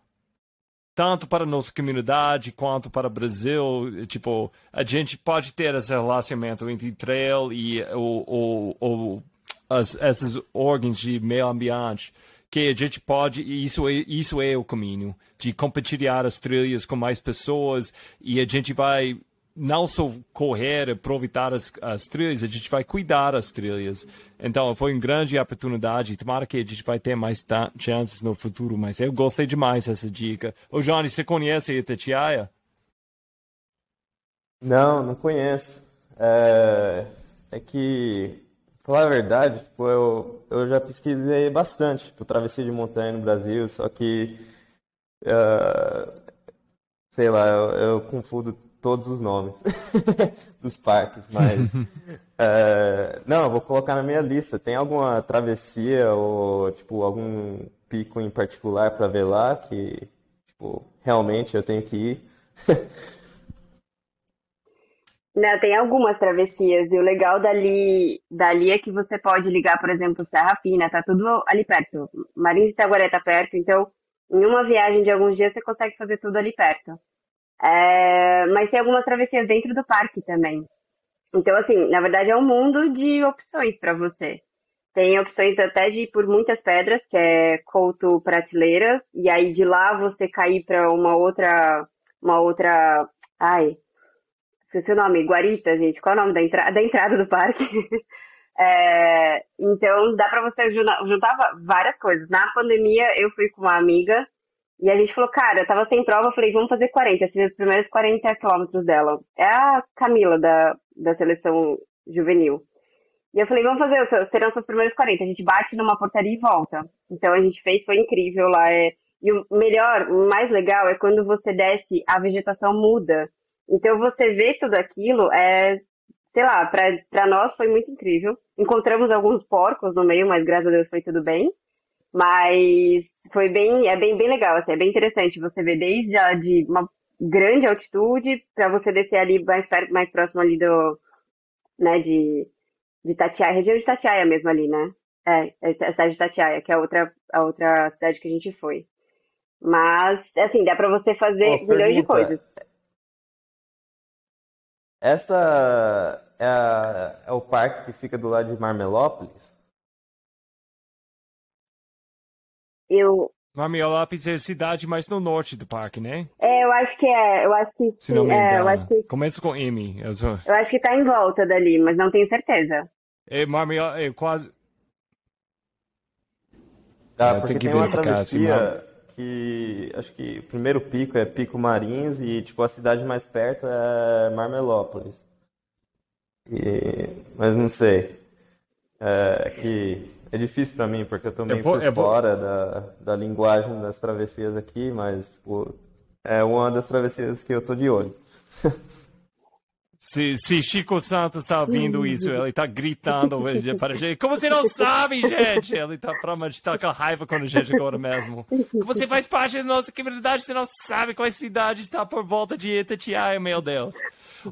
tanto para a nossa comunidade quanto para o Brasil, tipo, a gente pode ter esse relacionamento entre trail e o, o, o, as, esses órgãos de meio ambiente, que a gente pode, isso é, isso é o caminho, de compartilhar as trilhas com mais pessoas e a gente vai não só correr, aproveitar as, as trilhas, a gente vai cuidar das trilhas. Então, foi uma grande oportunidade. Tomara que a gente vai ter mais chances no futuro, mas eu gostei demais dessa dica. Ô, Johnny, você conhece Itatiaia? Não, não conheço. É, é que, falar a verdade, tipo, eu, eu já pesquisei bastante tipo, travessia de montanha no Brasil, só que, uh, sei lá, eu, eu confundo todos os nomes [laughs] dos parques, mas é, [laughs] não, vou colocar na minha lista. Tem alguma travessia ou tipo algum pico em particular para ver lá que tipo, realmente eu tenho que ir? [laughs] Não, tem algumas travessias e o legal dali, dali é que você pode ligar, por exemplo, Serra Fina, tá tudo ali perto. Marins Itaguaré tá perto, então em uma viagem de alguns dias você consegue fazer tudo ali perto. É, mas tem algumas travessias dentro do parque também. Então, assim, na verdade é um mundo de opções para você. Tem opções até de ir por muitas pedras, que é couto prateleira, e aí de lá você cair para uma outra, uma outra, ai, esqueci o nome, Guarita, gente, qual é o nome da, entra da entrada do parque? [laughs] é, então dá para você juntar, várias coisas. Na pandemia eu fui com uma amiga e a gente falou, cara, eu tava sem prova, eu falei, vamos fazer 40, fiz os primeiros 40 quilômetros dela. É a Camila da, da seleção juvenil. E eu falei, vamos fazer, serão seus primeiros 40, a gente bate numa portaria e volta. Então a gente fez, foi incrível lá. É... E o melhor, o mais legal é quando você desce, a vegetação muda. Então você vê tudo aquilo, é, sei lá, pra, pra nós foi muito incrível. Encontramos alguns porcos no meio, mas graças a Deus foi tudo bem. Mas foi bem, é bem, bem legal, assim, é bem interessante você ver desde a, de uma grande altitude para você descer ali mais, perto, mais próximo ali do, né, de, de Tatiaia, região de Tatiaia mesmo ali, né? É, é a cidade de Tatiaia, que é a outra, a outra cidade que a gente foi. Mas, assim, dá para você fazer Ô, milhões de pergunta. coisas. Essa é, a- é o parque que fica do lado de Marmelópolis? Eu, Marmiolópolis é a cidade mais no norte do parque, né? é, eu acho que é, eu acho que Se não sim, me é, eu engano. acho que, Começa com M. Eu sou... eu acho que tá em volta dali, mas não tenho certeza. É, Marmiol... é quase... Ah, É, porque tem que tem uma verificar se travessia que acho que o primeiro pico é Pico Marins e tipo a cidade mais perto é Marmelópolis. E- mas não sei. É que é difícil pra mim porque eu tô meio vou- por vou- fora da, da linguagem das travessias aqui, mas tipo, é uma das travessias que eu tô de olho. [laughs] Se, se Chico Santos está ouvindo isso, ele está gritando para a gente. Como você não sabe, gente? Ele está provavelmente tá com raiva com a gente agora mesmo. Como você faz parte da nossa comunidade, você não sabe qual cidade está por volta de Itatiaia, meu Deus.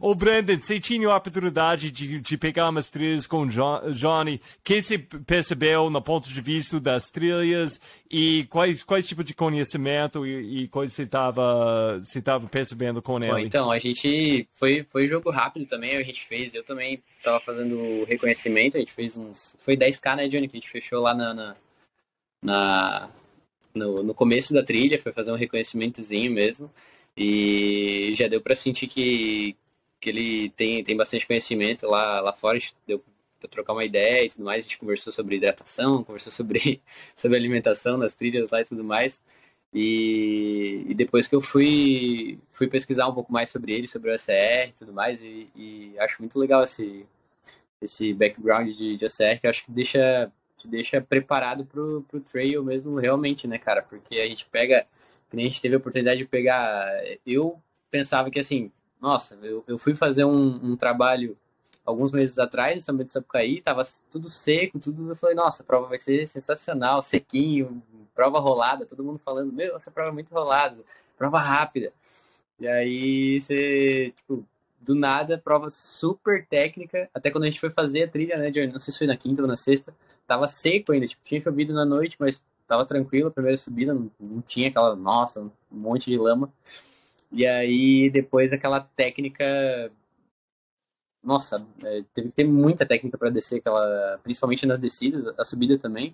Ô, Brandon, você tinha a oportunidade de, de pegar umas trilhas com o Jo- Johnny. O que você percebeu no ponto de vista das trilhas e quais, quais tipos de conhecimento e, e coisas você estava você tava percebendo com Bom, ele? então, a gente foi, foi jogo rápido também, a gente fez, eu também tava fazendo reconhecimento, a gente fez uns, foi 10k, né, Johnny, que a gente fechou lá na, na, na- no, no começo da trilha, foi fazer um reconhecimentozinho mesmo, e já deu pra sentir que, que ele tem, tem bastante conhecimento lá, lá fora, deu pra trocar uma ideia e tudo mais, a gente conversou sobre hidratação, [laughs] conversou sobre, sobre alimentação nas trilhas lá e tudo mais, e, e depois que eu fui, fui pesquisar um pouco mais sobre ele, sobre o OCR e tudo mais, e, e acho muito legal esse, esse background de, de OCR, que acho que deixa, te deixa preparado pro, pro trail mesmo, realmente, né, cara? Porque a gente pega, que nem a gente teve a oportunidade de pegar. Eu pensava que assim, nossa, eu, eu fui fazer um, um trabalho alguns meses atrás São Bento do Sapucaí, tava tudo seco, tudo. Eu falei, nossa, a prova vai ser sensacional, sequinho, prova rolada, todo mundo falando, meu, essa prova é muito rolada, prova rápida. E aí você, tipo, do nada, prova super técnica. Até quando a gente foi fazer a trilha, né, Johnny? Não sei se foi na quinta ou na sexta, tava seco ainda, tipo, tinha chovido na noite, mas tava tranquilo, a primeira subida, não, não tinha aquela, nossa, um monte de lama. E aí depois aquela técnica nossa, é, teve que ter muita técnica para descer aquela, principalmente nas descidas, a subida também,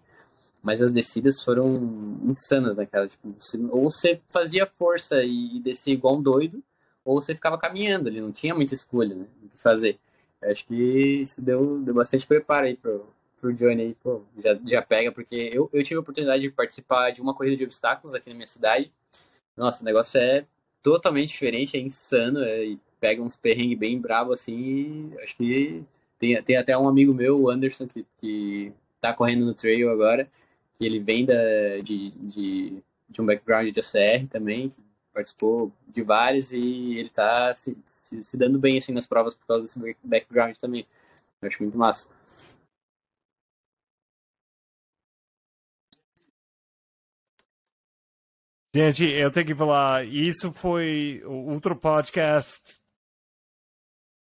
mas as descidas foram insanas, né, cara? Tipo, ou você fazia força e, descia igual um doido, ou você ficava caminhando ali, não tinha muita escolha, né, do que fazer. Eu acho que isso deu, deu bastante preparo aí pro, pro Johnny aí, pô, já, já pega, porque eu, eu tive a oportunidade de participar de uma corrida de obstáculos aqui na minha cidade. Nossa, o negócio é totalmente diferente, é insano, é, pega uns perrengues bem brabo assim, acho que tem, tem até um amigo meu, o Anderson, que, que tá correndo no trail agora, que ele vem da, de, de, de um background de ACR também, que participou de vários e ele tá se, se, se dando bem assim nas provas por causa desse background também. Eu acho muito massa. Gente, eu tenho que falar, isso foi outro podcast.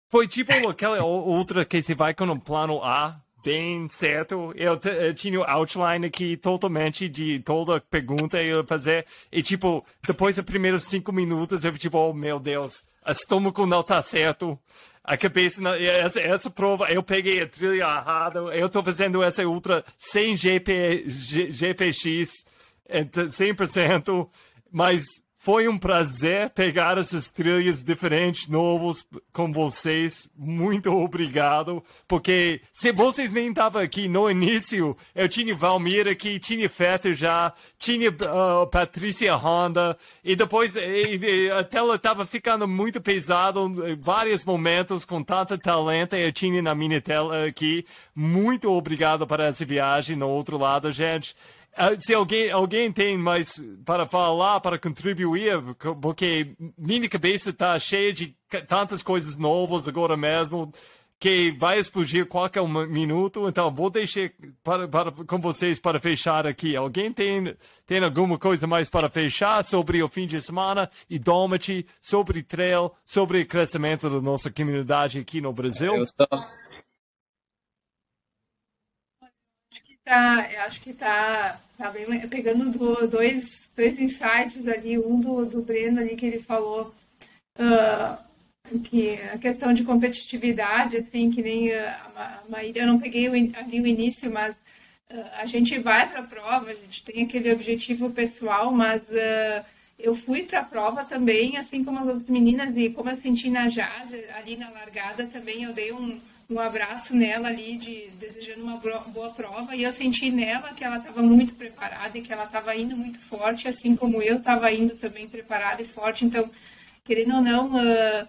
Foi tipo aquela outra que você vai com um plano A, bem certo. Eu, eu tinha o outline aqui totalmente de toda pergunta eu fazer. E tipo, depois dos primeiros cinco minutos, eu tipo, oh meu Deus, o estômago não tá certo. A cabeça, não, essa, essa prova, eu peguei a trilha errada. Eu tô fazendo essa ultra sem GP, G- GPX. Então, 100%, mas foi um prazer pegar essas trilhas diferentes, novos com vocês. Muito obrigado, porque se vocês nem estavam aqui no início, eu tinha Valmir aqui, tinha Fetter já, tinha uh, Patrícia Honda, e depois e, e, a tela estava ficando muito pesada em vários momentos, com tanta talento eu tinha na minha tela aqui. Muito obrigado para essa viagem no outro lado, gente. Ah, se alguém, alguém tem mais para falar, para contribuir, porque minha cabeça está cheia de tantas coisas novas agora mesmo que vai explodir qualquer minuto, então vou deixar para, para, com vocês para fechar aqui. Alguém tem, tem alguma coisa mais para fechar sobre o fim de semana e Domit, sobre trail, sobre o crescimento da nossa comunidade aqui no Brasil? Eu só, tá, acho que tá, tá bem, pegando do, dois, dois insights ali, um do, do Breno ali que ele falou uh, que a questão de competitividade, assim, que nem a, a Maíra, eu não peguei o, ali o início, mas uh, a gente vai para a prova, a gente tem aquele objetivo pessoal, mas uh, eu fui para a prova também, assim como as outras meninas, e como eu senti na Jazz, ali na largada também, eu dei um um abraço nela ali, de, desejando uma boa prova, e eu senti nela que ela estava muito preparada e que ela estava indo muito forte, assim como eu estava indo também preparada e forte. Então, querendo ou não, uh,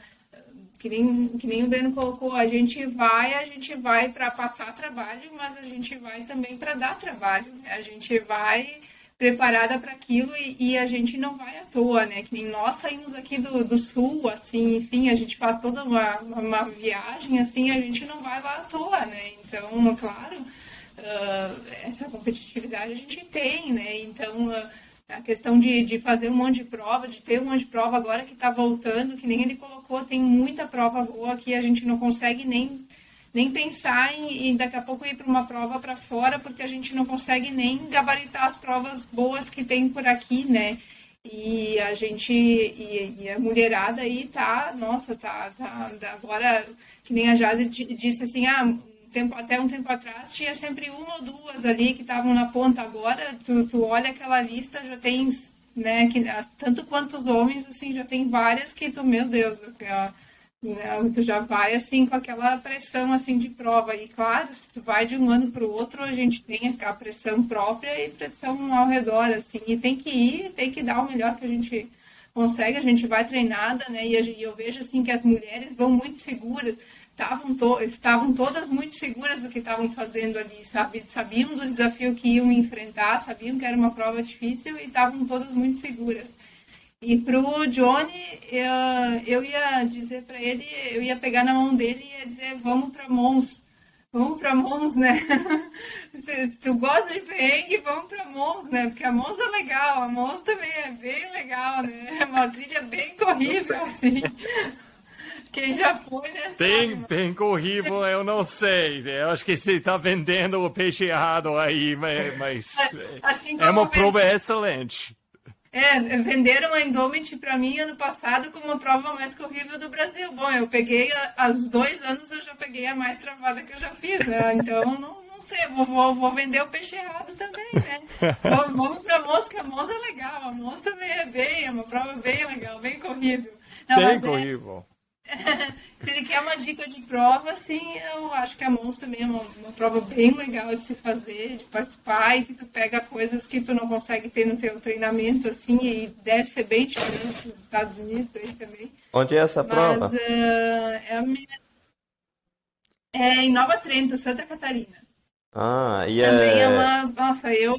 que, nem, que nem o Breno colocou, a gente vai, a gente vai para passar trabalho, mas a gente vai também para dar trabalho. Né? A gente vai preparada para aquilo e, e, a gente não vai à toa, né? Que nem nós saímos aqui do, do sul, assim, enfim, a gente faz toda uma, uma, viagem, assim, a gente não vai lá à toa, né? Então, claro, uh, essa competitividade a gente tem, né? Então, uh, a questão de, de fazer um monte de prova, de ter um monte de prova agora que está voltando, que nem ele colocou, tem muita prova boa que a gente não consegue nem nem pensar em, em daqui a pouco ir para uma prova para fora, porque a gente não consegue nem gabaritar as provas boas que tem por aqui, né? E a gente, e, e a mulherada aí tá, nossa, tá, tá, agora, que nem a Jazzy disse assim, ah, um tempo, até um tempo atrás tinha sempre uma ou duas ali que estavam na ponta, agora tu, tu olha aquela lista, já tens, né, que, tanto quanto os homens, assim, já tem várias que tu, meu Deus, né? Tu já vai assim com aquela pressão assim de prova. E claro, se tu vai de um ano para o outro, a gente tem a pressão própria e pressão ao redor, assim. E tem que ir, tem que dar o melhor que a gente consegue, a gente vai treinada, né? E eu vejo assim que as mulheres vão muito seguras, estavam, to estavam todas muito seguras do que estavam fazendo ali, sabe? Sabiam do desafio que iam enfrentar, sabiam que era uma prova difícil e estavam todas muito seguras. E pro Johnny, eu, eu ia dizer para ele, eu ia pegar na mão dele e ia dizer, vamos para Mons. Vamos para Mons, né? [laughs] se, se, tu gosta de perrengue, vamos para Mons, né? Porque a Mons é legal, a Mons também é bem legal, né? [laughs] É uma trilha bem corrível, [laughs] assim. Quem já foi, né? Bem, bem corrível, eu não sei. Eu acho que você está vendendo o peixe errado aí, mas, assim é uma prova excelente. É, venderam a Indomit para mim ano passado como a prova mais corrível do Brasil. Bom, eu peguei, aos dois anos eu já peguei a mais travada que eu já fiz, né? Então não, não sei, vou, vou, vou vender o peixe errado também, né? vamos, vamos para a mosca, a mosca é legal, a mosca também é bem, é uma prova bem legal, bem corrível. Não, bem é corrível. É... [laughs] se ele quer uma dica de prova, sim, eu acho que a Mons também é uma, uma, prova bem legal de se fazer, de participar, e que tu pega coisas que tu não consegue ter no teu treinamento, assim, e deve ser bem diferente dos Estados Unidos aí também. Onde é essa prova? Mas, uh, é, a minha... é em Nova Trento, Santa Catarina. Ah, e também é... é uma... Nossa, eu...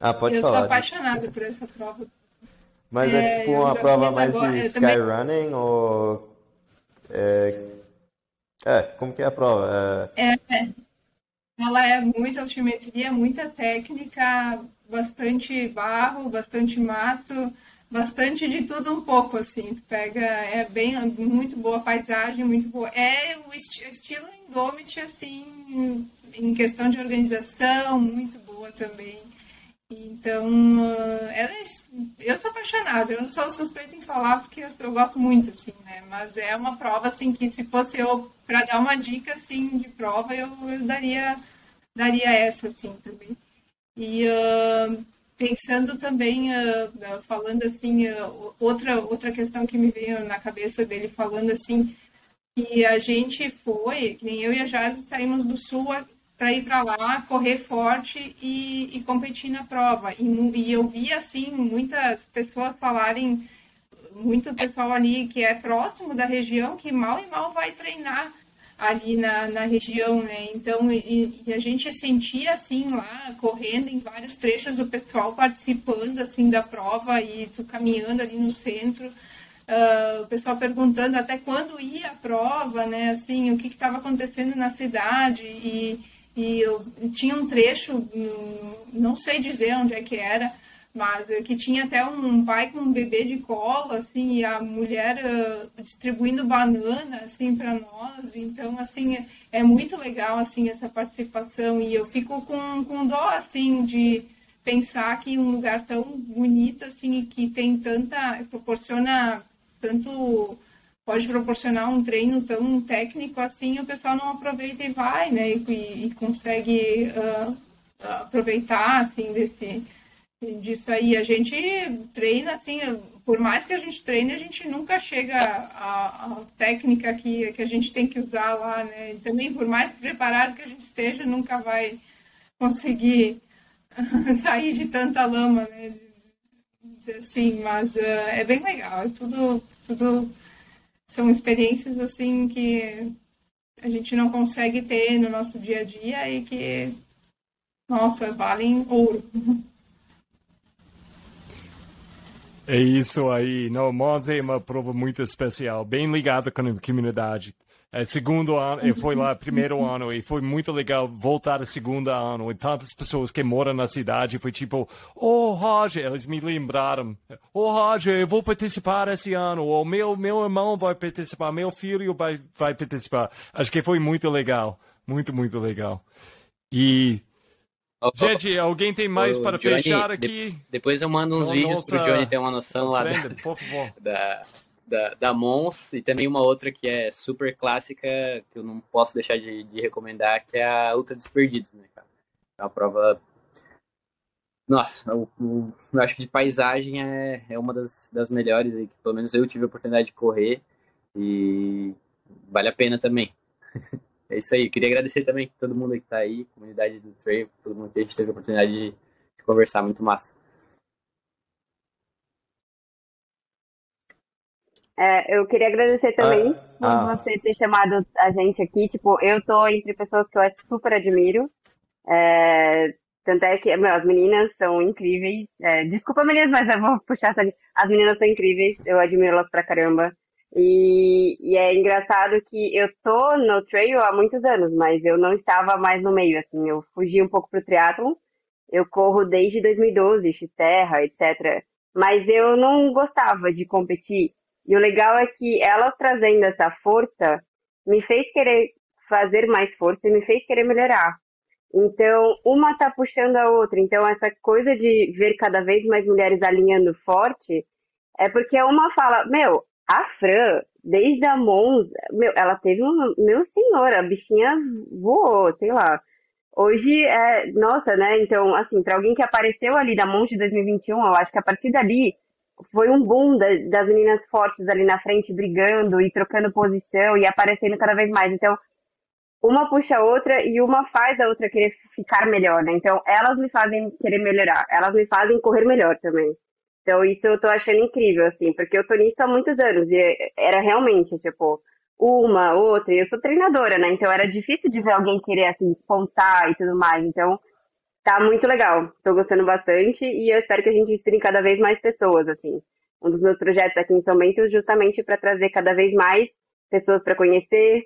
Ah, pode eu falar. Eu sou apaixonada por essa prova. Mas é, é tipo uma prova mais agora, de skyrunning também... ou. É... é, como que é a prova? É... é, ela é muita altimetria, muita técnica, bastante barro, bastante mato, bastante de tudo um pouco, assim. Tu pega, é bem, muito boa paisagem, muito boa. É o esti estilo Indomit, assim, em questão de organização, muito boa também. Então, é, eu sou apaixonada, eu não sou suspeita em falar porque eu, eu, gosto muito, assim, né? Mas é uma prova, assim, que se fosse eu para dar uma dica, assim, de prova, eu, eu daria, daria essa, assim, também. E uh, pensando também, uh, falando assim, uh, outra, outra questão que me veio na cabeça dele, falando assim, que a gente foi, que nem eu e a Jazz saímos do Sul para ir para lá, correr forte e, e, competir na prova. E, e, eu vi, assim, muitas pessoas falarem, muito pessoal ali que é próximo da região, que mal e mal vai treinar ali na, na região, né? Então, e, e, a gente sentia, assim, lá, correndo em vários trechos, o pessoal participando, assim, da prova e tu caminhando ali no centro. Uh, o pessoal perguntando até quando ia a prova, né? Assim, o que estava acontecendo na cidade e e eu tinha um trecho, hum, não sei dizer onde é que era, mas que tinha até um pai com um bebê de colo, assim, e a mulher uh, distribuindo banana, assim, para nós. Então, assim, é, é, muito legal, assim, essa participação. E eu fico com, com dó, assim, de pensar que um lugar tão bonito, assim, que tem tanta, proporciona tanto, pode proporcionar um treino tão técnico, assim, o pessoal não aproveita e vai, né, e, e consegue uh, aproveitar, assim, desse disso aí. A gente treina assim, por mais que a gente treine, a gente nunca chega à, à, técnica que, que a gente tem que usar lá, né? E também, por mais preparado que a gente esteja, nunca vai conseguir [laughs] sair de tanta lama, né? Assim, mas uh, é bem legal. É tudo, tudo são experiências assim que a gente não consegue ter no nosso dia a dia e que, nossa, valem ouro. É isso aí. Não, Monza é uma prova muito especial, bem ligada com a comunidade. É, segundo ano, eu fui lá primeiro ano e foi muito legal voltar a segundo ano. E tantas pessoas que moram na cidade foi tipo, oh Roger, eles me lembraram, oh Roger, eu vou participar esse ano, ou meu meu irmão vai participar, meu filho vai vai participar. Acho que foi muito legal, muito muito legal. E Gente, alguém tem mais para Johnny, fechar aqui? De, depois eu mando uns vídeos nossa... pro Johnny ter uma noção lá da, [laughs] da, da, da, Mons e também uma outra que é super clássica, que eu não posso deixar de, de recomendar, que é a Ultra Desperdidos, né, cara? É uma prova. Nossa, eu, eu, acho que de paisagem é, é uma das, das melhores aí, que pelo menos eu tive a oportunidade de correr e vale a pena também. [laughs] É isso aí. Queria agradecer também todo mundo que está aí, comunidade do Trail, todo mundo que a gente teve a oportunidade de, de conversar. Muito massa. É, eu queria agradecer também ah, por ah. você ter chamado a gente aqui. Tipo, eu tô entre pessoas que eu super admiro. É, tanto é que, meu, as meninas são incríveis. É, desculpa, meninas, mas eu vou puxar essa. As meninas são incríveis, eu admiro elas pra caramba. E, e, é engraçado que eu tô no trail há muitos anos, mas eu não estava mais no meio, assim, eu fugi um pouco pro triatlon. Eu corro desde 2012, X-Terra, etc. Mas eu não gostava de competir. E o legal é que ela trazendo essa força me fez querer fazer mais força e me fez querer melhorar. Então, uma tá puxando a outra. Então, essa coisa de ver cada vez mais mulheres alinhando forte é porque uma fala, meu, a Fran, desde a Monza, meu, ela teve um. Meu senhor, a bichinha voou, sei lá. Hoje é. Nossa, né? Então, assim, para alguém que apareceu ali da Monza de 2021, eu acho que a partir dali foi um boom da, das meninas fortes ali na frente, brigando e trocando posição e aparecendo cada vez mais. Então, uma puxa a outra e uma faz a outra querer ficar melhor, né? Então, elas me fazem querer melhorar, elas me fazem correr melhor também. Então, isso eu tô achando incrível, assim, porque eu tô nisso há muitos anos e era realmente, tipo, uma, outra, e eu sou treinadora, né? Então era difícil de ver alguém querer, assim, despontar e tudo mais. Então, tá muito legal. Tô gostando bastante e eu espero que a gente inspire cada vez mais pessoas, assim. Um dos meus projetos aqui em São Bento é justamente para trazer cada vez mais pessoas para conhecer,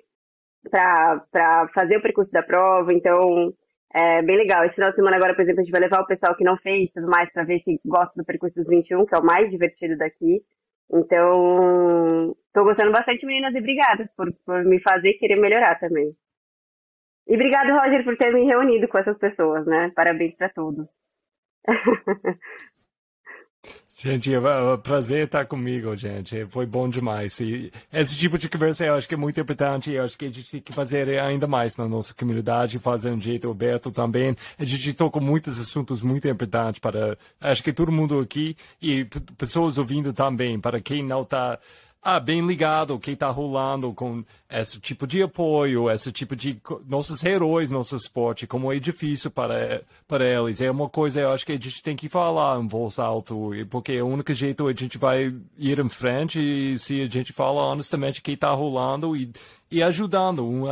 para fazer o percurso da prova. Então, é bem legal. Esse final de semana agora, por exemplo, a gente vai levar o pessoal que não fez tudo mais para ver se gosta do percurso dos 21, que é o mais divertido daqui. Então, tô gostando bastante, meninas, e obrigada por, por me fazer querer melhorar também. E obrigado, Roger, por ter me reunido com essas pessoas, né? Parabéns para todos. [laughs] Gente, é um prazer estar comigo, gente. Foi bom demais. E esse tipo de conversa eu acho que é muito importante. Eu acho que a gente tem que fazer ainda mais na nossa comunidade, fazer um jeito aberto também. A gente tocou muitos assuntos muito importantes para, acho que todo mundo aqui e pessoas ouvindo também, para quem não está ah, bem ligado o que está rolando com esse tipo de apoio, esse tipo de nossos heróis, nosso esporte, como é difícil para para eles. É uma coisa, eu acho que a gente tem que falar em voz alto, porque é o único jeito a gente vai ir em frente e se a gente fala honestamente o que está rolando e e ajudando, um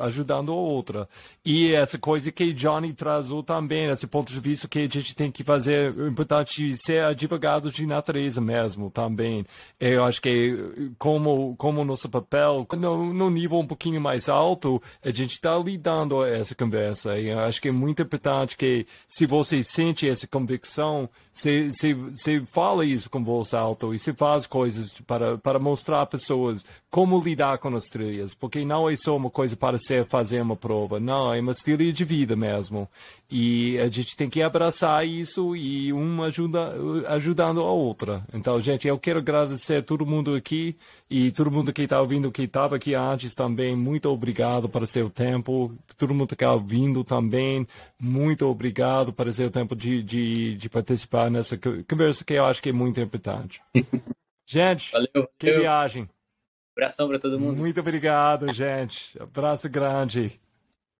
ajudando o outro. E essa coisa que Johnny trazou também, esse ponto de vista que a gente tem que fazer, é importante ser advogado de natureza mesmo também. Eu acho que como, como nosso papel, no, no nível um pouquinho mais alto, a gente está lidando essa conversa. E eu acho que é muito importante que se você sente essa convicção, você, você, você fala isso com voz alta e você faz coisas para, para mostrar a pessoas como lidar com as trilhas porque não é só uma coisa para ser fazer uma prova, não, é uma estilo de vida mesmo. E a gente tem que abraçar isso e uma ajuda, ajudando a outra. Então, gente, eu quero agradecer a todo mundo aqui e todo mundo que está ouvindo, que estava aqui antes também, muito obrigado para seu tempo. Todo mundo que está ouvindo também, muito obrigado para seu tempo de, de, de participar nessa conversa que eu acho que é muito importante. [laughs] Gente, valeu, que valeu. viagem. Abração para todo mundo. Muito obrigado, gente. Abraço grande.